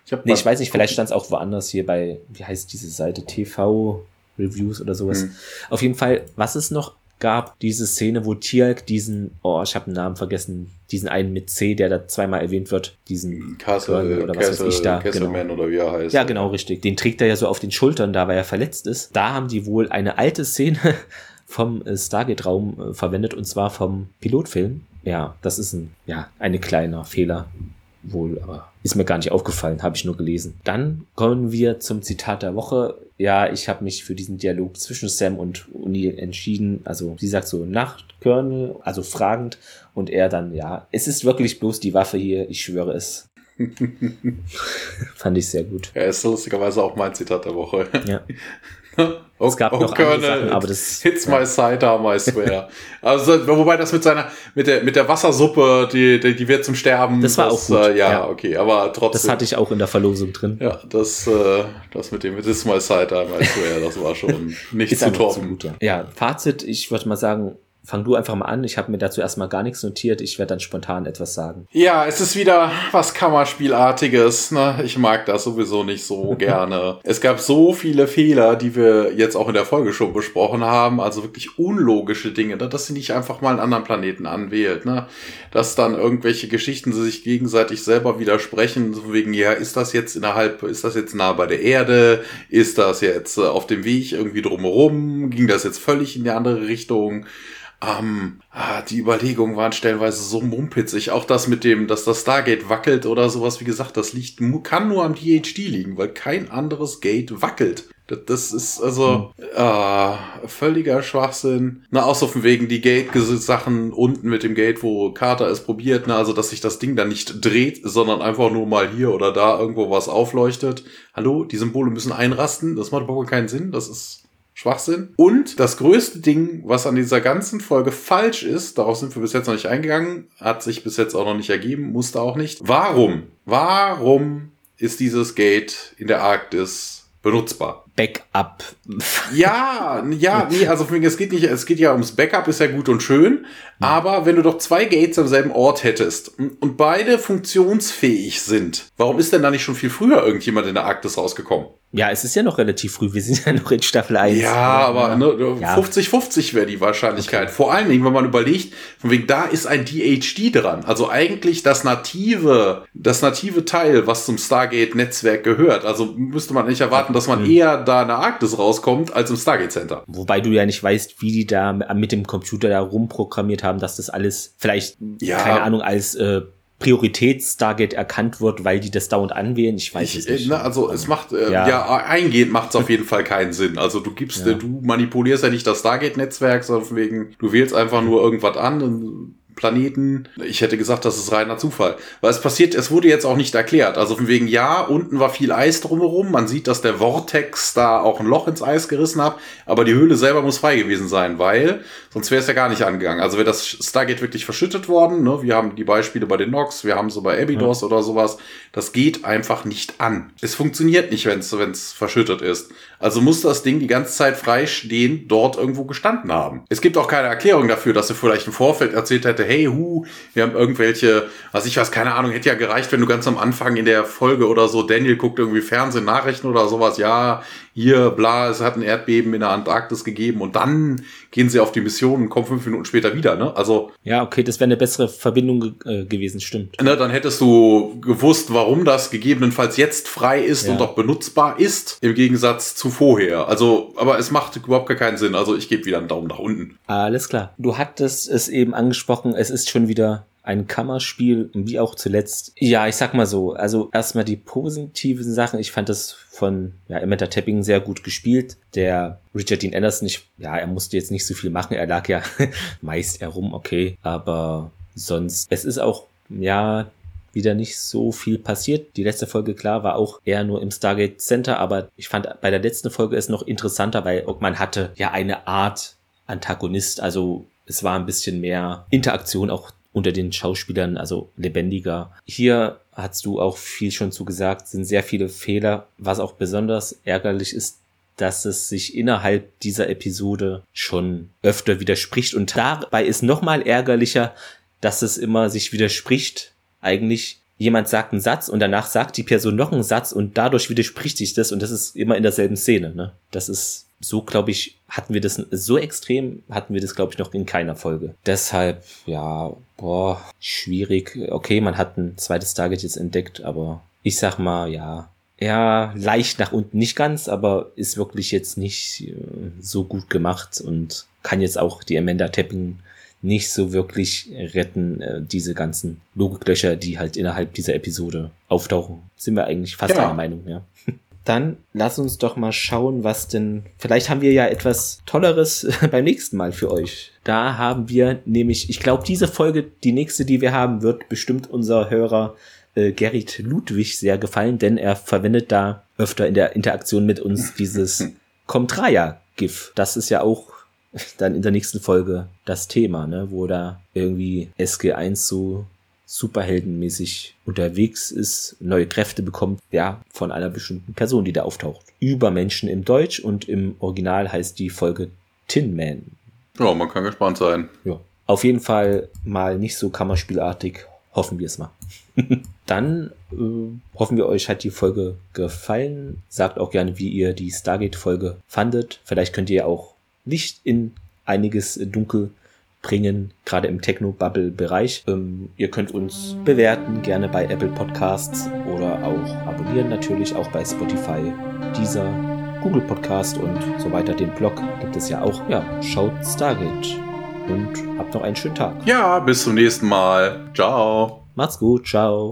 Ich, nee, ich weiß nicht, vielleicht stand es auch woanders hier bei, wie heißt diese Seite, TV Reviews oder sowas. Hm. Auf jeden Fall, was es noch gab diese Szene, wo Tialk diesen, oh, ich habe den Namen vergessen, diesen einen mit C, der da zweimal erwähnt wird, diesen Castle, oder was Castle, weiß ich da. Castleman genau. oder wie er heißt. Ja, genau, richtig. Den trägt er ja so auf den Schultern, da weil er verletzt ist. Da haben die wohl eine alte Szene vom äh, Stargate-Raum äh, verwendet und zwar vom Pilotfilm. Ja, das ist ein, ja, ein kleiner Fehler wohl, aber ist mir gar nicht aufgefallen, habe ich nur gelesen. Dann kommen wir zum Zitat der Woche. Ja, ich habe mich für diesen Dialog zwischen Sam und O'Neill entschieden. Also sie sagt so Nachtkörnel, also fragend und er dann, ja, es ist wirklich bloß die Waffe hier, ich schwöre es. Fand ich sehr gut. Ja, ist lustigerweise auch mein Zitat der Woche. Ja. es gab oh, noch Colonel, Sachen, aber das hits ja. my sidearm, I swear. also wobei das mit seiner mit der mit der Wassersuppe, die die, die wird zum Sterben. Das war das, auch gut. Äh, ja, ja, okay, aber trotzdem. Das hatte ich auch in der Verlosung drin. Ja, das äh, das mit dem hits my sidearm, I swear, das war schon nicht zu toppen. Gut, ja. ja, Fazit, ich würde mal sagen, Fang du einfach mal an. Ich habe mir dazu erstmal gar nichts notiert. Ich werde dann spontan etwas sagen. Ja, es ist wieder was Kammerspielartiges. Ne? Ich mag das sowieso nicht so gerne. Es gab so viele Fehler, die wir jetzt auch in der Folge schon besprochen haben. Also wirklich unlogische Dinge, ne? dass sie nicht einfach mal einen anderen Planeten anwählt. Ne? Dass dann irgendwelche Geschichten sich gegenseitig selber widersprechen. So wegen, ja, ist das jetzt innerhalb, ist das jetzt nah bei der Erde? Ist das jetzt äh, auf dem Weg irgendwie drumherum? Ging das jetzt völlig in die andere Richtung? Ähm, ah, die Überlegungen waren stellenweise so mumpitzig. Auch das mit dem, dass das Stargate wackelt oder sowas, wie gesagt, das liegt, kann nur am DHD liegen, weil kein anderes Gate wackelt. Das, das ist also hm. äh, völliger Schwachsinn. Na, außer von wegen die Gate-Sachen unten mit dem Gate, wo Carter es probiert, na, also dass sich das Ding dann nicht dreht, sondern einfach nur mal hier oder da irgendwo was aufleuchtet. Hallo, die Symbole müssen einrasten, das macht überhaupt keinen Sinn, das ist Schwachsinn. Und das größte Ding, was an dieser ganzen Folge falsch ist, darauf sind wir bis jetzt noch nicht eingegangen, hat sich bis jetzt auch noch nicht ergeben, musste auch nicht. Warum? Warum ist dieses Gate in der Arktis benutzbar? Backup. ja, ja, nee, also es geht nicht, es geht ja ums Backup, ist ja gut und schön, aber wenn du doch zwei Gates am selben Ort hättest und beide funktionsfähig sind, warum ist denn da nicht schon viel früher irgendjemand in der Arktis rausgekommen? Ja, es ist ja noch relativ früh. Wir sind ja noch in Staffel 1. Ja, aber ne, 50-50 wäre die Wahrscheinlichkeit. Okay. Vor allen Dingen, wenn man überlegt, von wegen da ist ein DHD dran. Also eigentlich das native, das native Teil, was zum Stargate-Netzwerk gehört. Also müsste man nicht erwarten, dass man mhm. eher da in der Arktis rauskommt, als im Stargate Center. Wobei du ja nicht weißt, wie die da mit dem Computer da rumprogrammiert haben, dass das alles vielleicht, ja. keine Ahnung, als äh, Prioritäts-Stargate erkannt wird, weil die das dauernd anwählen. Ich weiß ich, es nicht. Ne, also es macht, äh, ja. ja, eingehend macht es auf jeden Fall keinen Sinn. Also du gibst, ja. du manipulierst ja nicht das Stargate-Netzwerk, sondern wegen, du wählst einfach nur irgendwas an und Planeten. Ich hätte gesagt, das ist reiner Zufall. Weil es passiert, es wurde jetzt auch nicht erklärt. Also von wegen, ja, unten war viel Eis drumherum. Man sieht, dass der Vortex da auch ein Loch ins Eis gerissen hat. Aber die Höhle selber muss frei gewesen sein, weil sonst wäre es ja gar nicht angegangen. Also wäre das Stargate wirklich verschüttet worden. Ne? Wir haben die Beispiele bei den Nox, wir haben so bei Abydos ja. oder sowas. Das geht einfach nicht an. Es funktioniert nicht, wenn es verschüttet ist. Also muss das Ding die ganze Zeit frei stehen, dort irgendwo gestanden haben. Es gibt auch keine Erklärung dafür, dass er vielleicht im Vorfeld erzählt hätte, hey, hu, wir haben irgendwelche, was ich weiß, keine Ahnung, hätte ja gereicht, wenn du ganz am Anfang in der Folge oder so, Daniel guckt irgendwie Fernsehen, Nachrichten oder sowas, ja, hier, bla, es hat ein Erdbeben in der Antarktis gegeben und dann gehen sie auf die Mission und kommen fünf Minuten später wieder, ne? Also. Ja, okay, das wäre eine bessere Verbindung äh, gewesen, stimmt. Ne, dann hättest du gewusst, warum das gegebenenfalls jetzt frei ist ja. und auch benutzbar ist, im Gegensatz zu vorher. Also, aber es macht überhaupt gar keinen Sinn. Also ich gebe wieder einen Daumen nach unten. Alles klar. Du hattest es eben angesprochen, es ist schon wieder ein Kammerspiel, wie auch zuletzt. Ja, ich sag mal so, also erstmal die positiven Sachen. Ich fand das von ja, Emmett Tapping sehr gut gespielt. Der Richard Dean Anderson, ich, ja, er musste jetzt nicht so viel machen. Er lag ja meist herum, okay. Aber sonst, es ist auch, ja, wieder nicht so viel passiert. Die letzte Folge, klar, war auch eher nur im Stargate Center, aber ich fand bei der letzten Folge es noch interessanter, weil man hatte ja eine Art Antagonist, also es war ein bisschen mehr Interaktion auch unter den Schauspielern, also lebendiger. Hier hast du auch viel schon zu gesagt, sind sehr viele Fehler. Was auch besonders ärgerlich ist, dass es sich innerhalb dieser Episode schon öfter widerspricht. Und dabei ist nochmal ärgerlicher, dass es immer sich widerspricht. Eigentlich jemand sagt einen Satz und danach sagt die Person noch einen Satz und dadurch widerspricht sich das und das ist immer in derselben Szene. Ne? Das ist so, glaube ich, hatten wir das so extrem, hatten wir das, glaube ich, noch in keiner Folge. Deshalb, ja, boah, schwierig. Okay, man hat ein zweites Target jetzt entdeckt, aber ich sag mal, ja, ja, leicht nach unten, nicht ganz, aber ist wirklich jetzt nicht äh, so gut gemacht und kann jetzt auch die Amanda Tapping nicht so wirklich retten, äh, diese ganzen Logiklöcher, die halt innerhalb dieser Episode auftauchen. Sind wir eigentlich fast ja. einer Meinung, ja. Dann lass uns doch mal schauen, was denn. Vielleicht haben wir ja etwas Tolleres beim nächsten Mal für euch. Da haben wir nämlich, ich glaube, diese Folge, die nächste, die wir haben, wird bestimmt unser Hörer äh, Gerrit Ludwig sehr gefallen, denn er verwendet da öfter in der Interaktion mit uns dieses Comtraya-GIF. Das ist ja auch dann in der nächsten Folge das Thema, ne, wo da irgendwie SG1 so superheldenmäßig unterwegs ist, neue Kräfte bekommt, ja, von einer bestimmten Person, die da auftaucht. Übermenschen im Deutsch und im Original heißt die Folge Tin Man. Ja, man kann gespannt sein. Ja. Auf jeden Fall mal nicht so kammerspielartig, hoffen wir es mal. Dann äh, hoffen wir, euch hat die Folge gefallen. Sagt auch gerne, wie ihr die Stargate-Folge fandet. Vielleicht könnt ihr auch Licht in einiges Dunkel bringen, gerade im Techno-Bubble-Bereich. Ähm, ihr könnt uns bewerten, gerne bei Apple Podcasts oder auch abonnieren natürlich, auch bei Spotify, dieser Google Podcast und so weiter. Den Blog gibt es ja auch. Ja, schaut Stargate und habt noch einen schönen Tag. Ja, bis zum nächsten Mal. Ciao. Macht's gut. Ciao.